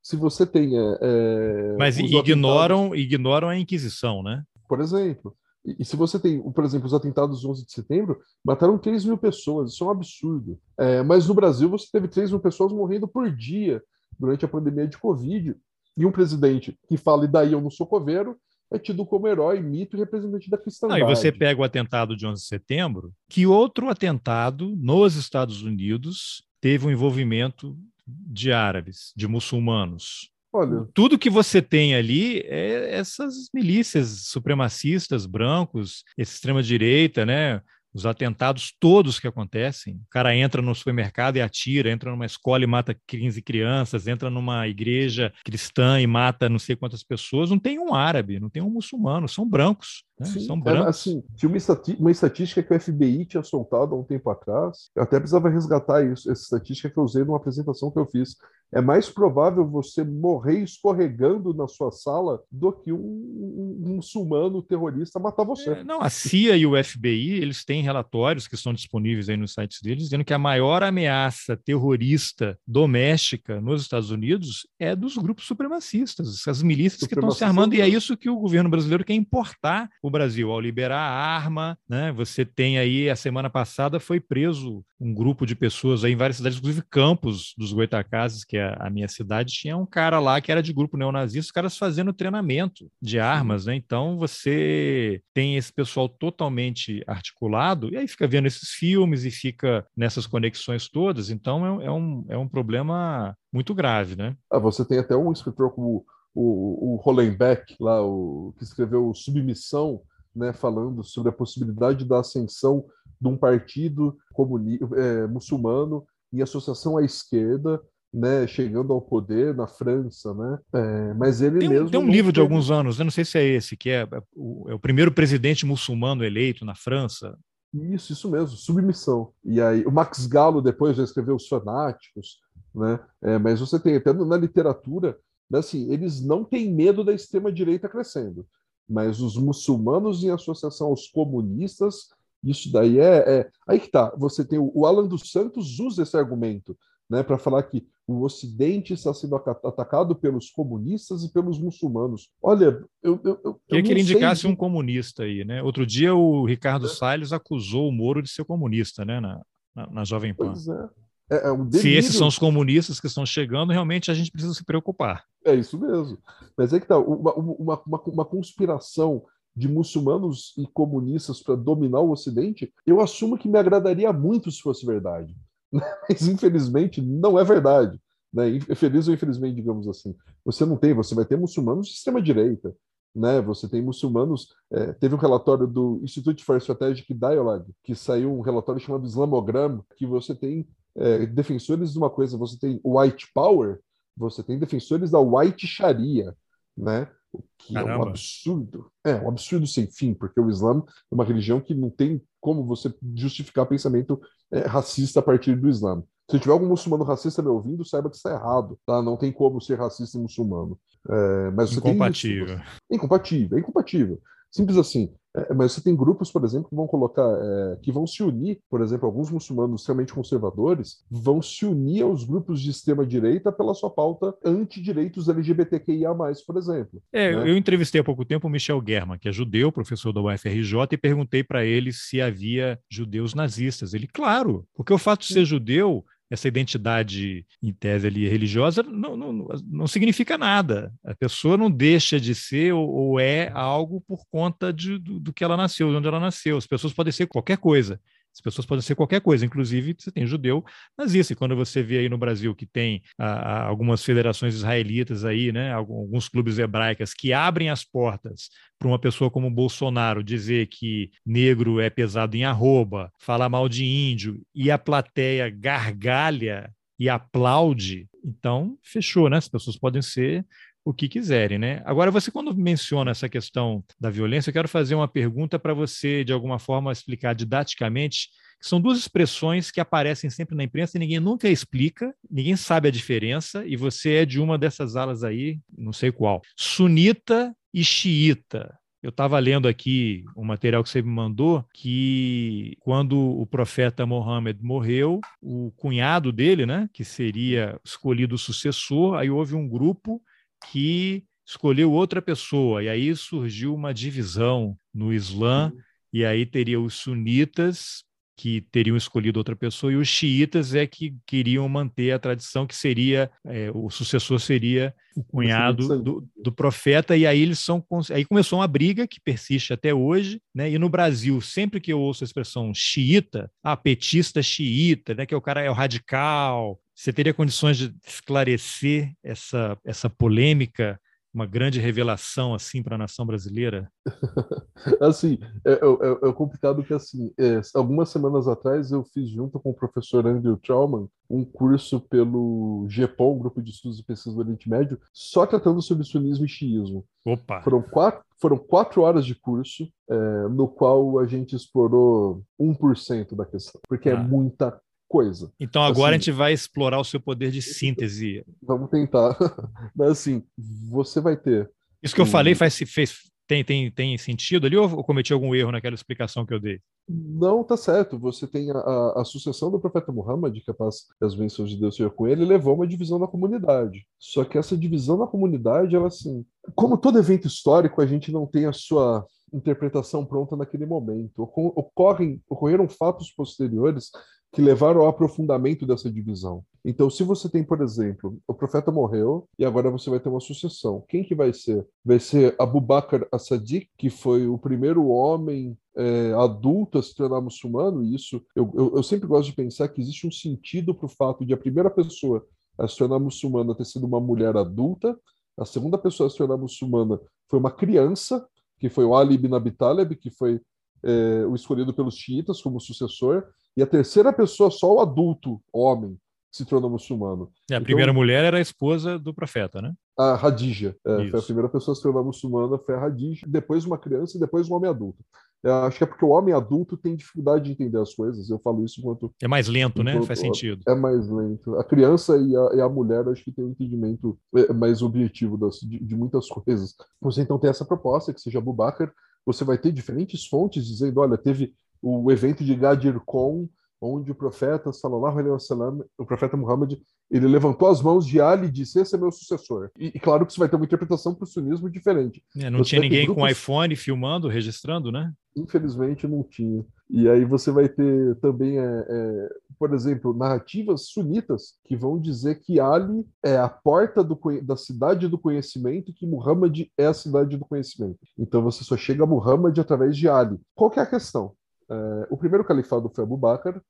S2: Se você tem. É,
S1: é Mas ignoram, ignoram a Inquisição, né?
S2: Por exemplo. E, se você tem, por exemplo, os atentados do 11 de setembro, mataram 3 mil pessoas, isso é um absurdo. É, mas no Brasil você teve 3 mil pessoas morrendo por dia durante a pandemia de Covid. E um presidente que fala, e daí eu não sou coveiro, é tido como herói, mito e representante da cristandade.
S1: Não, e você pega o atentado de 11 de setembro, que outro atentado nos Estados Unidos teve um envolvimento de árabes, de muçulmanos. Olha. Tudo que você tem ali é essas milícias supremacistas brancos, extrema-direita, né? os atentados todos que acontecem. O cara entra no supermercado e atira, entra numa escola e mata 15 crianças, entra numa igreja cristã e mata não sei quantas pessoas. Não tem um árabe, não tem um muçulmano, são brancos. Né? Sim, são brancos.
S2: É, assim, tinha uma, uma, estatística que o FBI tinha soltado há um tempo atrás. Eu até precisava resgatar isso, essa estatística que eu usei numa apresentação que eu fiz. É mais provável você morrer escorregando na sua sala do que um, um, um muçulmano terrorista matar você. É,
S1: não, a CIA e o FBI, eles têm relatórios que estão disponíveis aí nos sites deles, dizendo que a maior ameaça terrorista doméstica nos Estados Unidos é dos grupos supremacistas, as milícias que estão se armando, e é isso que o governo brasileiro quer importar o Brasil, ao liberar a arma, né? Você tem aí, a semana passada foi preso um grupo de pessoas aí em várias cidades, inclusive Campos dos Goitacazes, que é a minha cidade, tinha um cara lá que era de grupo neonazista, os caras fazendo treinamento de armas, né? Então você tem esse pessoal totalmente articulado, e aí fica vendo esses filmes e fica nessas conexões todas, então é, é um, é um problema muito grave, né?
S2: Ah, você tem até um escritor como o, o Hollenbeck, lá, o, que escreveu Submissão, né, falando sobre a possibilidade da ascensão de um partido comuni é, muçulmano em associação à esquerda, né, chegando ao poder na França, né? É, mas ele
S1: tem,
S2: mesmo
S1: tem um livro de alguns anos, eu não sei se é esse, que é, é o, é o primeiro presidente muçulmano eleito na França.
S2: Isso, isso mesmo, submissão. E aí o Max Gallo depois já escreveu os fanáticos, né? É, mas você tem até na literatura assim, eles não têm medo da extrema-direita crescendo, mas os muçulmanos em associação aos comunistas, isso daí é, é... aí que tá. Você tem o Alan dos Santos usa esse argumento, né, para falar que o Ocidente está sendo atacado pelos comunistas e pelos muçulmanos. Olha, eu, eu, eu
S1: queria que ele indicasse um comunista aí, né? Outro dia o Ricardo é. Salles acusou o Moro de ser comunista, né, na, na, na Jovem Pan. Pois é. É, é um se esses são os comunistas que estão chegando, realmente a gente precisa se preocupar.
S2: É isso mesmo. Mas é que tá, uma, uma, uma, uma conspiração de muçulmanos e comunistas para dominar o Ocidente, eu assumo que me agradaria muito se fosse verdade. Mas infelizmente não é verdade. Né? Feliz ou infelizmente, digamos assim. Você não tem, você vai ter muçulmanos de extrema direita. Né? Você tem muçulmanos. É, teve um relatório do Institute for Strategic Dialogue, que saiu um relatório chamado Islamogram, que você tem é, defensores de uma coisa, você tem white power, você tem defensores da white sharia, né? O que Caramba. é um absurdo. É um absurdo sem fim, porque o Islã é uma religião que não tem como você justificar pensamento é, racista a partir do Islã. Se tiver algum muçulmano racista me ouvindo, saiba que está errado, tá? Não tem como ser racista e muçulmano. É, mas
S1: incompatível.
S2: Isso, incompatível, é incompatível. Simples assim. É, mas você tem grupos, por exemplo, que vão colocar, é, que vão se unir, por exemplo, alguns muçulmanos extremamente conservadores vão se unir aos grupos de extrema-direita pela sua pauta anti-direitos LGBTQIA, por exemplo.
S1: É, né? eu entrevistei há pouco tempo o Michel Germa, que é judeu, professor da UFRJ, e perguntei para ele se havia judeus nazistas. Ele, claro, porque o fato de ser judeu essa identidade em tese ali religiosa não, não, não significa nada. A pessoa não deixa de ser ou, ou é algo por conta de, do, do, que ela nasceu, de onde ela nasceu. As pessoas podem ser qualquer coisa. As pessoas podem ser qualquer coisa, inclusive você tem judeu nazista. E quando você vê aí no Brasil que tem ah, algumas federações israelitas aí, né, alguns clubes hebraicas que abrem as portas para uma pessoa como Bolsonaro dizer que negro é pesado em arroba, falar mal de índio e a plateia gargalha e aplaude, então fechou, né? As pessoas podem ser o que quiserem, né? Agora, você quando menciona essa questão da violência, eu quero fazer uma pergunta para você, de alguma forma, explicar didaticamente, são duas expressões que aparecem sempre na imprensa e ninguém nunca explica, ninguém sabe a diferença, e você é de uma dessas alas aí, não sei qual. Sunita e xiita. Eu estava lendo aqui um material que você me mandou que quando o profeta Mohammed morreu, o cunhado dele, né, que seria escolhido o sucessor, aí houve um grupo que escolheu outra pessoa, e aí surgiu uma divisão no Islã, e aí teria os sunitas que teriam escolhido outra pessoa, e os xiitas é que queriam manter a tradição que seria, é, o sucessor seria o cunhado do, do, profeta, e aí eles são. Aí começou uma briga que persiste até hoje, né? E no Brasil, sempre que eu ouço a expressão xiita, ah, petista xiita, né? Que é o cara é o radical, você teria condições de esclarecer essa, essa polêmica, uma grande revelação assim para a nação brasileira?
S2: assim, é, é, é, complicado que assim, é, algumas semanas atrás eu fiz junto com o professor Andrew Trauman um curso pelo GEPOM, Grupo de Estudos e Pesquisa do Oriente Médio, só tratando sobre sunismo e xiismo.
S1: Opa!
S2: Foram quatro, foram quatro horas de curso, é, no qual a gente explorou 1% da questão, porque é ah. é muita coisa.
S1: Então agora assim, a gente vai explorar o seu poder de síntese.
S2: Vamos tentar. Mas assim, você vai ter.
S1: Isso que um... eu falei faz, fez, tem, tem, tem sentido ali ou cometi algum erro naquela explicação que eu dei?
S2: Não, tá certo. Você tem a, a, a sucessão do profeta Muhammad, que é paz as bênçãos de Deus seja com ele, levou uma divisão na comunidade. Só que essa divisão na comunidade, ela assim, como todo evento histórico, a gente não tem a sua interpretação pronta naquele momento. Ocorrem, ocorreram fatos posteriores que levaram ao aprofundamento dessa divisão. Então, se você tem, por exemplo, o profeta morreu e agora você vai ter uma sucessão, quem que vai ser? Vai ser Abu Bakr as-Sadiq, que foi o primeiro homem é, adulto a se tornar muçulmano, e isso eu, eu, eu sempre gosto de pensar que existe um sentido para o fato de a primeira pessoa a se tornar muçulmana ter sido uma mulher adulta, a segunda pessoa a se tornar muçulmana foi uma criança, que foi o Ali ibn Abi Talib, que foi é, o escolhido pelos xiitas como sucessor, e a terceira pessoa, só o adulto, homem, se tornou muçulmano.
S1: E a então, primeira mulher era a esposa do profeta, né?
S2: A Radija. É, foi a primeira pessoa a se tornar muçulmana, foi a Radija, depois uma criança e depois um homem adulto. Eu acho que é porque o homem adulto tem dificuldade de entender as coisas. Eu falo isso enquanto.
S1: É mais lento, né? enquanto, né? Faz sentido.
S2: É mais lento. A criança e a, e a mulher acho que tem um entendimento é, mais objetivo das, de, de, muitas coisas. Você então tem essa proposta, que seja Abu Bakr, você vai ter diferentes fontes dizendo: olha, teve o evento de Gadir Khan, onde o profeta, sallallahu alaihi wasallam, o profeta Muhammad, ele levantou as mãos de Ali e disse: Esse é meu sucessor. E, e claro que você vai ter uma interpretação para o sunismo diferente.
S1: É, não você tinha ninguém grupos... com iPhone filmando, registrando, né?
S2: Infelizmente não tinha. E aí você vai ter também, é, é, por exemplo, narrativas sunitas que vão dizer que Ali é a porta do, da cidade do conhecimento e que Muhammad é a cidade do conhecimento. Então você só chega a Muhammad através de Ali. Qual que é a questão? É, o primeiro califado foi Abu Bakr,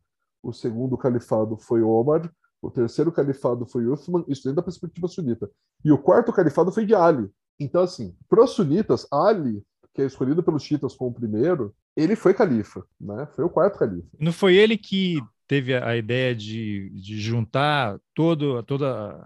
S2: o segundo califado foi Omar, o terceiro califado foi Uthman, isso dentro da perspectiva sunita. E o quarto califado foi de Ali. Então, assim, para os sunitas, Ali, que é escolhido pelos chiitas como o primeiro, ele foi califa, né? Foi o quarto califa.
S1: Não foi ele que teve a ideia de, de juntar todo, todo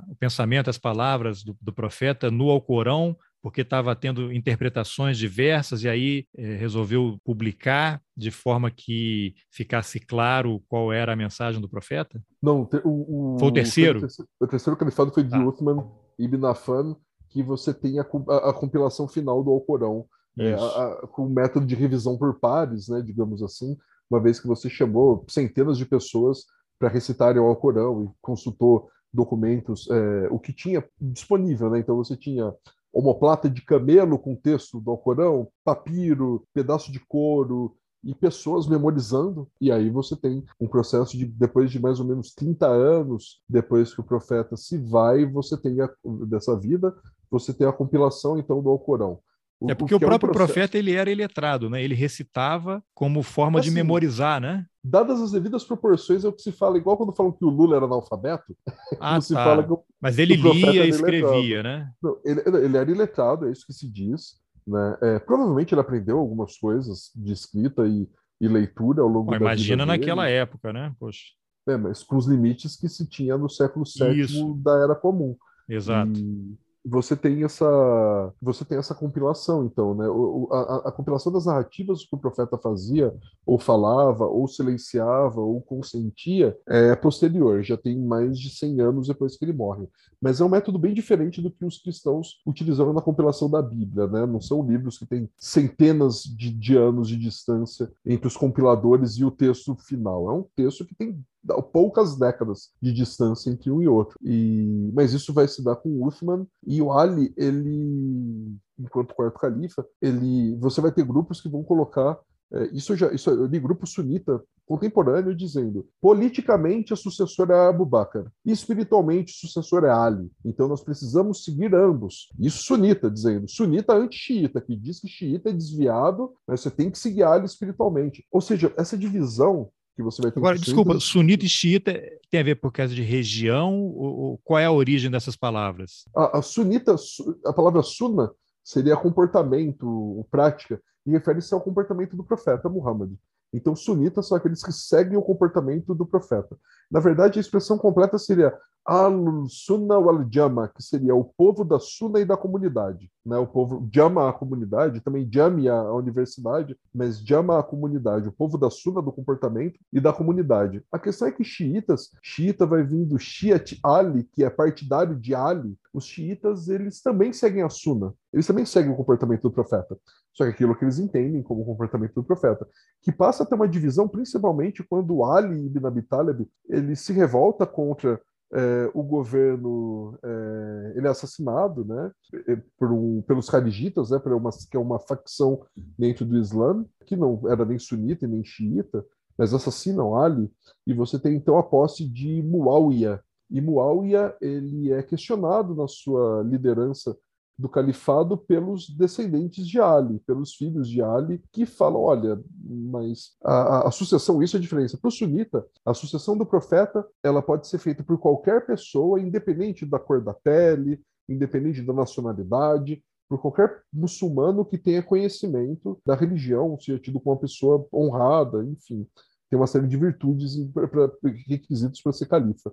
S1: o pensamento, as palavras do, do profeta no Alcorão porque estava tendo interpretações diversas e aí é, resolveu publicar de forma que ficasse claro qual era a mensagem do profeta?
S2: Não, o,
S1: o foi o terceiro.
S2: O terceiro, o terceiro califado foi de ah. Uthman ibn Affan, que você tem a, a, a, compilação final do Alcorão é, a, com método de revisão por pares, né, digamos assim, uma vez que você chamou centenas de pessoas para recitarem o Alcorão e consultou documentos, é, o que tinha disponível, né? Então você tinha omoplata de camelo com texto do Alcorão, papiro, pedaço de couro, e pessoas memorizando, e aí você tem um processo de, depois de mais ou menos 30 anos, depois que o profeta se vai, você tem a, dessa vida, você tem a compilação então do Alcorão.
S1: O, é porque o, o próprio é um profeta ele era iletrado, né? Ele recitava como forma assim, de memorizar, né?
S2: Dadas as devidas proporções, é o que se fala, igual quando falam que o Lula era analfabeto.
S1: Ah, tá. Mas ele lia e escrevia, né?
S2: Não, ele, ele era iletrado, é isso que se diz. Né? É, provavelmente ele aprendeu algumas coisas de escrita e, e leitura ao longo Bom, da
S1: Imagina naquela dele. época, né? Poxa.
S2: É, mas com os limites que se tinha no século VII Isso. da Era Comum.
S1: Exato. E,
S2: você tem essa você tem essa compilação então né? O, a, a, compilação das narrativas que o profeta fazia ou falava ou silenciava ou consentia é posterior já tem mais de 100 anos depois que ele morre. Mas é um método bem diferente do que os cristãos utilizavam na compilação da Bíblia né? Não são livros que têm centenas de, de anos de distância entre os compiladores e o texto final. É um texto que tem poucas décadas de distância entre um e outro. E, mas isso vai se dar com Uthman e o Ali, ele, enquanto quarto califa, ele, você vai ter grupos que vão colocar é, isso já, isso eu li grupo sunita contemporâneo dizendo, politicamente a sucessora é Abu Bakr, espiritualmente o sucessor é Ali. Então nós precisamos seguir ambos. Isso sunita dizendo, sunita anti-xiita, que diz que xiita é desviado, mas você tem que seguir Ali espiritualmente. Ou seja, essa divisão que você vai ter.
S1: Agora, desculpa, sunita e xiita tem a ver por causa de região? Ou, qual é a origem dessas palavras?
S2: A, a sunita, a palavra suna seria comportamento, prática, e refere-se ao comportamento do profeta Muhammad. Então, sunitas são aqueles que seguem o comportamento do profeta. Na verdade, a expressão completa seria Al-Sunna wal-Jama, que seria o povo da Sunna e da comunidade. Né? O povo Jama a comunidade, também Jami a universidade, mas Jama a comunidade, o povo da Sunna do comportamento e da comunidade. A questão é que xiitas, xiita vai vir do Shiat Ali, que é partidário de Ali. Os xiitas, eles também seguem a Sunna. Eles também seguem o comportamento do profeta. Só que aquilo que eles entendem como comportamento do profeta, que passa a ter uma divisão principalmente quando Ali ibn Abi Talib, ele se revolta contra é, o governo é, ele é assassinado né, é, por um, pelos kharijitas, né, por uma, que é uma facção dentro do Islã, que não era nem sunita nem xiita, mas assassinam Ali, e você tem então a posse de Muawiyah. E Muawiyah ele é questionado na sua liderança do califado pelos descendentes de Ali, pelos filhos de Ali, que falam: olha, mas a, a, sucessão, isso é a diferença. Para o sunita, a sucessão do profeta ela pode ser feita por qualquer pessoa, independente da cor da pele, independente da nacionalidade, por qualquer muçulmano que tenha conhecimento da religião, seja tido como uma pessoa honrada, enfim, tem uma série de virtudes e requisitos para ser califa.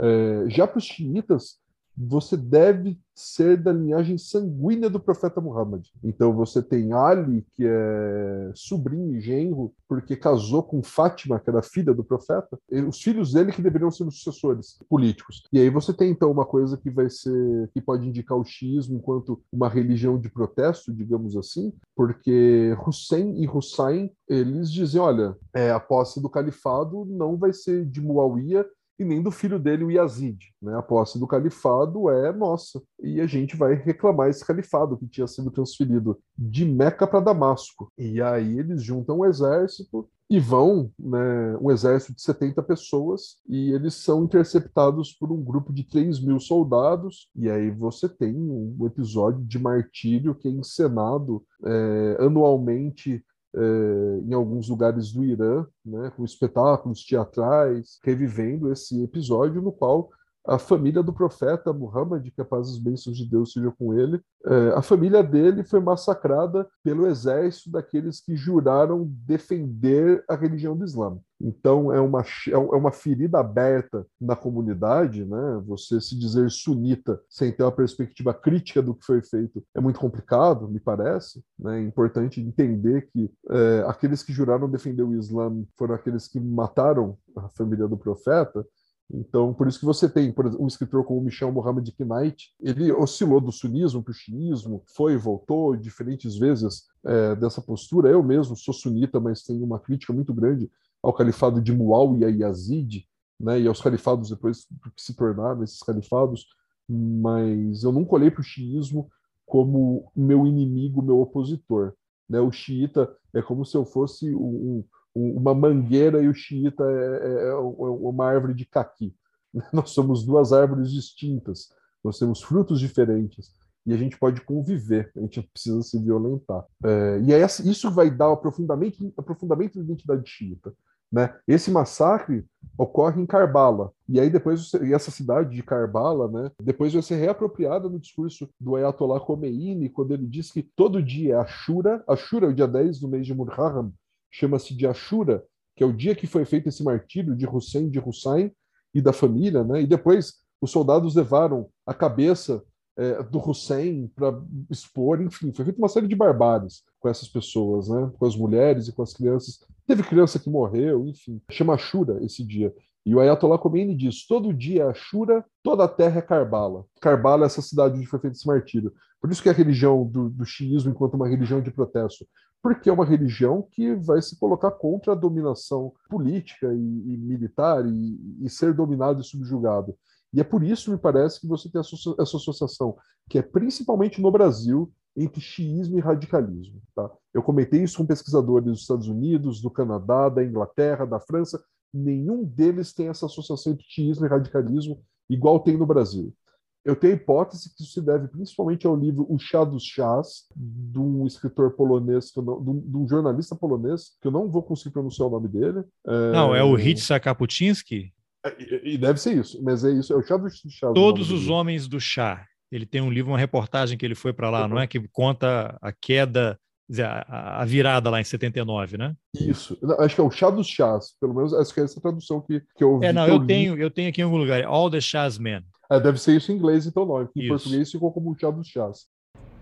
S2: É, já para os xiitas, você deve ser da linhagem sanguínea do profeta Muhammad. Então você tem Ali, que é sobrinho e genro, porque casou com Fátima, que era filha do profeta, os filhos dele que deveriam ser os sucessores políticos. E aí você tem então uma coisa que vai ser que pode indicar o xiismo enquanto uma religião de protesto, digamos assim, porque Hussein e Hussein eles dizem, olha, é, a posse do califado não vai ser de Muawiyah e nem do filho dele, o Yazid. Né? A posse do califado é nossa. E a gente vai reclamar esse califado que tinha sido transferido de Meca para Damasco. E aí eles juntam um exército e vão, né, um exército de 70 pessoas, e eles são interceptados por um grupo de 3 mil soldados, e aí você tem um episódio de martírio que é encenado é, anualmente é, em alguns lugares do Irã, né, com espetáculos teatrais, revivendo esse episódio no qual a família do profeta Muhammad, que a paz e as bênçãos de Deus sejam com ele, é, a família dele foi massacrada pelo exército daqueles que juraram defender a religião do Islã. Então é uma, é, é uma ferida aberta na comunidade, né? Você se dizer sunita sem ter uma perspectiva crítica do que foi feito é muito complicado, me parece. Né? É importante entender que é, aqueles que juraram defender o Islã foram aqueles que mataram a família do profeta Então, por isso que você tem, exemplo, um escritor como Michel Mohamed Knight, ele oscilou do sunismo para o xiismo, foi e voltou diferentes vezes é, dessa postura. Eu mesmo sou sunita, mas tenho uma crítica muito grande ao califado de Muawiyah e Yazid, né, e aos califados depois que se tornaram esses califados, mas eu nunca olhei para o xiismo como meu inimigo, meu opositor. Né? O xiita é como se eu fosse um, uma mangueira e o xiita é, é, é, é uma árvore de caqui. Nós somos duas árvores distintas, nós temos frutos diferentes e a gente pode conviver, a gente precisa se violentar. É, e aí, isso vai dar o aprofundamento, aprofundamento da identidade xiita. Né? Esse massacre ocorre em Karbala. E aí depois e essa cidade de Karbala, né, depois vai ser reapropriada no discurso do Ayatollah Khomeini, quando ele diz que todo dia é Ashura, Ashura é o dia 10 do mês de Muharram, chama-se de Ashura, que é o dia que foi feito esse martírio de Hussein de Hussein e da família, né? E depois os soldados levaram a cabeça é, do Hussein para expor, enfim, foi feita uma série de barbáries com essas pessoas, né? Com as mulheres e com as crianças. Teve criança que morreu, enfim. Chama Ashura esse dia. E o Ayatollah Khomeini diz: todo dia é Ashura, toda a terra é Karbala. Karbala é essa cidade onde foi feito esse martírio. Por isso que a religião do, do xiismo enquanto uma religião de protesto. Porque é uma religião que vai se colocar contra a dominação política e, e militar e, e ser dominado e subjugado. E é por isso, me parece, que você tem essa associação, que é principalmente no Brasil, entre xiismo e radicalismo. Tá? Eu comentei isso com pesquisadores dos Estados Unidos, do Canadá, da Inglaterra, da França. Nenhum deles tem essa associação entre xiismo e radicalismo igual tem no Brasil. Eu tenho a hipótese que isso se deve principalmente ao livro O Chá dos Chás, de um escritor polonês, não, de, um, de, um, jornalista polonês, que eu não vou conseguir pronunciar o nome dele.
S1: É... Não, é o Hitsa Kaputinsky?
S2: E, e deve ser isso, mas é isso, é o chá do chá.
S1: Todos os homens do chá. Ele tem um livro, uma reportagem que ele foi para lá, uhum. não é? Que conta a queda, a, virada lá em 79, né?
S2: Isso. Acho que é o chá dos chás, pelo menos acho que é essa tradução que, que eu
S1: vi. É, não, eu, eu tenho, eu tenho aqui em algum lugar, All the Chás Men.
S2: É, deve ser isso em inglês, então não. Em isso. português ficou como o chá dos chás.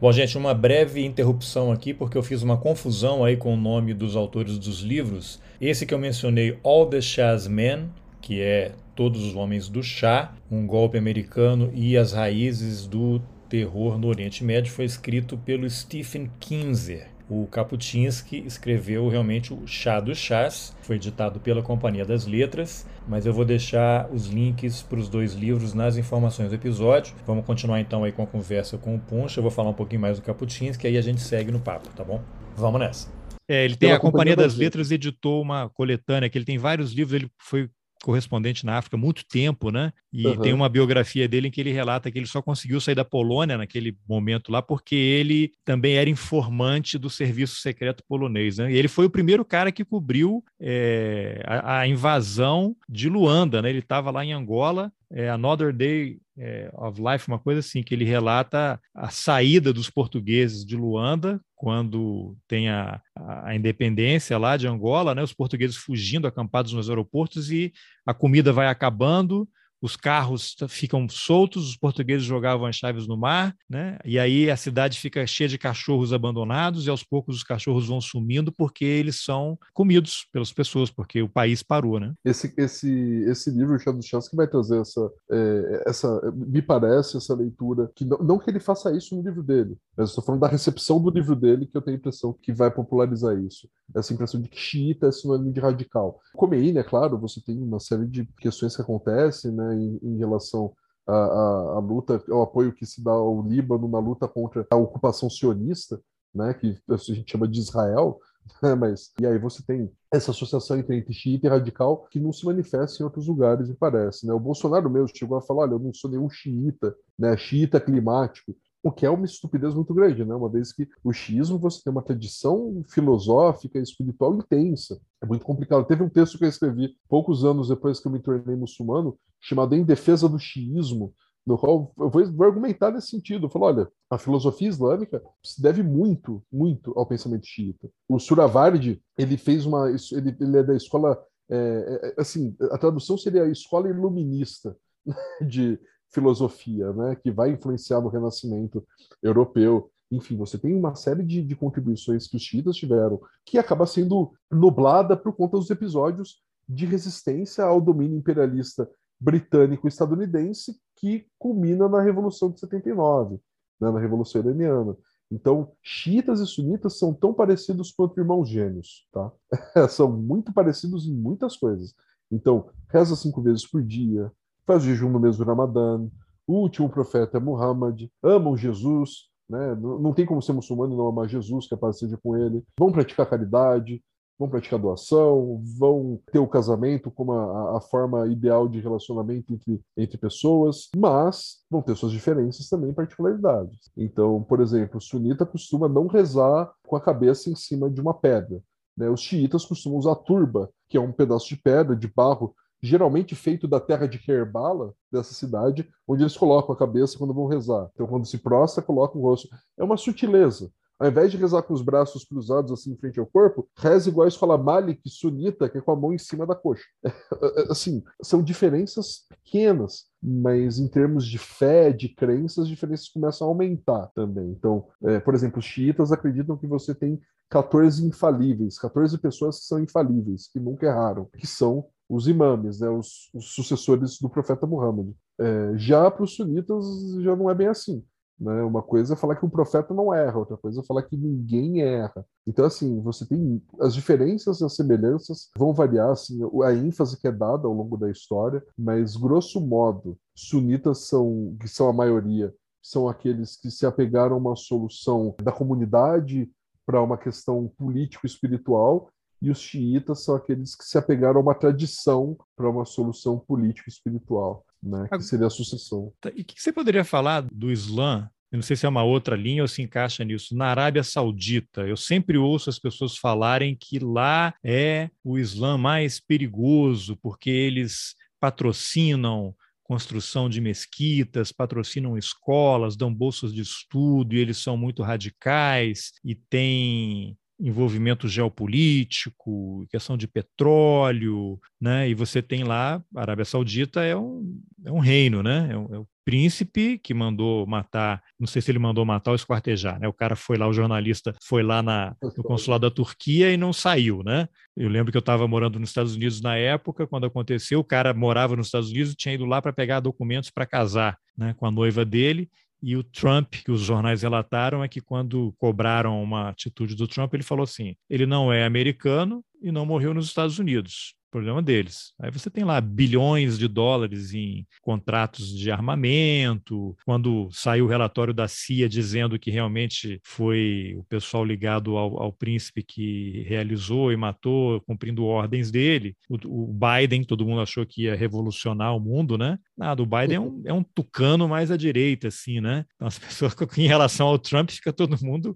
S1: Bom, gente, uma breve interrupção aqui, porque eu fiz uma confusão aí com o nome dos autores dos livros. Esse que eu mencionei, All the Chaz Men, que é Todos os Homens do Chá, um golpe americano e as raízes do terror no Oriente Médio, foi escrito pelo Stephen Kinzer. O Kaputinsky escreveu realmente o Chá dos Chás, foi editado pela Companhia das Letras, mas eu vou deixar os links para os dois livros nas informações do episódio. Vamos continuar então aí com a conversa com o Punch, eu vou falar um pouquinho mais do Kaputinsky, aí a gente segue no papo, tá bom? Vamos nessa. É, ele tem a Companhia, Companhia das, das Letras editou uma coletânea que ele tem vários livros, ele foi correspondente na África muito tempo, né? E uhum. tem uma biografia dele em que ele relata que ele só conseguiu sair da Polônia naquele momento lá porque ele também era informante do serviço secreto polonês, né? E ele foi o primeiro cara que cobriu é, a, a, invasão de Luanda, né? Ele estava lá em Angola, é, Another Day é, of Life, uma coisa assim, que ele relata a saída dos portugueses de Luanda quando tem a, a, independência lá de Angola, né, os portugueses fugindo, acampados nos aeroportos e a comida vai acabando, os carros ficam soltos, os portugueses jogavam as chaves no mar, né? E aí a cidade fica cheia de cachorros abandonados e aos poucos os cachorros vão sumindo porque eles são comidos pelas pessoas, porque o país parou, né?
S2: Esse esse esse livro o Chá dos Chás que vai trazer essa é, essa me parece essa leitura que não, não que ele faça isso no livro dele, mas estou falando da recepção do livro dele que eu tenho a impressão que vai popularizar isso. Essa impressão de que xiita é sinônimo de radical. Khomeini, é claro, você tem uma série de questões que acontecem, né? Né, em, em relação à, à, à, luta, ao apoio que se dá ao Líbano na luta contra a ocupação sionista, né, que a gente chama de Israel, né, mas e aí você tem essa associação entre, entre xiita e radical que não se manifesta em outros lugares, me parece. Né? O Bolsonaro mesmo chegou a falar: olha, eu não sou nenhum xiita, né, xiita climático o que é uma estupidez muito grande, né? Uma vez que o xismo você tem uma tradição filosófica espiritual intensa. É muito complicado. Teve um texto que eu escrevi poucos anos depois que eu me tornei muçulmano, chamado Em Defesa do Xiismo, no qual eu vou, argumentar nesse sentido. Eu falo, olha, a filosofia islâmica se deve muito, muito ao pensamento xiita. O Suravardi, ele fez uma, ele, ele é da escola, é, é, assim, a tradução seria a escola iluminista de, filosofia, né, que vai influenciar no renascimento europeu. Enfim, você tem uma série de, de contribuições que os xiitas tiveram, que acaba sendo nublada por conta dos episódios de resistência ao domínio imperialista britânico-estadunidense que culmina na Revolução de 79, né, na Revolução Iraniana. Então, xiitas e sunitas são tão parecidos quanto irmãos gêmeos, tá? são muito parecidos em muitas coisas. Então, reza cinco vezes por dia, faz jejum no mês do Ramadã, o último profeta é Muhammad, amam Jesus, né? não, tem como ser muçulmano e não amar Jesus, que a paz seja com ele, vão praticar caridade, vão praticar doação, vão ter o casamento como a, a, forma ideal de relacionamento entre, entre pessoas, mas vão ter suas diferenças também, particularidades. Então, por exemplo, o sunita costuma não rezar com a cabeça em cima de uma pedra. Né? Os xiitas costumam usar turba, que é um pedaço de pedra, de barro, geralmente feito da terra de Kerbala, dessa cidade, onde eles colocam a cabeça quando vão rezar. Então, quando se prostra, colocam o rosto. É uma sutileza. Ao invés de rezar com os braços cruzados assim em frente ao corpo, reza igual a escola Malik sunita, que é com a mão em cima da coxa. assim, são diferenças pequenas, mas em termos de fé, de crenças, as diferenças começam a aumentar também. Então, é, por exemplo, os xiitas acreditam que você tem 14 infalíveis, 14 pessoas que são infalíveis, que nunca erraram, que são os imames, né, os, os sucessores do profeta Muhammad. É, já para os sunitas já não é bem assim. Né? Uma coisa é falar que um profeta não erra, outra coisa é falar que ninguém erra. Então, assim, você tem as diferenças e as semelhanças vão variar, assim, a ênfase que é dada ao longo da história, mas, grosso modo, sunitas são, que são a maioria, são aqueles que se apegaram a uma solução da comunidade para uma questão político-espiritual e os xiitas são aqueles que se apegaram a uma tradição para uma solução político-espiritual né, que seria a sucessão.
S1: Tá, e o que você poderia falar do Islã? Eu não sei se é uma outra linha ou se encaixa nisso. Na Arábia Saudita, eu sempre ouço as pessoas falarem que lá é o Islã mais perigoso, porque eles patrocinam construção de mesquitas, patrocinam escolas, dão bolsas de estudo, e eles são muito radicais e têm envolvimento geopolítico, questão de petróleo, né? E você tem lá, a Arábia Saudita é um, é um reino, né? É, um, é o príncipe que mandou matar, não sei se ele mandou matar ou esquartejar, né? O cara foi lá, o jornalista foi lá na, no consulado da Turquia e não saiu, né? Eu lembro que eu estava morando nos Estados Unidos na época, quando aconteceu, o cara morava nos Estados Unidos e tinha ido lá para pegar documentos para casar, né, com a noiva dele, e o Trump, que os jornais relataram, é que quando cobraram uma atitude do Trump, ele falou assim: ele não é americano e não morreu nos Estados Unidos problema deles. Aí você tem lá bilhões de dólares em contratos de armamento. Quando saiu o relatório da CIA dizendo que realmente foi o pessoal ligado ao, ao príncipe que realizou e matou, cumprindo ordens dele, o, o, Biden, todo mundo achou que ia revolucionar o mundo, né? Nada, o Biden é um, é um tucano mais à direita, assim, né? Então, as pessoas, em relação ao Trump, fica todo mundo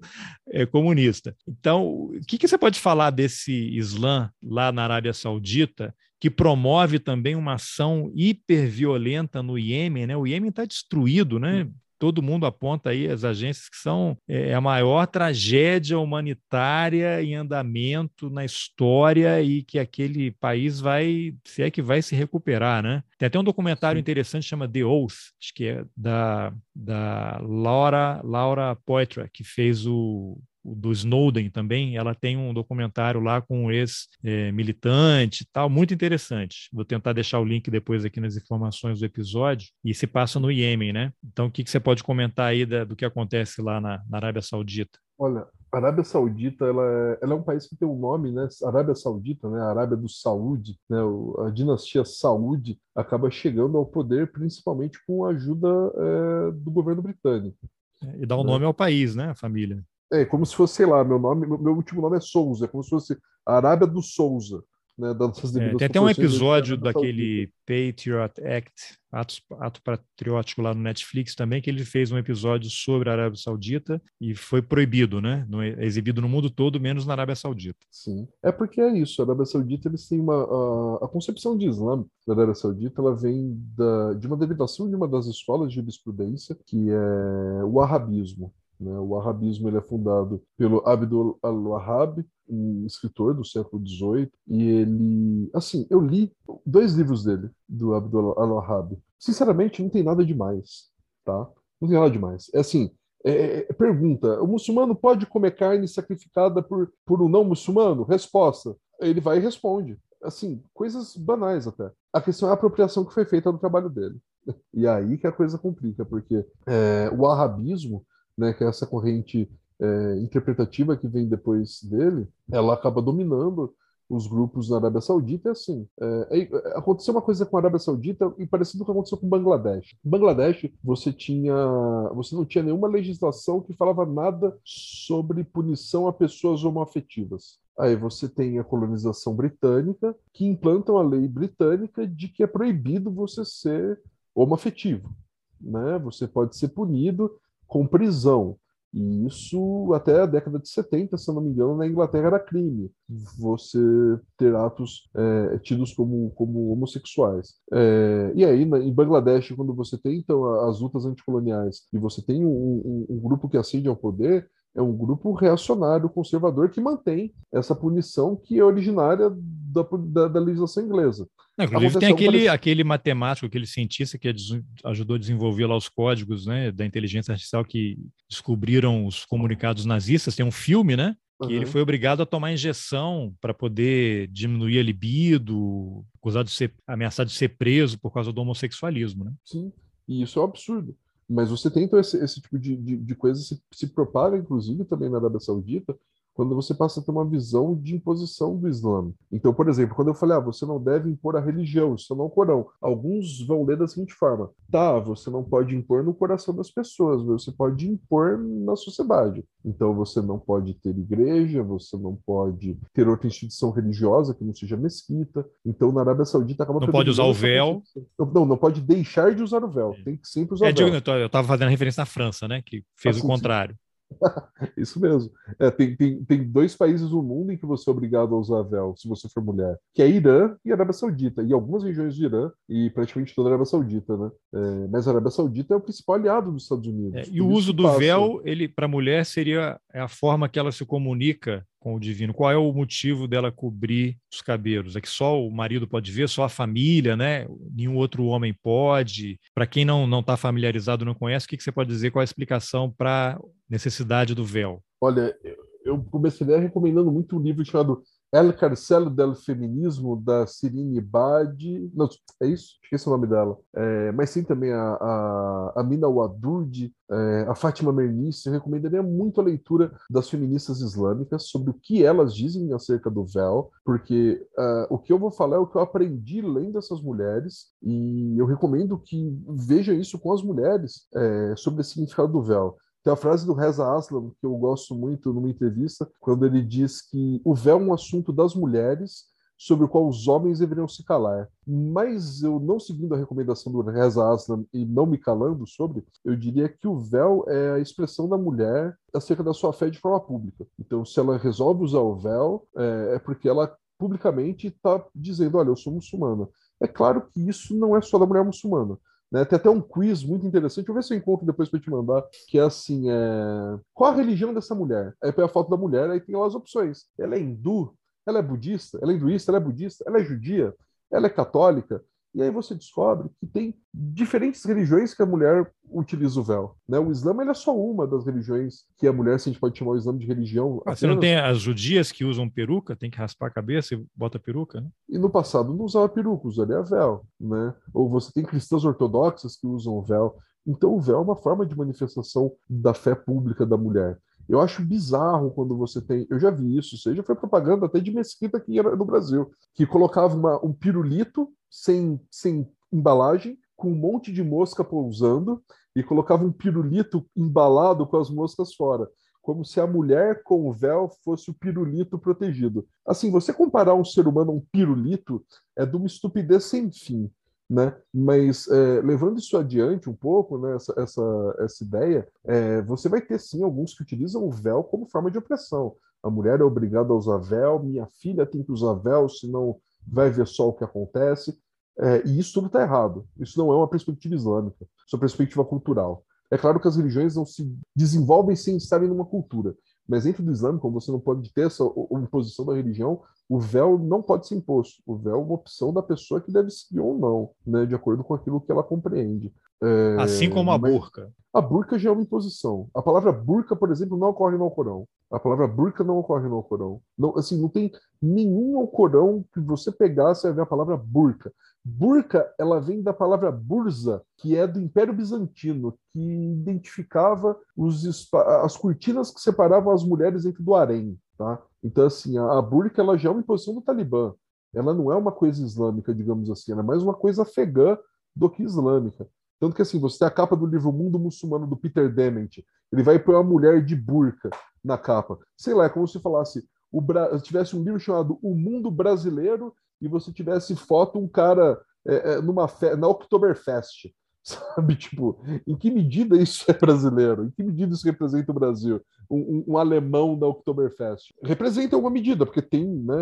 S1: é, comunista. Então, o que, que você pode falar desse Islã lá na Arábia Saudita? que promove também uma ação hiperviolenta no Iêmen, né? O Iêmen está destruído, né? Todo mundo aponta aí as agências que são é, a maior tragédia humanitária em andamento na história e que aquele país vai, se é que vai se recuperar, né? Tem até um documentário interessante chama The Oath, acho que é da, da Laura Laura Poitras, que fez o do Snowden também, ela tem um documentário lá com um ex-militante tal, muito interessante. Vou tentar deixar o link depois aqui nas informações do episódio, e se passa no Iêmen, né? Então, o que, que você pode comentar aí da, do que acontece lá na, na Arábia Saudita?
S2: Olha, a Arábia Saudita ela é, ela é, um país que tem um nome, né? Arábia Saudita, né? A Arábia do Saúde, né? A dinastia Saúde acaba chegando ao poder principalmente com a ajuda é, do governo britânico.
S1: É, e dá o né? nome ao país, né? A família.
S2: É, como se fosse, sei lá, meu nome, meu último nome é Souza, é como se fosse Arábia do Souza. Né,
S1: é, tem até um episódio daquele Patriot Act, ato, ato patriótico lá no Netflix também, que ele fez um episódio sobre a Arábia Saudita e foi proibido, né? Não é exibido no mundo todo, menos na Arábia Saudita.
S2: Sim, é porque é isso. A Arábia Saudita eles têm uma a, a concepção de Islã da Arábia Saudita, ela vem da, de uma derivação de uma das escolas de jurisprudência que é o arabismo. Né? O arabismo ele é fundado pelo Abdul al-Wahhab, um escritor do século XVIII, e ele, assim, eu li dois livros dele, do Abdul al-Wahhab. Sinceramente, não tem nada demais, tá? Não tem nada demais. É assim, é, é, é, pergunta: o muçulmano pode comer carne sacrificada por, por um não muçulmano? Resposta: ele vai e responde. assim, coisas banais até. A questão é a apropriação que foi feita do trabalho dele. E aí que a coisa complica, porque é, o arabismo, né, que é essa corrente é, interpretativa que vem depois dele, ela acaba dominando os grupos na Arábia Saudita é assim. É, é, aconteceu uma coisa com a Arábia Saudita e parecido com o que aconteceu com Bangladesh. Em Bangladesh, você tinha. Você não tinha nenhuma legislação que falava nada sobre punição a pessoas homoafetivas. Aí você tem a colonização britânica, que implantam a lei britânica de que é proibido você ser homoafetivo. Né? Você pode ser punido com prisão. E isso até a década de 70, se não me engano, na Inglaterra era crime você ter atos é, tidos como, como homossexuais. É, e aí, na, em Bangladesh, quando você tem então as lutas anticoloniais e você tem um, um, um grupo que ascende ao poder, é um grupo reacionário, conservador, que mantém essa punição que é originária da, da, da legislação inglesa.
S1: Não, inclusive tem aquele, aquele matemático, aquele cientista que ajudou a desenvolver lá os códigos né, da inteligência artificial que descobriram os comunicados nazistas. Tem um filme, né? Que uhum. ele foi obrigado a tomar injeção para poder diminuir a libido, acusado de ser ameaçado de ser preso por causa do homossexualismo, né?
S2: Sim, e isso é um absurdo. Mas você tem então esse, esse tipo de, de, de coisa se, se propaga, inclusive, também na Arábia Saudita, quando você passa a ter uma visão de imposição do Islã. Então, por exemplo, quando eu falei, ah, você não deve impor a religião, isso não é o Corão. Alguns vão ler da seguinte forma: tá, você não pode impor no coração das pessoas, você pode impor na sociedade. Então, você não pode ter igreja, você não pode ter outra instituição religiosa que não seja mesquita. Então, na Arábia Saudita acaba
S1: Não pode usar o véu.
S2: Não, não pode deixar de usar o véu. Tem que sempre usar
S1: é,
S2: o véu.
S1: Eu estava fazendo referência na França, né? Que fez assim, o contrário. Sim.
S2: Isso mesmo. É, tem, tem, tem dois países no mundo em que você é obrigado a usar véu, se você for mulher, que é Irã e Arábia Saudita, e algumas regiões do Irã, e praticamente toda a Arábia Saudita, né? É, mas a Arábia Saudita é o principal aliado dos Estados Unidos. É,
S1: e o uso do passa... véu, ele para a mulher seria a forma que ela se comunica com o divino? Qual é o motivo dela cobrir os cabelos? É que só o marido pode ver, só a família, né? Nenhum outro homem pode. Para quem não não está familiarizado, não conhece, o que, que você pode dizer? Qual a explicação para necessidade do véu?
S2: Olha, eu comecei recomendando muito um livro chamado El Carcelo del Feminismo, da Cirine Badi. Não, é isso? Esqueci o nome dela. É, mas sim também a, a, a Mina Wadud, é, a Fátima Mernice. Eu recomendaria muito a leitura das feministas islâmicas sobre o que elas dizem acerca do véu, porque uh, o que eu vou falar é o que eu aprendi lendo essas mulheres, e eu recomendo que vejam isso com as mulheres é, sobre o significado do véu. Tem a frase do Reza Aslam, que eu gosto muito numa entrevista, quando ele diz que o véu é um assunto das mulheres sobre o qual os homens deveriam se calar. Mas eu não seguindo a recomendação do Reza Aslam e não me calando sobre, eu diria que o véu é a expressão da mulher acerca da sua fé de forma pública. Então, se ela resolve usar o véu, é, é porque ela publicamente está dizendo, olha, eu sou muçulmana. É claro que isso não é só da mulher muçulmana. Né? Tem até um quiz muito interessante, vou ver se eu encontro depois para te mandar, que é assim, é... qual a religião dessa mulher? Aí põe a foto da mulher, aí tem lá as opções. Ela é hindu? Ela é budista? Ela é hinduísta? Ela é budista? Ela é judia? Ela é católica? E aí você descobre que tem diferentes religiões que a mulher utiliza o véu. Né? O Islã é só uma das religiões que a mulher, se a gente pode chamar o Islã de religião.
S1: Mas você não tem as judias que usam peruca, tem que raspar a cabeça e bota peruca, né?
S2: E no passado não usava peruca, usaria véu. Né? Ou você tem cristãs ortodoxas que usam o véu. Então o véu é uma forma de manifestação da fé pública da mulher. Eu acho bizarro quando você tem. Eu já vi isso, seja foi propaganda até de mesquita aqui no Brasil, que colocava uma, um pirulito sem, sem embalagem, com um monte de mosca pousando, e colocava um pirulito embalado com as moscas fora. Como se a mulher com o véu fosse o pirulito protegido. Assim, você comparar um ser humano a um pirulito é de uma estupidez sem fim. Né? Mas é, levando isso adiante um pouco, né, essa, essa, essa ideia, é, você vai ter sim alguns que utilizam o véu como forma de opressão. A mulher é obrigada a usar véu, minha filha tem que usar véu, senão vai ver só o que acontece. É, e isso tudo está errado. Isso não é uma perspectiva islâmica, isso é uma perspectiva cultural. É claro que as religiões não se desenvolvem sem estarem numa cultura, mas dentro do Islã, como você não pode ter essa imposição da religião, o véu não pode ser imposto. O véu é uma opção da pessoa que deve seguir ou não, né, de acordo com aquilo que ela compreende.
S1: É, assim como a burca.
S2: A burca já é uma imposição. A palavra burca, por exemplo, não ocorre no Alcorão. A palavra burca não ocorre no Alcorão. Não, assim, não tem nenhum Alcorão que você pegar, você vai ver a palavra burca. Burca, ela vem da palavra burza, que é do Império Bizantino, que identificava os, as cortinas que separavam as mulheres dentro do harém. Tá? Então, assim, a, burca ela já é uma imposição do Talibã. Ela não é uma coisa islâmica, digamos assim, ela é mais uma coisa afegã do que islâmica. Tanto que, assim, você tem a capa do livro Mundo Muçulmano do Peter Dement, ele vai pôr uma mulher de burca na capa. Sei lá, é como se falasse, o Bra... tivesse um livro chamado O Mundo Brasileiro e você tivesse foto um cara é, é, numa fe... na Oktoberfest. Sabe, tipo, em que medida isso é brasileiro? Em que medida isso representa o Brasil? Um, um, um alemão da Oktoberfest. Representa alguma medida, porque tem né,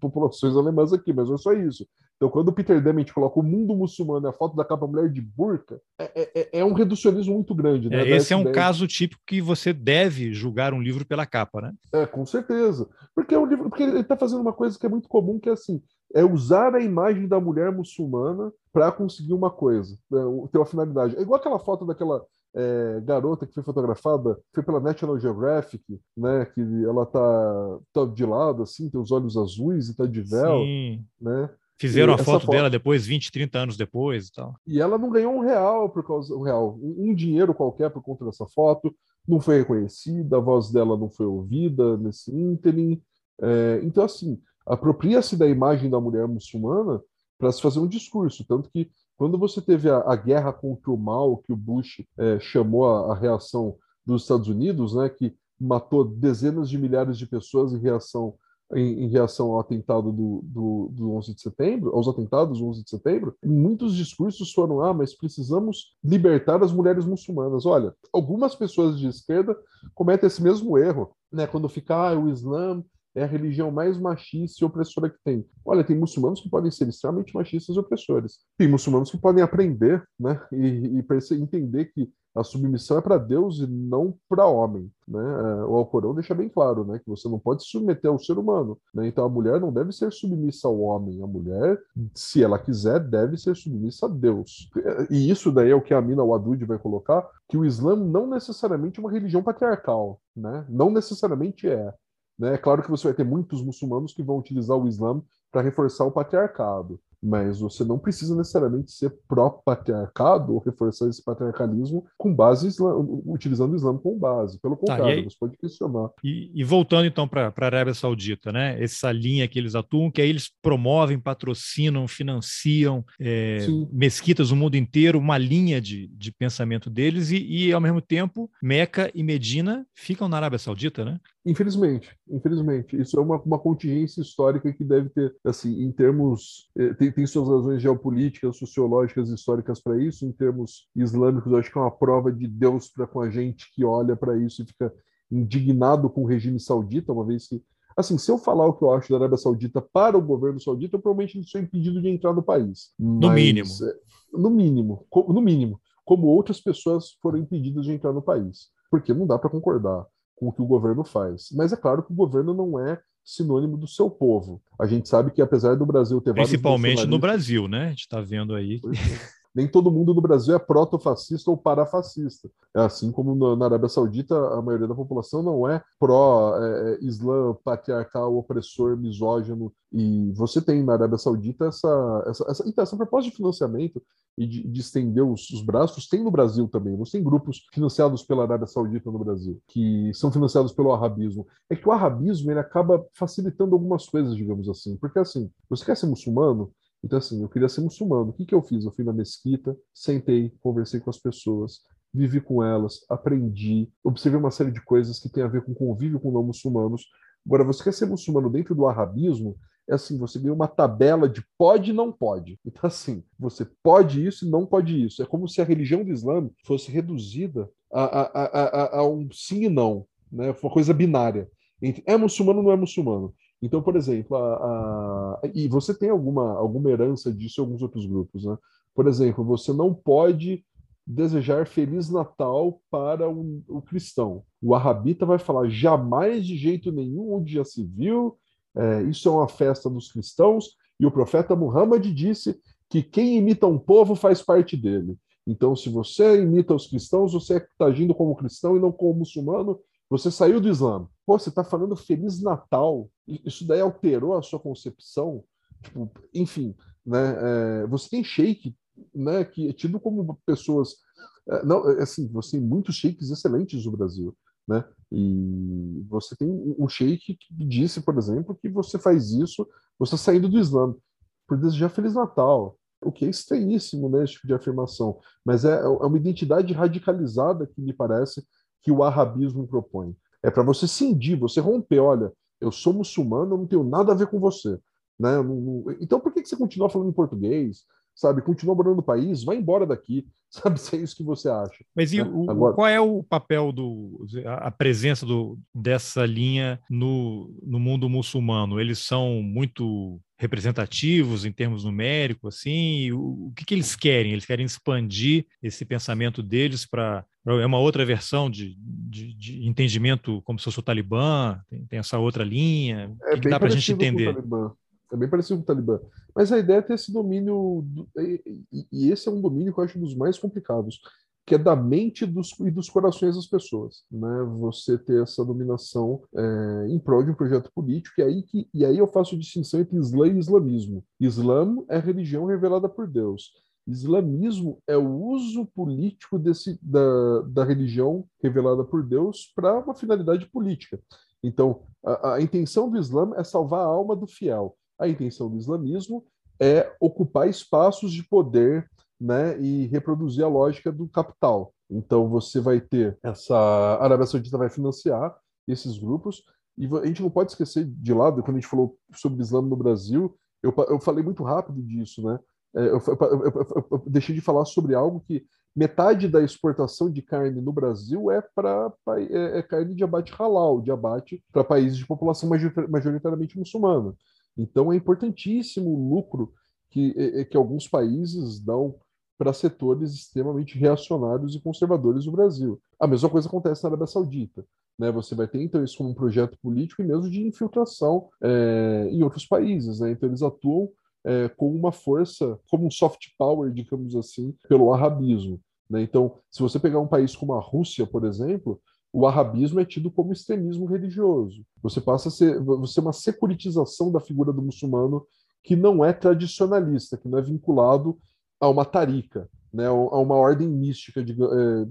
S2: populações alemãs aqui, mas não é só isso. Então, quando o Peter Dement coloca o mundo muçulmano, a foto da capa mulher de burca, é, é, é, é um reducionismo muito grande. Né,
S1: é, esse é um caso típico que você deve julgar um livro pela capa, né?
S2: É, com certeza. Porque, é um livro, porque ele está fazendo uma coisa que é muito comum, que é assim, é usar a imagem da mulher muçulmana para conseguir uma coisa, né, ter uma finalidade. É igual aquela foto daquela é, garota que foi fotografada, foi pela National Geographic, né, que ela tá, tá de lado, assim, tem os olhos azuis e tá de véu, Sim. né?
S1: Fizeram e a foto, foto, dela depois, 20, 30 anos depois e tal.
S2: E ela não ganhou um real por causa um real, um, um dinheiro qualquer por conta dessa foto, não foi reconhecida, a voz dela não foi ouvida nesse ínterim. É, então, assim, apropria-se da imagem da mulher muçulmana para se fazer um discurso. Tanto que, quando você teve a, a guerra contra o mal, que o Bush é, chamou a, a, reação dos Estados Unidos, né, que matou dezenas de milhares de pessoas em reação em, em, reação ao atentado do, do, do 11 de setembro, aos atentados do 11 de setembro, muitos discursos foram: ah, mas precisamos libertar as mulheres muçulmanas. Olha, algumas pessoas de esquerda cometem esse mesmo erro, né? Quando fica, ah, o Islã é a religião mais machista e opressora que tem. Olha, tem muçulmanos que podem ser extremamente machistas e opressores. Tem muçulmanos que podem aprender, né? E, e entender que a submissão é para Deus e não para homem, né? É, o Alcorão deixa bem claro, né, que você não pode se submeter ao ser humano, né? Então a mulher não deve ser submissa ao homem, a mulher, se ela quiser, deve ser submissa a Deus. E isso daí é o que a Mina Wadud vai colocar, que o Islã não necessariamente é uma religião patriarcal, né? Não necessariamente é. Né? É claro que você vai ter muitos muçulmanos que vão utilizar o Islã para reforçar o patriarcado mas você não precisa necessariamente ser pró-patriarcado ou reforçar esse patriarcalismo com base islam, utilizando o Islã como base. Pelo tá, contrário, tá, aí, você pode questionar.
S1: E, e voltando então para a Arábia Saudita, né? Essa linha que eles atuam, que aí eles promovem, patrocinam, financiam é, mesquitas no mundo inteiro, uma linha de, de pensamento deles, e, e ao mesmo tempo Meca e Medina ficam na Arábia Saudita, né?
S2: Infelizmente, infelizmente. Isso é uma, uma contingência histórica que deve ter, assim, em termos. Eh, tem, tem suas razões geopolíticas, sociológicas, históricas para isso. Em termos islâmicos, eu acho que é uma prova de Deus para com a gente que olha para isso e fica indignado com o regime saudita, uma vez que. Assim, se eu falar o que eu acho da Arábia Saudita para o governo saudita, eu provavelmente sou impedido de entrar no país.
S1: No Mas, mínimo. Eh,
S2: no mínimo. No mínimo. Como outras pessoas foram impedidas de entrar no país. Porque não dá para concordar com o que o governo faz. Mas é claro que o governo não é sinônimo do seu povo. A gente sabe que apesar do Brasil ter
S1: Principalmente no Brasil, né? A gente está vendo aí.
S2: Nem todo mundo no Brasil é proto-fascista ou parafascista. É assim como na Arábia Saudita, a maioria da população não é pró-islã, é, patriarcal, opressor, misógino. E você tem na Arábia Saudita essa, essa, essa, então, essa proposta de financiamento e de, de estender os, os, braços, tem no Brasil também. Você tem grupos financiados pela Arábia Saudita no Brasil, que são financiados pelo arabismo. É que o arabismo ele acaba facilitando algumas coisas, digamos assim. Porque assim, você quer ser muçulmano, então, assim, eu queria ser muçulmano. O que, que eu fiz? Eu fui na mesquita, sentei, conversei com as pessoas, vivi com elas, aprendi, observei uma série de coisas que tem a ver com convívio com não muçulmanos. Agora, você quer ser muçulmano dentro do arabismo? É assim, você ganha uma tabela de pode e não pode. Então, assim, você pode isso e não pode isso. É como se a religião do Islã fosse reduzida a, a, a, a um sim e não, né? Uma coisa binária. Entre é muçulmano ou não é muçulmano. Então, por exemplo, a, a, e você tem alguma, alguma herança disso em alguns outros grupos, né? Por exemplo, você não pode desejar Feliz Natal para o, cristão. O arrabita vai falar jamais de jeito nenhum onde já se viu é, isso é uma festa dos cristãos, e o profeta Muhammad disse que quem imita um povo faz parte dele. Então, se você imita os cristãos, você está agindo como cristão e não como muçulmano, você saiu do Islã. Pô, você está falando Feliz Natal. Isso daí alterou a sua concepção? Tipo, enfim, né? É, você tem sheik, né? Que é tido como pessoas. É, não, é, assim, você tem muitos sheiks excelentes no Brasil, né? E você tem um sheik que disse, por exemplo, que você faz isso, você está saindo do Islã por desejar Feliz Natal. O que é estranhíssimo, né? Esse tipo de afirmação. Mas é, é uma identidade radicalizada que me parece que o arabismo propõe. É para você cindir, você romper. Olha, eu sou muçulmano, eu não tenho nada a ver com você. Né? Então por que, você continua falando em português? Sabe, continua morando no país, vai embora daqui, sabe, se é isso que você acha.
S1: Mas e né? o, Agora... qual é o papel do a presença do, dessa linha no, no mundo muçulmano? Eles são muito representativos em termos numéricos, assim? O, o que, que eles querem? Eles querem expandir esse pensamento deles para é uma outra versão de, de, de, entendimento como se fosse o Talibã, tem, tem essa outra linha. É que, que dá para a gente entender?
S2: É bem parecido com o Talibã. Mas a ideia é ter esse domínio, do, e, e, esse é um domínio que eu acho dos mais complicados, que é da mente dos, e dos corações das pessoas. Né? Você ter essa dominação é, em prol de um projeto político, e aí, que, e aí eu faço distinção entre Islã e islamismo. Islã é religião revelada por Deus. Islamismo é o uso político desse, da, da religião revelada por Deus para uma finalidade política. Então, a, a intenção do Islã é salvar a alma do fiel. A intenção do islamismo é ocupar espaços de poder né, e reproduzir a lógica do capital. Então você vai ter essa a Arábia Saudita vai financiar esses grupos e a gente não pode esquecer de lado quando a gente falou sobre o Islã no Brasil, eu, eu falei muito rápido disso, né? É, eu, eu, eu, deixei de falar sobre algo que metade da exportação de carne no Brasil é para é, é, carne de abate halal, de abate para países de população majoritariamente muçulmana. Então é importantíssimo o lucro que, é, é, que alguns países dão para setores extremamente reacionários e conservadores do Brasil. A mesma coisa acontece na Arábia Saudita. Né? Você vai ter então isso como um projeto político e mesmo de infiltração é, em outros países. Né? Então eles atuam é, com uma força, como um soft power, digamos assim, pelo arabismo. Né? Então, se você pegar um país como a Rússia, por exemplo, o arabismo é tido como extremismo religioso. Você passa a ser você é uma securitização da figura do muçulmano que não é tradicionalista, que não é vinculado a uma tarica, né, a uma ordem mística, de é,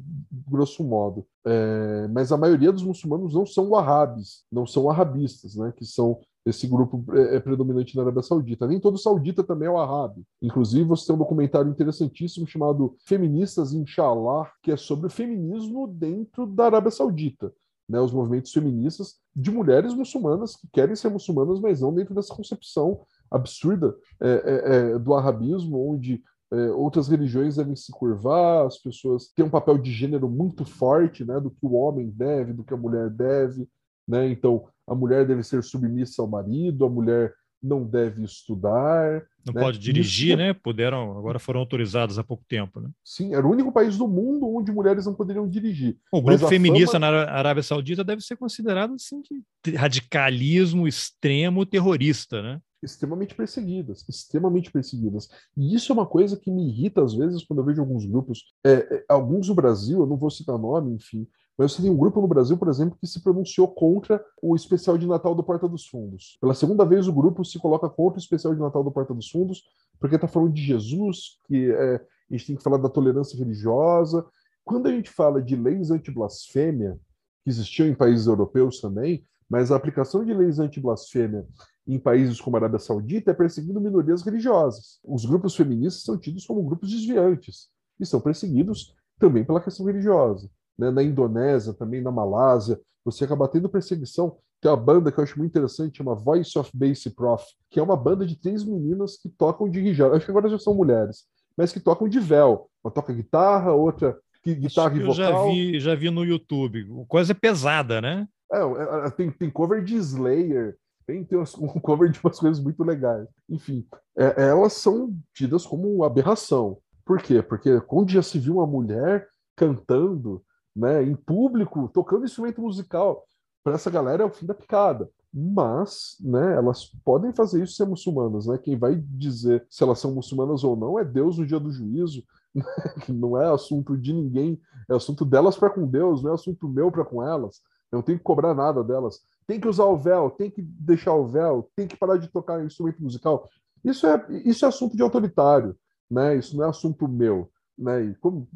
S2: grosso modo. É, mas a maioria dos muçulmanos não são wahhabis, não são arabistas, né, que são esse grupo é, é, predominante na Arábia Saudita. Nem todo saudita também é o árabe. Inclusive, você tem um documentário interessantíssimo chamado Feministas Inshallah, que é sobre o feminismo dentro da Arábia Saudita. Né, os movimentos feministas de mulheres muçulmanas que querem ser muçulmanas, mas não dentro dessa concepção absurda é, é, é do arabismo, onde é, outras religiões devem se curvar, as pessoas têm um papel de gênero muito forte, né, do que o homem deve, do que a mulher deve. Né? Então, a mulher deve ser submissa ao marido, a mulher não deve estudar.
S1: Não né? pode dirigir, Isso... né? Puderam, agora foram autorizadas há pouco tempo, né?
S2: Sim, era o único país do mundo onde mulheres não poderiam dirigir.
S1: O grupo feminista fama... na Arábia Saudita deve ser considerado assim de radicalismo extremo terrorista, né?
S2: Extremamente perseguidas, extremamente perseguidas. E isso é uma coisa que me irrita às vezes quando eu vejo alguns grupos, é, é, alguns do Brasil, eu não vou citar nome, enfim, mas você tem um grupo no Brasil, por exemplo, que se pronunciou contra o especial de Natal do Porta dos Fundos. Pela segunda vez, o grupo se coloca contra o especial de Natal do Porta dos Fundos, porque está falando de Jesus, que é, a gente tem que falar da tolerância religiosa. Quando a gente fala de leis anti-blasfêmia, que existiam em países europeus também, mas a aplicação de leis anti-blasfêmia em países como a Arábia Saudita é perseguindo minorias religiosas. Os grupos feministas são tidos como grupos desviantes e são perseguidos também pela questão religiosa né, na Indonésia, também na Malásia, você acaba tendo perseguição. Tem uma banda que eu acho muito interessante, chama Voice of Bass Prof, que é uma banda de três meninas que tocam de hijab. Acho que agora já são mulheres, mas que tocam de véu. Uma toca guitarra, outra que, guitarra e vocal.
S1: Eu já vi, já vi no YouTube. Coisa pesada, né?
S2: É, é, é, tem, tem cover de Slayer, tem, tem um cover de umas coisas muito legais. Enfim, é, elas são tidas como aberração. Por quê? Porque onde já se viu uma mulher cantando né, em público, tocando instrumento musical. Para essa galera é o fim da picada. mas né, elas podem fazer isso ser muçulmanas. Né? Quem vai dizer se elas são muçulmanas ou não é Deus no dia do juízo, né? que não é assunto de ninguém, é assunto delas para com Deus, não é assunto meu para com elas. Eu não tenho que cobrar nada delas. Tem que usar o véu, tem que deixar o véu, tem que parar de tocar instrumento musical. Isso é, isso é assunto de autoritário, né? isso não é assunto meu. Né? E como,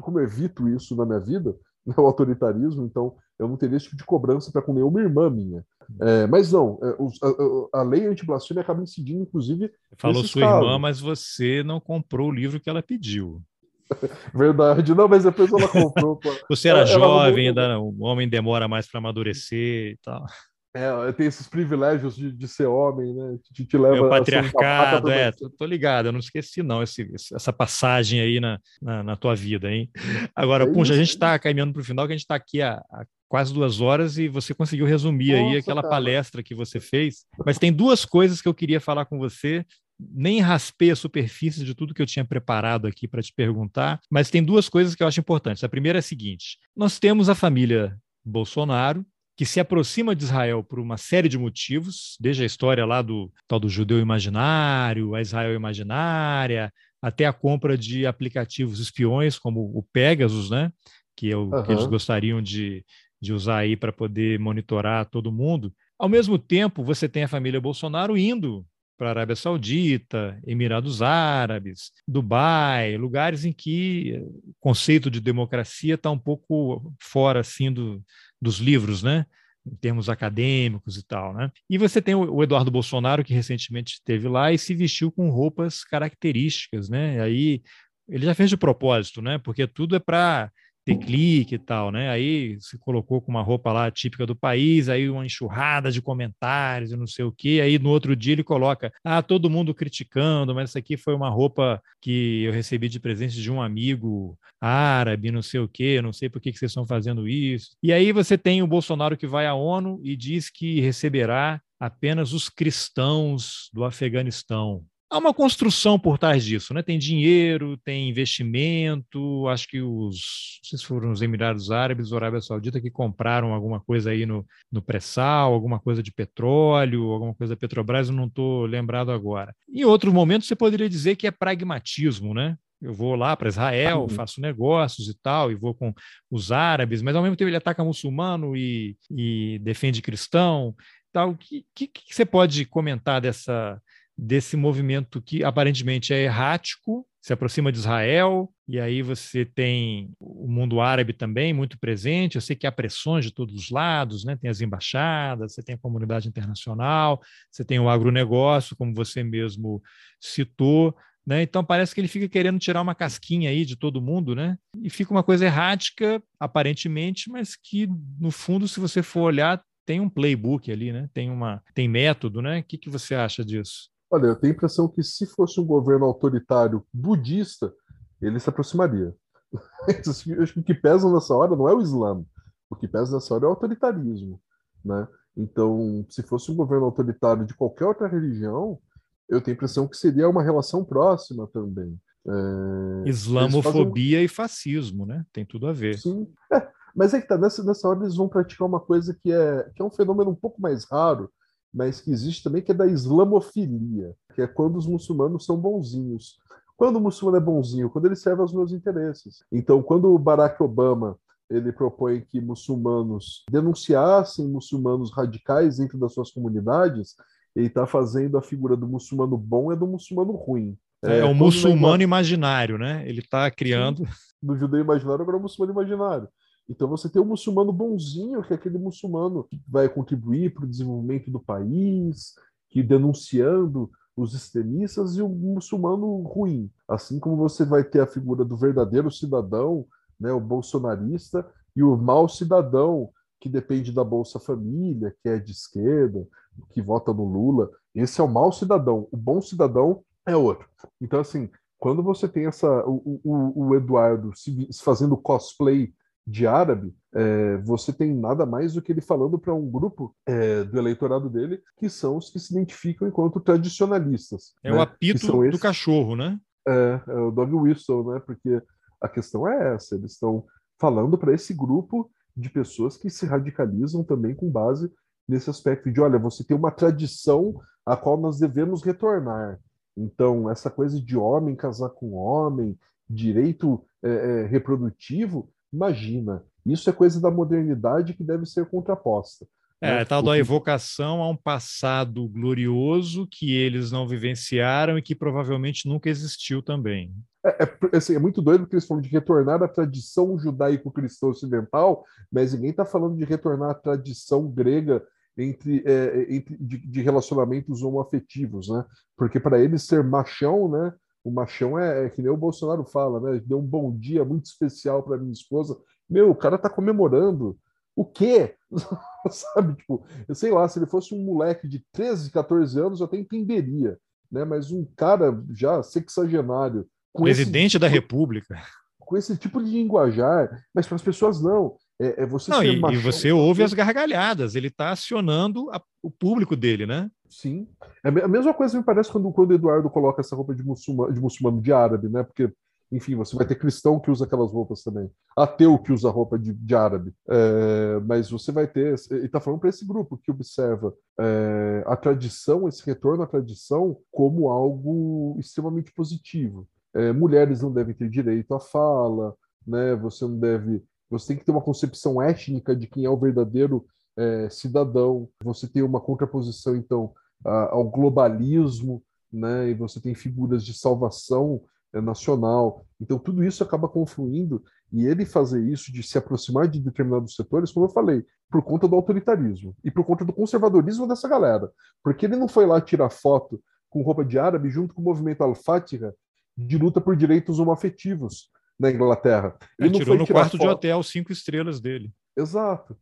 S2: como eu evito isso na minha vida, né, o autoritarismo, então eu não teria esse tipo de cobrança para com nenhuma irmã minha. É, mas não, é, a, a, lei anti-blasfêmia acaba incidindo, inclusive.
S1: Falou sua casos. irmã, mas você não comprou o livro que ela pediu.
S2: Verdade, não, mas depois ela comprou.
S1: você era ela, jovem, ela ainda o homem demora mais para amadurecer e tal.
S2: É, tem esses privilégios de, de ser homem, né? Te, te leva
S1: o patriarcado, é, tô, tô, ligado, eu não esqueci não esse, essa passagem aí na, na, na tua vida, hein? Agora, é Punja, a gente está caminhando para o final, que a gente está aqui há, há, quase duas horas e você conseguiu resumir Nossa, aí aquela cara. palestra que você fez. Mas tem duas coisas que eu queria falar com você. Nem raspei a superfície de tudo que eu tinha preparado aqui para te perguntar, mas tem duas coisas que eu acho importantes. A primeira é a seguinte: nós temos a família Bolsonaro, que se aproxima de Israel por uma série de motivos, desde a história lá do tal do judeu imaginário, a Israel imaginária, até a compra de aplicativos espiões como o Pegasus, né, que, é o, uhum. que eles gostariam de, de usar aí para poder monitorar todo mundo. Ao mesmo tempo, você tem a família Bolsonaro indo para a Arábia Saudita, Emirados Árabes, Dubai, lugares em que o conceito de democracia está um pouco fora assim do, dos livros, né? Em termos acadêmicos e tal, né? E você tem o Eduardo Bolsonaro, que recentemente esteve lá e se vestiu com roupas características, né? E aí ele já fez de propósito, né? Porque tudo é para ter clique e tal, né? Aí se colocou com uma roupa lá típica do país, aí uma enxurrada de comentários e não sei o quê. Aí no outro dia ele coloca: ah, todo mundo criticando, mas isso aqui foi uma roupa que eu recebi de presente de um amigo árabe, não sei o quê, não sei por que, que vocês estão fazendo isso. E aí você tem o Bolsonaro que vai à ONU e diz que receberá apenas os cristãos do Afeganistão há uma construção por trás disso, né? Tem dinheiro, tem investimento, acho que os, se foram os Emirados Árabes ou Arábia Saudita que compraram alguma coisa aí no, no pré-sal, alguma coisa de petróleo, alguma coisa da Petrobras, eu não estou lembrado agora. Em outros momentos você poderia dizer que é pragmatismo, né? Eu vou lá para Israel, uhum. faço negócios e tal, e vou com os árabes, mas ao mesmo tempo ele ataca muçulmano e, e defende cristão. Tal. O que, que, que você pode comentar dessa, desse movimento que aparentemente é errático, se aproxima de Israel, e aí você tem o mundo árabe também muito presente. Eu sei que há pressões de todos os lados, né? tem as embaixadas, você tem a comunidade internacional, você tem o agronegócio, como você mesmo citou. Né? Então parece que ele fica querendo tirar uma casquinha aí de todo mundo, né? E fica uma coisa errática, aparentemente, mas que, no fundo, se você for olhar, tem um playbook ali, né? Tem uma tem método, né? O que, que você acha disso?
S2: Olha, eu tenho a impressão que se fosse um governo autoritário budista, ele se aproximaria. Acho que o que pesa nessa hora não é o Islã, o que pesa nessa hora é o autoritarismo, né? Então, se fosse um governo autoritário de qualquer outra religião, eu tenho a impressão que seria uma relação próxima também.
S1: É... Islamofobia fazem... e fascismo, né? Tem tudo a ver.
S2: Sim. É, mas é que tá, nessa, nessa hora eles vão praticar uma coisa que é, que é um fenômeno um pouco mais raro, mas que existe também, que é da islamofilia, que é quando os muçulmanos são bonzinhos. Quando o muçulmano é bonzinho? Quando ele serve aos meus interesses. Então, quando o Barack Obama ele propõe que muçulmanos denunciassem muçulmanos radicais dentro das suas comunidades, ele está fazendo a figura do muçulmano bom e do muçulmano ruim.
S1: É, é o muçulmano imaginário, né? Ele está criando.
S2: Do judeu imaginário, agora é o muçulmano imaginário. Então você tem o muçulmano bonzinho, que é aquele muçulmano que vai contribuir para o desenvolvimento do país, que denunciando os extremistas, e o muçulmano ruim. Assim como você vai ter a figura do verdadeiro cidadão, né, o bolsonarista, e o mau cidadão, que depende da Bolsa Família, que é de esquerda, que vota no Lula. Esse é o mau cidadão. O bom cidadão é outro. Então, assim, quando você tem essa o, o, o Eduardo se fazendo cosplay de árabe, é, você tem nada mais do que ele falando para um grupo é, do eleitorado dele, que são os que se identificam enquanto tradicionalistas.
S1: É né? o apito do esses... cachorro, né?
S2: É, é o dog whistle, né? Porque a questão é essa, eles estão falando para esse grupo de pessoas que se radicalizam também com base nesse aspecto de, olha, você tem uma tradição a qual nós devemos retornar. Então, essa coisa de homem casar com homem, direito é, é, reprodutivo, imagina, isso é coisa da modernidade que deve ser contraposta.
S1: É, né? tal da evocação a um passado glorioso que eles não vivenciaram e que provavelmente nunca existiu também.
S2: É, é, assim, é muito doido porque eles falam de retornar à tradição judaico-cristã ocidental, mas ninguém está falando de retornar à tradição grega entre, é, entre de, de, relacionamentos homoafetivos, né? Porque para eles ser machão, né? O machão é, é, que nem o Bolsonaro fala, né? Deu um bom dia muito especial para minha esposa. Meu, o cara tá comemorando. O quê? Sabe, tipo, eu sei lá, se ele fosse um moleque de 13, 14 anos, eu até entenderia, né? Mas um cara já sexagenário.
S1: Presidente
S2: esse...
S1: da República.
S2: Com esse tipo de linguajar, mas para as pessoas não. É, é você
S1: não, e, e, você ouve as gargalhadas, ele está acionando a, o público dele, né?
S2: Sim. É a mesma coisa me parece quando, quando o Eduardo coloca essa roupa de muçulmano, de muçulmano de árabe, né? Porque, enfim, você vai ter cristão que usa aquelas roupas também, ateu que usa roupa de, de árabe. É, mas você vai ter. Ele está falando para esse grupo que observa é, a tradição, esse retorno à tradição, como algo extremamente positivo. É, mulheres não devem ter direito à fala, né? Você não deve você tem que ter uma concepção étnica de quem é o verdadeiro é, cidadão. Você tem uma contraposição, então, ao globalismo, né? E você tem figuras de salvação é, nacional. Então, tudo isso acaba confluindo. E ele fazer isso, de se aproximar de determinados setores, como eu falei, por conta do autoritarismo e por conta do conservadorismo dessa galera. Porque ele não foi lá tirar foto com roupa de árabe junto com o movimento Al-Fatiha de luta por direitos homoafetivos na Inglaterra.
S1: Ele, Ele tirou no quarto foto. de hotel cinco estrelas dele.
S2: Exato.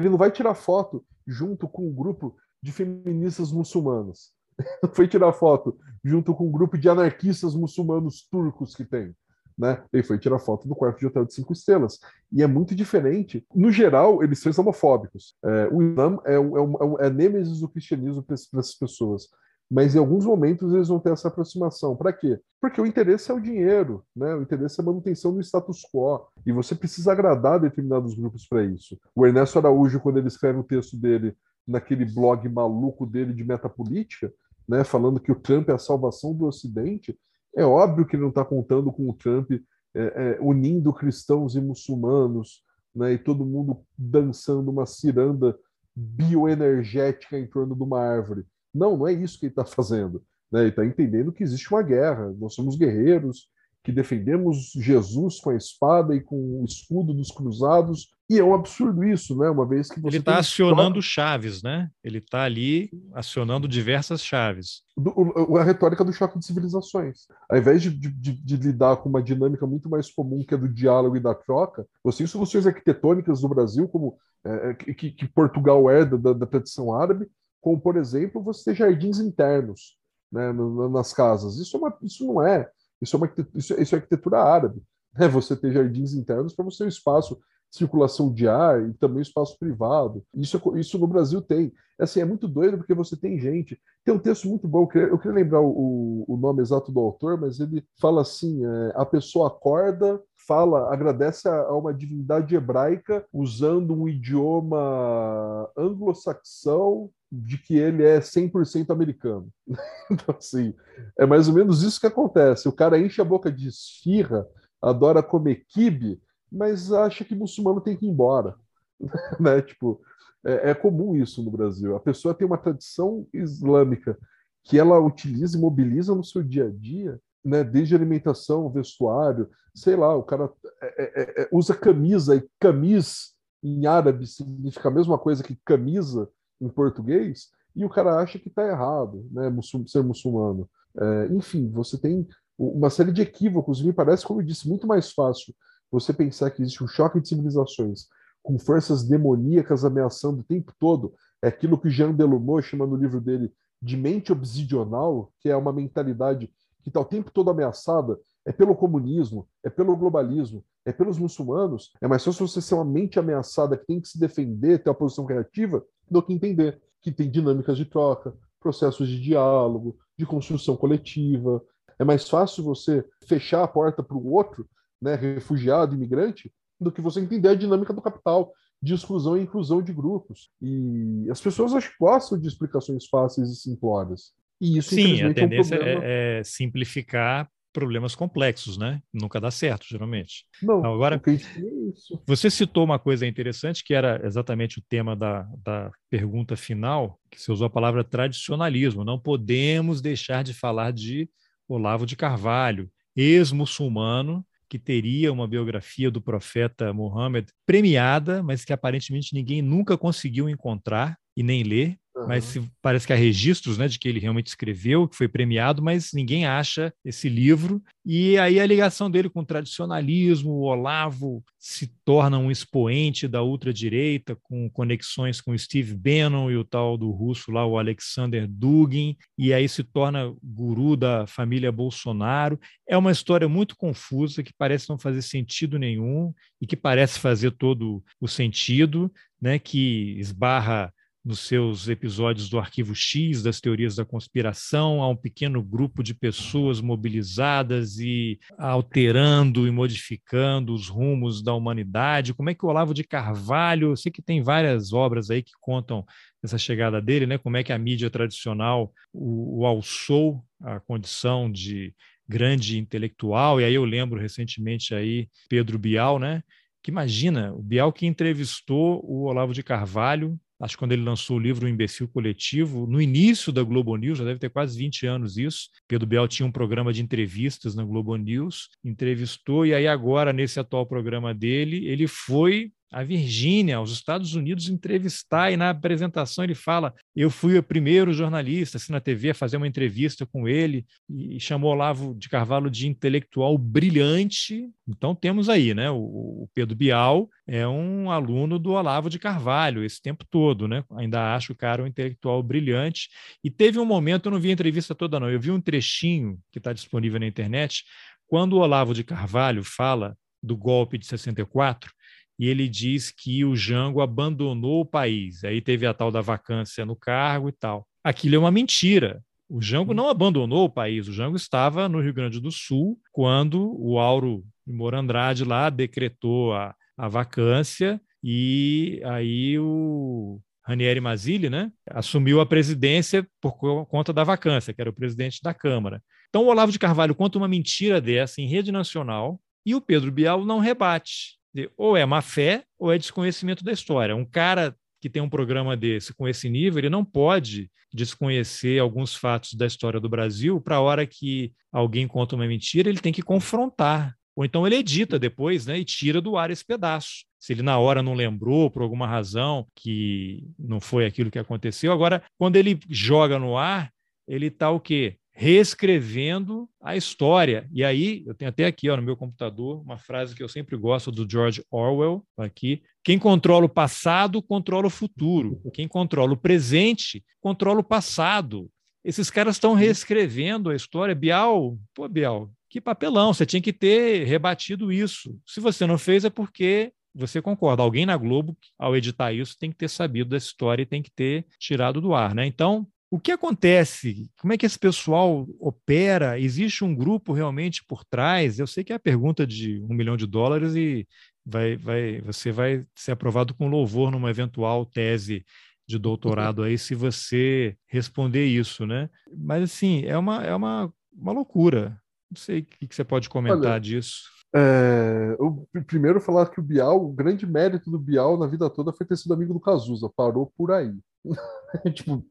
S2: Ele não vai tirar foto junto com um grupo de feministas muçulmanas. Não foi tirar foto junto com um grupo de anarquistas muçulmanos turcos que tem. Né? Ele foi tirar foto do quarto de hotel de cinco estrelas. E é muito diferente. No geral, eles são islamofóbicos. É, o Islam é, um, é, um, é, é nêmesis do cristianismo para essas pessoas mas em alguns momentos eles vão ter essa aproximação. Para quê? Porque o interesse é o dinheiro, né? o interesse é a manutenção do status quo, e você precisa agradar determinados grupos para isso. O Ernesto Araújo, quando ele escreve o texto dele naquele blog maluco dele de metapolítica, né, falando que o Trump é a salvação do Ocidente, é óbvio que ele não está contando com o Trump é, é, unindo cristãos e muçulmanos, né, e todo mundo dançando uma ciranda bioenergética em torno de uma árvore. Não, não é isso que ele está fazendo. Né? Ele está entendendo que existe uma guerra, nós somos guerreiros, que defendemos Jesus com a espada e com o escudo dos cruzados, e é um absurdo isso, né? Uma vez que
S1: você. Ele está acionando chaves, né? Ele está ali acionando diversas chaves.
S2: Do, a retórica do choque de civilizações. Ao invés de, de, de, lidar com uma dinâmica muito mais comum que é do diálogo e da troca, você tem soluções arquitetônicas do Brasil, como é, que, que, Portugal herda da, da tradição árabe, como, por exemplo, você ter jardins internos né, nas casas. Isso, é uma, isso não é. Isso é, uma, isso, isso é arquitetura árabe. Né? Você ter jardins internos para você ter um espaço de circulação de ar e também espaço privado. Isso, isso no Brasil tem. Assim, é muito doido porque você tem gente. Tem um texto muito bom, eu queria, eu queria lembrar o, o nome exato do autor, mas ele fala assim: é, a pessoa acorda, fala, agradece a, a uma divindade hebraica usando um idioma anglo-saxão de que ele é 100% americano. então, assim, é mais ou menos isso que acontece. O cara enche a boca de esfirra, adora comer kibe, mas acha que muçulmano tem que ir embora. né? Tipo, é, é, comum isso no Brasil. A pessoa tem uma tradição islâmica que ela utiliza e mobiliza no seu dia a dia, né? desde alimentação, vestuário, sei lá, o cara é, é, é usa camisa e camis em árabe significa a mesma coisa que camisa em português, e o cara acha que está errado, né, ser muçulmano. É, enfim, você tem uma série de equívocos, me parece, como eu disse, muito mais fácil você pensar que existe um choque de civilizações com forças demoníacas ameaçando o tempo todo, é aquilo que Jean Delumeau chama no livro dele de mente obsidional, que é uma mentalidade que está o tempo todo ameaçada, é pelo comunismo, é pelo globalismo, é pelos muçulmanos. É mais fácil você ser uma mente ameaçada que tem que se defender, ter uma posição criativa, do que entender que tem dinâmicas de troca, processos de diálogo, de construção coletiva. É mais fácil você fechar a porta para o outro, né, refugiado, imigrante, do que você entender a dinâmica do capital, de exclusão e inclusão de grupos. E as pessoas acho que gostam de explicações fáceis e simplórias. E isso,
S1: Sim, a tendência
S2: é, um problema...
S1: é, é simplificar problemas complexos, né? Nunca dá certo, geralmente.
S2: Não,
S1: agora
S2: é
S1: você citou uma coisa interessante que era exatamente o tema da, da pergunta final, que você usou a palavra tradicionalismo. Não podemos deixar de falar de Olavo de Carvalho, ex-muçulmano, que teria uma biografia do profeta Muhammad premiada, mas que aparentemente ninguém nunca conseguiu encontrar e nem ler. Uhum. Mas se, parece que há registros né, de que ele realmente escreveu, que foi premiado, mas ninguém acha esse livro. E aí a ligação dele com o tradicionalismo, o Olavo se torna um expoente da ultradireita, com conexões com Steve Bannon e o tal do russo lá, o Alexander Dugin, e aí se torna guru da família Bolsonaro. É uma história muito confusa, que parece não fazer sentido nenhum e que parece fazer todo o sentido, né, que esbarra nos seus episódios do Arquivo X, das teorias da conspiração, há um pequeno grupo de pessoas mobilizadas e alterando e modificando os rumos da humanidade. Como é que o Olavo de Carvalho, eu sei que tem várias obras aí que contam essa chegada dele, né? Como é que a mídia tradicional o, o alçou a condição de grande intelectual, e aí eu lembro recentemente aí Pedro Bial, né? Que imagina, o Bial que entrevistou o Olavo de Carvalho acho que quando ele lançou o livro O Imbecil Coletivo, no início da Globo News, já deve ter quase 20 anos isso. Pedro Bial tinha um programa de entrevistas na Globo News, entrevistou, e aí agora, nesse atual programa dele, ele foi a Virgínia, aos Estados Unidos, entrevistar, e na apresentação ele fala: Eu fui o primeiro jornalista assim, na TV a fazer uma entrevista com ele, e chamou Olavo de Carvalho de intelectual brilhante. Então temos aí, né? O, Pedro Bial é um aluno do Olavo de Carvalho esse tempo todo, né? Ainda acho o cara um intelectual brilhante. E teve um momento, eu não vi a entrevista toda, não, eu vi um trechinho que está disponível na internet, quando o Olavo de Carvalho fala do golpe de 64 e ele diz que o Jango abandonou o país. Aí teve a tal da vacância no cargo e tal. Aquilo é uma mentira. O Jango não abandonou o país, o Jango estava no Rio Grande do Sul quando o Auro Morandrade lá decretou a, a vacância e aí o Ranieri Mazzilli, né, assumiu a presidência por conta da vacância, que era o presidente da Câmara. Então o Olavo de Carvalho conta uma mentira dessa em rede nacional e o Pedro Bial não rebate ou é má fé ou é desconhecimento da história. Um cara que tem um programa desse com esse nível, ele não pode desconhecer alguns fatos da história do Brasil para a hora que alguém conta uma mentira, ele tem que confrontar. Ou então ele edita depois né, e tira do ar esse pedaço. Se ele na hora não lembrou, por alguma razão, que não foi aquilo que aconteceu. Agora, quando ele joga no ar, ele está o quê? Reescrevendo a história. E aí, eu tenho até aqui ó, no meu computador uma frase que eu sempre gosto do George Orwell, aqui. Quem controla o passado, controla o futuro. Quem controla o presente, controla o passado. Esses caras estão reescrevendo a história. Bial, pô, Bial, que papelão, você tinha que ter rebatido isso. Se você não fez, é porque você concorda. Alguém na Globo, ao editar isso, tem que ter sabido dessa história e tem que ter tirado do ar. Né? Então, o que acontece? Como é que esse pessoal opera? Existe um grupo realmente por trás? Eu sei que é a pergunta de um milhão de dólares e vai, vai, você vai ser aprovado com louvor numa eventual tese de doutorado aí se você responder isso, né? Mas assim, é uma, é uma, uma loucura. Não sei o que você pode comentar
S2: Olha,
S1: disso.
S2: É, eu primeiro falar que o Bial, o grande mérito do Bial na vida toda foi ter sido amigo do Cazuza, parou por aí. tipo,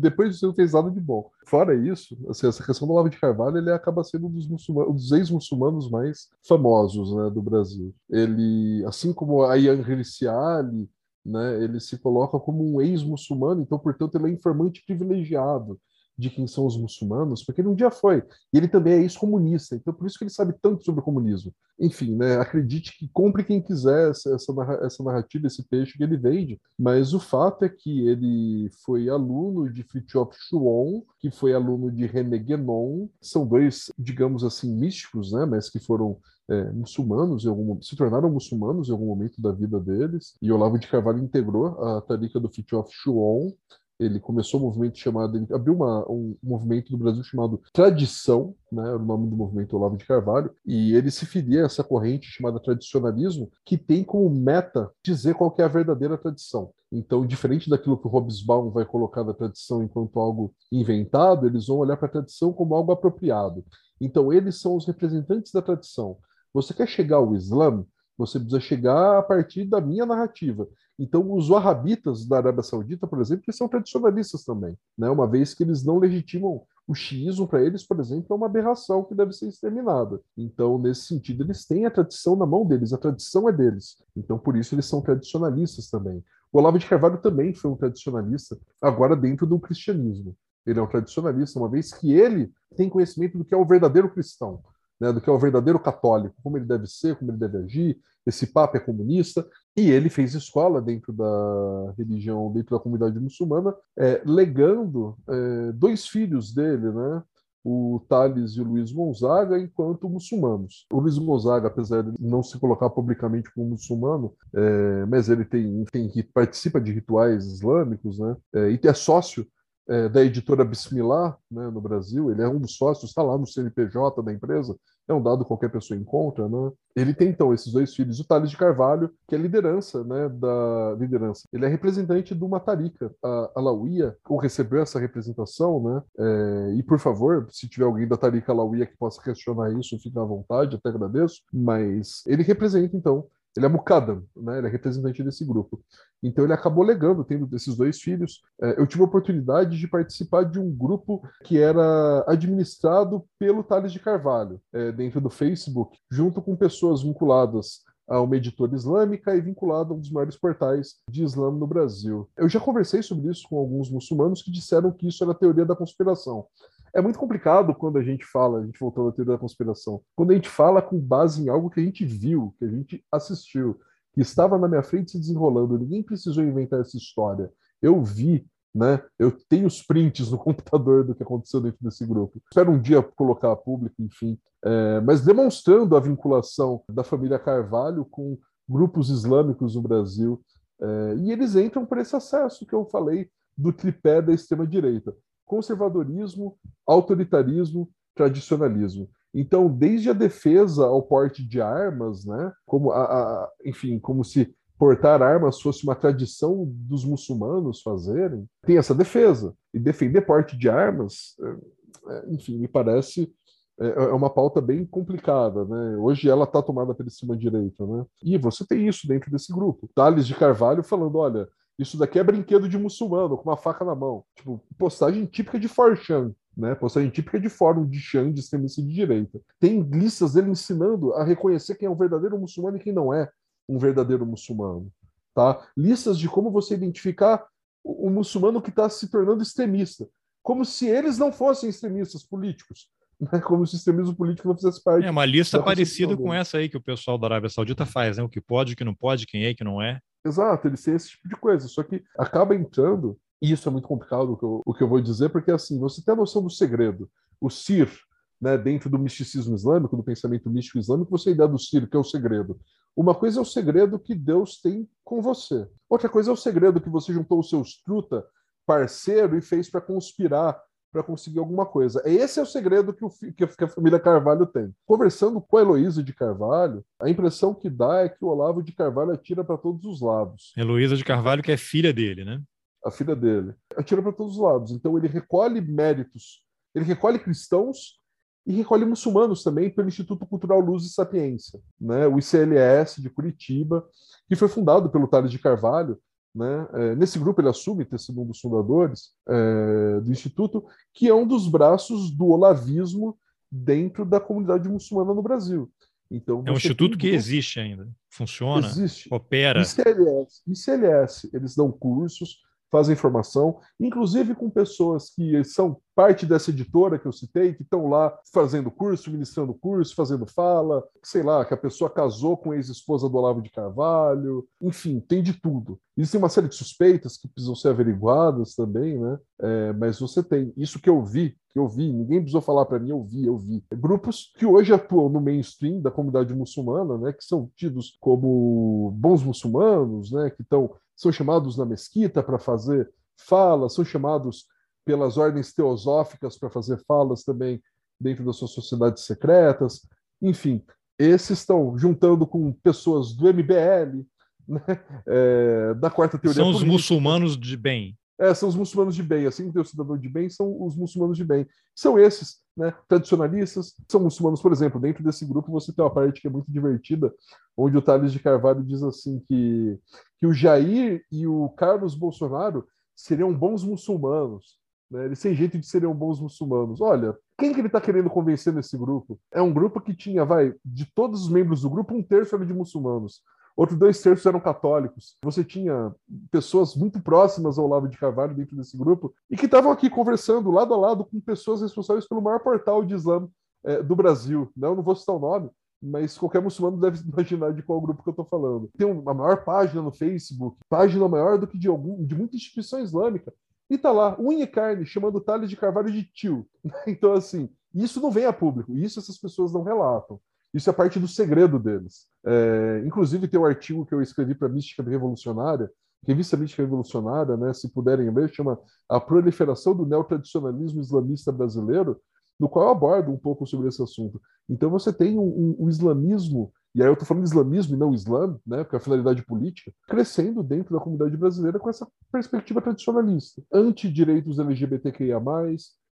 S2: depois disso não fez nada de bom. Fora isso, assim, essa questão do Olavo de Carvalho, ele acaba sendo um dos, dos ex-muçulmanos mais famosos né, do Brasil. Ele, assim como a Ian Hirciali, né, ele se coloca como um ex-muçulmano, então, portanto, ele é informante privilegiado de quem são os muçulmanos, porque ele um dia foi. E ele também é ex-comunista, então por isso que ele sabe tanto sobre o comunismo. Enfim, né, acredite que compre quem quiser essa, essa narrativa, esse peixe que ele vende, mas o fato é que ele foi aluno de Fritjof Schuon, que foi aluno de René Guénon, são dois, digamos assim, místicos, né, mas que foram é, muçulmanos, algum, se tornaram muçulmanos em algum momento da vida deles, e Olavo de Carvalho integrou a tarika do Fritjof Schuon, ele começou um movimento chamado, ele abriu uma, um movimento no Brasil chamado Tradição, né, o nome do movimento Olavo de Carvalho, e ele se filia a essa corrente chamada tradicionalismo, que tem como meta dizer qual é a verdadeira tradição. Então, diferente daquilo que o Hobsbawm vai colocar da tradição enquanto algo inventado, eles vão olhar para a tradição como algo apropriado. Então, eles são os representantes da tradição. Você quer chegar ao Islã, você precisa chegar a partir da minha narrativa. Então, os wahhabitas da Arábia Saudita, por exemplo, eles são tradicionalistas também, né? uma vez que eles não legitimam o xiismo para eles, por exemplo, é uma aberração que deve ser exterminada. Então, nesse sentido, eles têm a tradição na mão deles, a tradição é deles. Então, por isso, eles são tradicionalistas também. O Olavo de Carvalho também foi um tradicionalista, agora dentro do cristianismo. Ele é um tradicionalista, uma vez que ele tem conhecimento do que é o verdadeiro cristão né, do que é o verdadeiro católico, como ele deve ser, como ele deve agir. Esse Papa é comunista e ele fez escola dentro da religião, dentro da comunidade muçulmana, é, legando é, dois filhos dele, né, o Thales e o Luiz Gonzaga enquanto muçulmanos. O Luiz Gonzaga, apesar de não se colocar publicamente como muçulmano, é, mas ele tem, tem participa de rituais islâmicos, né, é, e é sócio é, da editora Bismillah né, no Brasil, ele é um dos sócios, está lá no CNPJ da empresa, é um dado que qualquer pessoa encontra, né? Ele tem então esses dois filhos, o Thales de Carvalho, que é liderança, né, da liderança. Ele é representante do Matarica, a Alauia, ou recebeu essa representação, né? É, e por favor, se tiver alguém da Tarika Alauia que possa questionar isso, fique à vontade, até agradeço. Mas ele representa então ele é Mukadam, né? ele é representante desse grupo. Então ele acabou legando, tendo esses dois filhos. É, eu tive a oportunidade de participar de um grupo que era administrado pelo Thales de Carvalho, é, dentro do Facebook, junto com pessoas vinculadas a uma editora islâmica e vinculado a um dos maiores portais de Islã no Brasil. Eu já conversei sobre isso com alguns muçulmanos que disseram que isso era teoria da conspiração. É muito complicado quando a gente fala, a gente voltou à teoria da conspiração, quando a gente fala com base em algo que a gente viu, que a gente assistiu, que estava na minha frente se desenrolando. Ninguém precisou inventar essa história. Eu vi, né? Eu tenho os prints no computador do que aconteceu dentro desse grupo. Espero um dia colocar a público, enfim. É, mas demonstrando a vinculação da família Carvalho com grupos islâmicos no Brasil. É, e eles entram por esse acesso que eu falei do tripé da extrema-direita conservadorismo, autoritarismo, tradicionalismo. Então, desde a defesa ao porte de armas, né, como a, a, enfim, como se portar armas fosse uma tradição dos muçulmanos fazerem, tem essa defesa. E defender porte de armas, é, é, enfim, me parece é, é uma pauta bem complicada, né? Hoje ela está tomada pela extrema-direita, né? E você tem isso dentro desse grupo. Tales de Carvalho falando, olha, isso daqui é brinquedo de muçulmano, com uma faca na mão. Tipo, postagem típica de Forchan, né? Postagem típica de fórum de Chan, de extremista de direita. Tem listas dele ensinando a reconhecer quem é um verdadeiro muçulmano e quem não é um verdadeiro muçulmano. Tá? Listas de como você identificar o, o muçulmano que está se tornando extremista. Como se eles não fossem extremistas políticos. Né? Como se o extremismo político não fizesse parte.
S1: É uma lista parecida com essa aí que o pessoal da Arábia Saudita faz, né? O que pode, o que não pode, quem é e que não é.
S2: Exato, eles têm esse tipo de coisa. Só que acaba entrando, e isso é muito complicado o que eu, o que eu vou dizer, porque assim, você tem a noção do segredo. O Sir, né, dentro do misticismo islâmico, do pensamento místico islâmico, você tem a ideia do Sir, que é o segredo. Uma coisa é o segredo que Deus tem com você. Outra coisa é o segredo que você juntou os seus truta, parceiro, e fez para conspirar para conseguir alguma coisa. Esse é o segredo que, o, que a família Carvalho tem. Conversando com a Heloísa de Carvalho, a impressão que dá é que o Olavo de Carvalho atira para todos os lados.
S1: Heloísa de Carvalho, que é filha dele, né?
S2: A filha dele. Atira para todos os lados. Então ele recolhe méritos, ele recolhe cristãos e recolhe muçulmanos também pelo Instituto Cultural Luz e Sapiência, né? o ICLS de Curitiba, que foi fundado pelo Tales de Carvalho, né? É, nesse grupo ele assume ter sido um dos fundadores é, do Instituto, que é um dos braços do olavismo dentro da comunidade muçulmana no Brasil.
S1: Então, é um instituto que existe ainda, funciona, existe. opera.
S2: ICLS, ICLS, eles dão cursos, fazem formação, inclusive com pessoas que são parte dessa editora que eu citei, que estão lá fazendo curso, ministrando curso, fazendo fala, sei lá, que a pessoa casou com a ex-esposa do Olavo de Carvalho, enfim, tem de tudo. Existem uma série de suspeitas que precisam ser averiguadas também, né? É, mas você tem isso que eu vi, que eu vi, ninguém precisou falar para mim, eu vi, eu vi. Grupos que hoje atuam no mainstream da comunidade muçulmana, né? Que são tidos como bons muçulmanos, né? Que estão são chamados na mesquita para fazer falas, são chamados pelas ordens teosóficas para fazer falas também dentro das suas sociedades secretas. Enfim, esses estão juntando com pessoas do MBL, né? é, da quarta teoria.
S1: São política. os muçulmanos de bem.
S2: É, são os muçulmanos de bem, assim como tem o cidadão de bem, são os muçulmanos de bem. São esses, né, tradicionalistas, são muçulmanos, por exemplo, dentro desse grupo você tem uma parte que é muito divertida, onde o Thales de Carvalho diz assim que, que o Jair e o Carlos Bolsonaro seriam bons muçulmanos. Né? Eles têm jeito de serem bons muçulmanos. Olha, quem que ele está querendo convencer nesse grupo? É um grupo que tinha, vai, de todos os membros do grupo, um terço era de muçulmanos. Outros dois terços eram católicos. Você tinha pessoas muito próximas ao Olavo de Carvalho dentro desse grupo e que estavam aqui conversando lado a lado com pessoas responsáveis pelo maior portal de Islã é, do Brasil. Não, não vou citar o nome, mas qualquer muçulmano deve imaginar de qual grupo que eu estou falando. Tem uma maior página no Facebook, página maior do que de, algum, de muita instituição islâmica. E tá lá, unha e carne, chamando Thales de Carvalho de tio. Então, assim, isso não vem a público, isso essas pessoas não relatam. Isso é parte do segredo deles. É, inclusive, tem um artigo que eu escrevi para a Mística Revolucionária, revista Mística Revolucionária, né, se puderem ler, chama A Proliferação do Neotradicionalismo Islamista Brasileiro, no qual eu abordo um pouco sobre esse assunto. Então, você tem um, um, um islamismo, e aí eu estou falando islamismo e não islã, né, porque é a finalidade política, crescendo dentro da comunidade brasileira com essa perspectiva tradicionalista, anti-direitos LGBTQIA,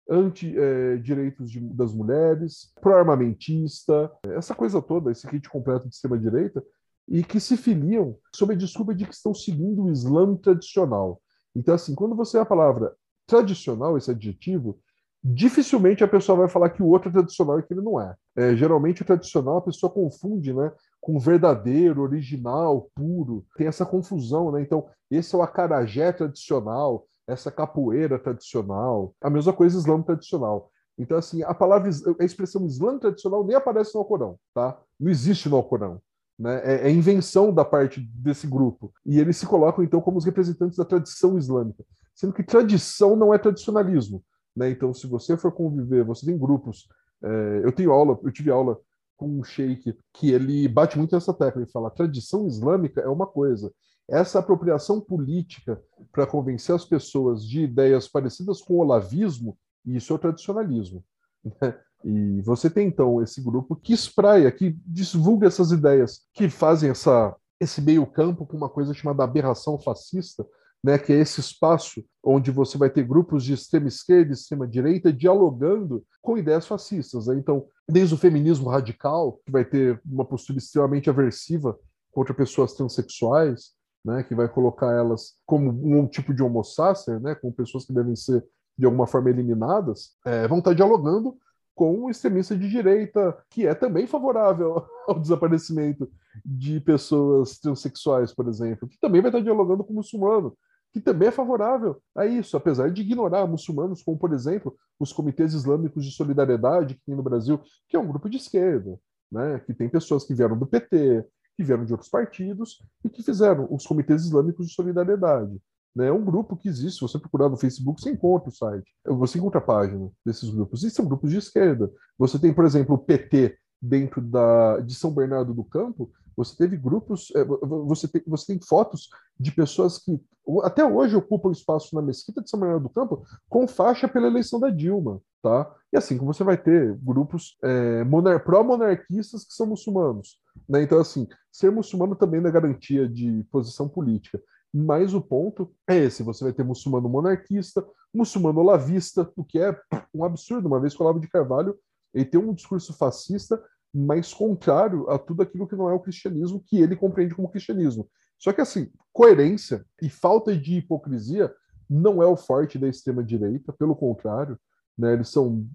S2: anti-direitos é, das mulheres, pró-armamentista, essa coisa toda, esse kit completo de extrema-direita, e que se filiam sob a desculpa de que estão seguindo o Islã tradicional. Então, assim, quando você é a palavra tradicional, esse adjetivo, dificilmente a pessoa vai falar que o outro é tradicional e que ele não é. é geralmente o tradicional a pessoa confunde né, com verdadeiro, original, puro. Tem essa confusão, né? Então, esse é o acarajé tradicional, essa capoeira tradicional, a mesma coisa islã tradicional. Então, assim, a palavra, a expressão islã tradicional nem aparece no Alcorão, tá? Não existe no Alcorão. Né? É, é, invenção da parte desse grupo. E eles se colocam, então, como os representantes da tradição islâmica. Sendo que tradição não é tradicionalismo. Né? Então, se você for conviver, você tem grupos. É, eu tenho aula, eu tive aula com um sheik que ele bate muito nessa tecla. Ele fala: tradição islâmica é uma coisa, essa apropriação política para convencer as pessoas de ideias parecidas com o olavismo, isso é o tradicionalismo. Né? E você tem então esse grupo que espraia, que divulga essas ideias, que fazem essa, esse meio campo com uma coisa chamada aberração fascista, né, que é esse espaço onde você vai ter grupos de extrema esquerda e extrema direita dialogando com ideias fascistas. Né? Então, desde o feminismo radical, que vai ter uma postura extremamente aversiva contra pessoas transexuais, né, que vai colocar elas como um tipo de homo sacer, né, com pessoas que devem ser de alguma forma eliminadas, é, vão estar dialogando com um extremista de direita que é também favorável ao desaparecimento de pessoas transexuais, por exemplo, que também vai estar dialogando com o muçulmano, que também é favorável a isso, apesar de ignorar muçulmanos, como, por exemplo, os comitês islâmicos de solidariedade que tem no Brasil, que é um grupo de esquerda, né, que tem pessoas que vieram do PT, que vieram de outros partidos e que fizeram os comitês islâmicos de solidariedade. Né? É um grupo que existe, se você procurar no Facebook, você encontra o site, você encontra a página desses grupos. E são grupos de esquerda. Você tem, por exemplo, o PT dentro da, de São Bernardo do Campo, você teve grupos, é, você tem, você tem fotos de pessoas que até hoje ocupam espaço na mesquita de São Bernardo do Campo com faixa pela eleição da Dilma, tá? E assim como você vai ter grupos é, pró-monarquistas que são muçulmanos, né? Então assim, ser muçulmano também não é garantia de posição política. Mas o ponto é esse: você vai ter muçulmano monarquista, muçulmano olavista, o que é um absurdo, uma vez que o Olavo de Carvalho ele tem um discurso fascista mas contrário a tudo aquilo que não é o cristianismo, que ele compreende como cristianismo. Só que, assim, coerência e falta de hipocrisia não é o forte da extrema-direita, pelo contrário, né, eles são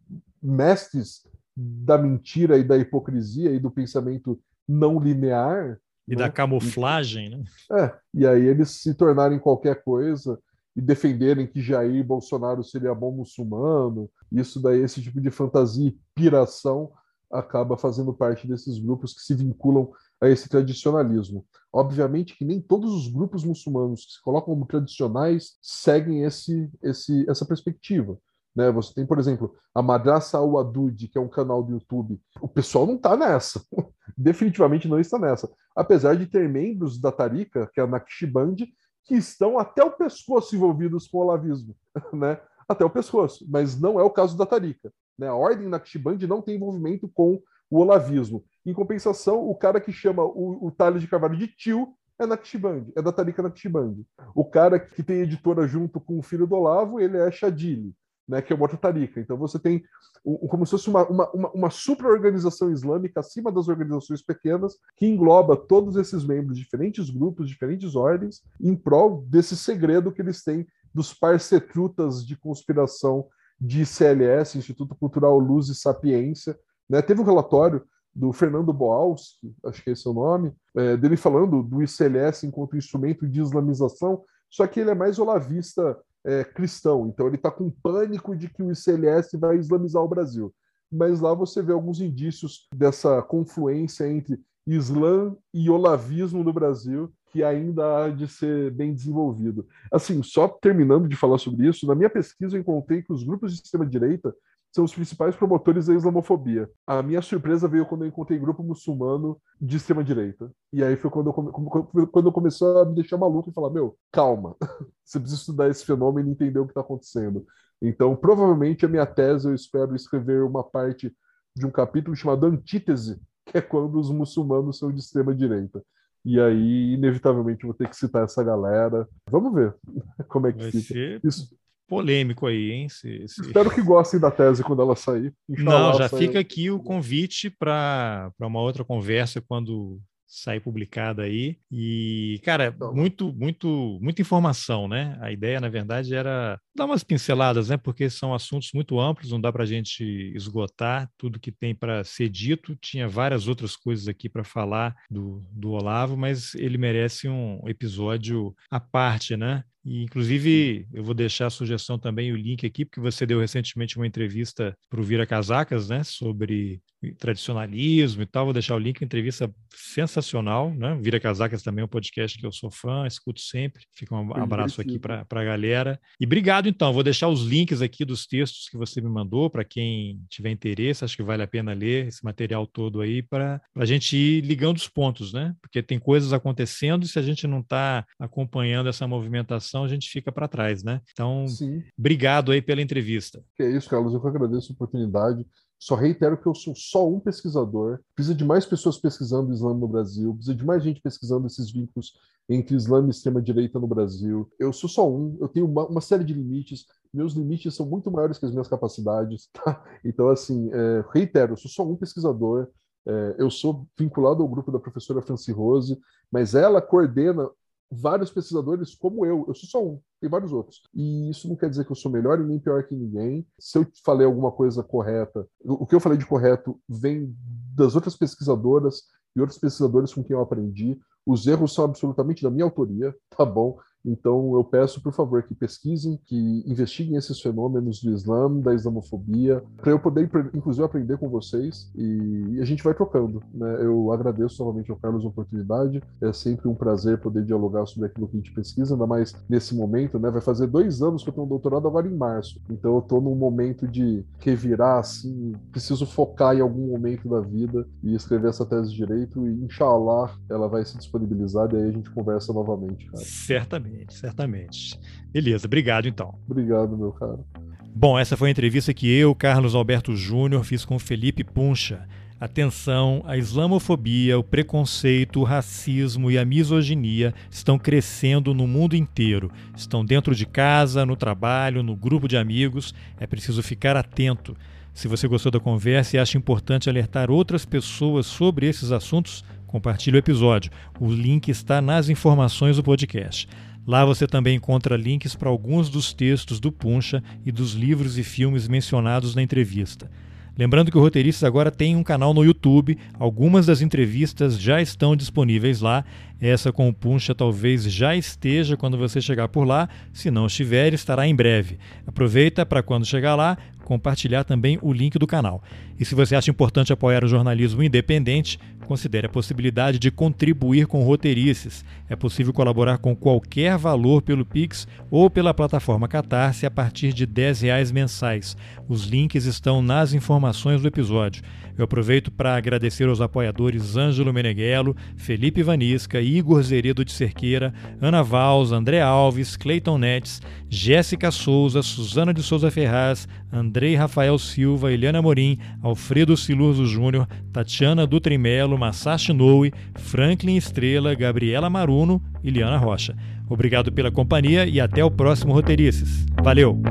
S2: mestres da mentira e da hipocrisia e do pensamento não linear.
S1: E né? da camuflagem, né?
S2: É, e aí eles se tornarem qualquer coisa e defenderem que Jair Bolsonaro seria bom muçulmano, isso daí, esse tipo de fantasia e piração acaba fazendo parte desses grupos que se vinculam a esse tradicionalismo. Obviamente que nem todos os grupos muçulmanos que se colocam como tradicionais seguem esse, esse, essa perspectiva. Né? Você tem, por exemplo, a Madrasa al-Adud, que é um canal do YouTube. O pessoal não está nessa. Definitivamente não está nessa. Apesar de ter membros da Tarika, que é a Naqshband, que estão até o pescoço envolvidos com o olavismo, né? Até o pescoço, mas não é o caso da Tarika. Né? A ordem Naqshband não tem envolvimento com o olavismo. Em compensação, o cara que chama o, o Tales de Carvalho de tio é Naqshband, é da Tarika Naqshband. O cara que tem editora junto com o filho do Olavo, ele é Shadili né, que é o Bota Tarika. Então você tem como se fosse uma, uma, uma, uma super-organização islâmica acima das organizações pequenas, que engloba todos esses membros, diferentes grupos, diferentes ordens, em prol desse segredo que eles têm dos parcetrutas de conspiração de CLS, Instituto Cultural Luz e Sapiência. Né? Teve um relatório do Fernando Boalski, acho que esse é o nome, é, dele falando do ICLS enquanto instrumento de islamização, só que ele é mais olavista é, cristão, então ele está com pânico de que o ICLS vai islamizar o Brasil. Mas lá você vê alguns indícios dessa confluência entre Islã e olavismo no Brasil, que ainda há de ser bem desenvolvido. Assim, só terminando de falar sobre isso, na minha pesquisa eu encontrei que os grupos de extrema-direita são os principais promotores da islamofobia. A minha surpresa veio quando eu encontrei grupo muçulmano de extrema-direita. E aí foi quando eu, quando eu começou a me deixar maluco e falar: meu, calma, você precisa estudar esse fenômeno e entender o que está acontecendo. Então, provavelmente, a minha tese, eu espero escrever uma parte de um capítulo chamado Antítese, que é quando os muçulmanos são de extrema-direita. E aí, inevitavelmente, vou ter que citar essa galera. Vamos ver como é que
S1: Vai
S2: fica.
S1: Ser...
S2: Isso,
S1: polêmico aí, hein?
S2: Espero que gostem da tese quando ela sair.
S1: Não, já fica aqui o convite para uma outra conversa quando sair publicada aí. E, cara, então, muito, muito, muita informação, né? A ideia, na verdade, era dar umas pinceladas, né? Porque são assuntos muito amplos, não dá para a gente esgotar tudo que tem para ser dito. Tinha várias outras coisas aqui para falar do, do Olavo, mas ele merece um episódio à parte, né? E, inclusive, eu vou deixar a sugestão também, o link aqui, porque você deu recentemente uma entrevista para o Vira Casacas, né, sobre tradicionalismo e tal. Vou deixar o link, entrevista sensacional, né? Vira Casacas também é um podcast que eu sou fã, escuto sempre. Fica um abraço aqui para a galera. E obrigado, então. Vou deixar os links aqui dos textos que você me mandou para quem tiver interesse. Acho que vale a pena ler esse material todo aí para a gente ir ligando os pontos, né? Porque tem coisas acontecendo e se a gente não está acompanhando essa movimentação, a gente fica para trás, né? Então, Sim. obrigado aí pela entrevista.
S2: Que é isso, Carlos. Eu que agradeço a oportunidade. Só reitero que eu sou só um pesquisador. Precisa de mais pessoas pesquisando o Islã no Brasil, precisa de mais gente pesquisando esses vínculos entre Islã e extrema-direita no Brasil. Eu sou só um, eu tenho uma, uma, série de limites. Meus limites são muito maiores que as minhas capacidades. Tá? Então, assim, é, reitero, eu sou só um pesquisador. É, eu sou vinculado ao grupo da professora Franci Rose, mas ela coordena vários pesquisadores como eu. Eu sou só um, tem vários outros. E isso não quer dizer que eu sou melhor e nem pior que ninguém. Se eu falei alguma coisa correta, o que eu falei de correto vem das outras pesquisadoras e outros pesquisadores com quem eu aprendi. Os erros são absolutamente da minha autoria, tá bom? Então eu peço, por favor, que pesquisem, que investiguem esses fenômenos do Islã, da islamofobia, para eu poder, inclusive, aprender com vocês e, a gente vai trocando. Né? Eu agradeço novamente ao Carlos a oportunidade. É sempre um prazer poder dialogar sobre aquilo que a gente pesquisa, ainda mais nesse momento. Né? Vai fazer dois anos que eu tenho um doutorado agora em março, então eu estou num momento de revirar, assim, preciso focar em algum momento da vida e escrever essa tese direito e, inshallah, ela vai se disponibilizar e aí a gente conversa novamente. Cara.
S1: Certamente certamente, certamente. Beleza, obrigado então.
S2: Obrigado, meu caro.
S1: Bom, essa foi a entrevista que eu, Carlos Alberto Júnior, fiz com Felipe Puncha. Atenção, a islamofobia, o preconceito, o racismo e a misoginia estão crescendo no mundo inteiro. Estão dentro de casa, no trabalho, no grupo de amigos. É preciso ficar atento. Se você gostou da conversa e acha importante alertar outras pessoas sobre esses assuntos, compartilhe o episódio. O link está nas informações do podcast. Lá você também encontra links para alguns dos textos do Puncha e dos livros e filmes mencionados na entrevista. Lembrando que o Roteiristas agora tem um canal no YouTube, algumas das entrevistas já estão disponíveis lá. Essa com o Puncha talvez já esteja quando você chegar por lá, se não estiver, estará em breve. Aproveita para quando chegar lá, compartilhar também o link do canal. E se você acha importante apoiar o jornalismo independente, considere a possibilidade de contribuir com roteirices. É possível colaborar com qualquer valor pelo Pix ou pela plataforma Catarse a partir de R$ reais mensais. Os links estão nas informações do episódio. Eu aproveito para agradecer aos apoiadores Ângelo Meneghello, Felipe Vanisca, Igor Zeredo de Cerqueira, Ana Valls, André Alves, Cleiton Netes, Jéssica Souza, Suzana de Souza Ferraz, Andrei Rafael Silva, Eliana Morim, Alfredo Silurzo Júnior, Tatiana Dutrimelo, Masashi Noe, Franklin Estrela, Gabriela Maruno e Liana Rocha. Obrigado pela companhia e até o próximo Roteirices. Valeu!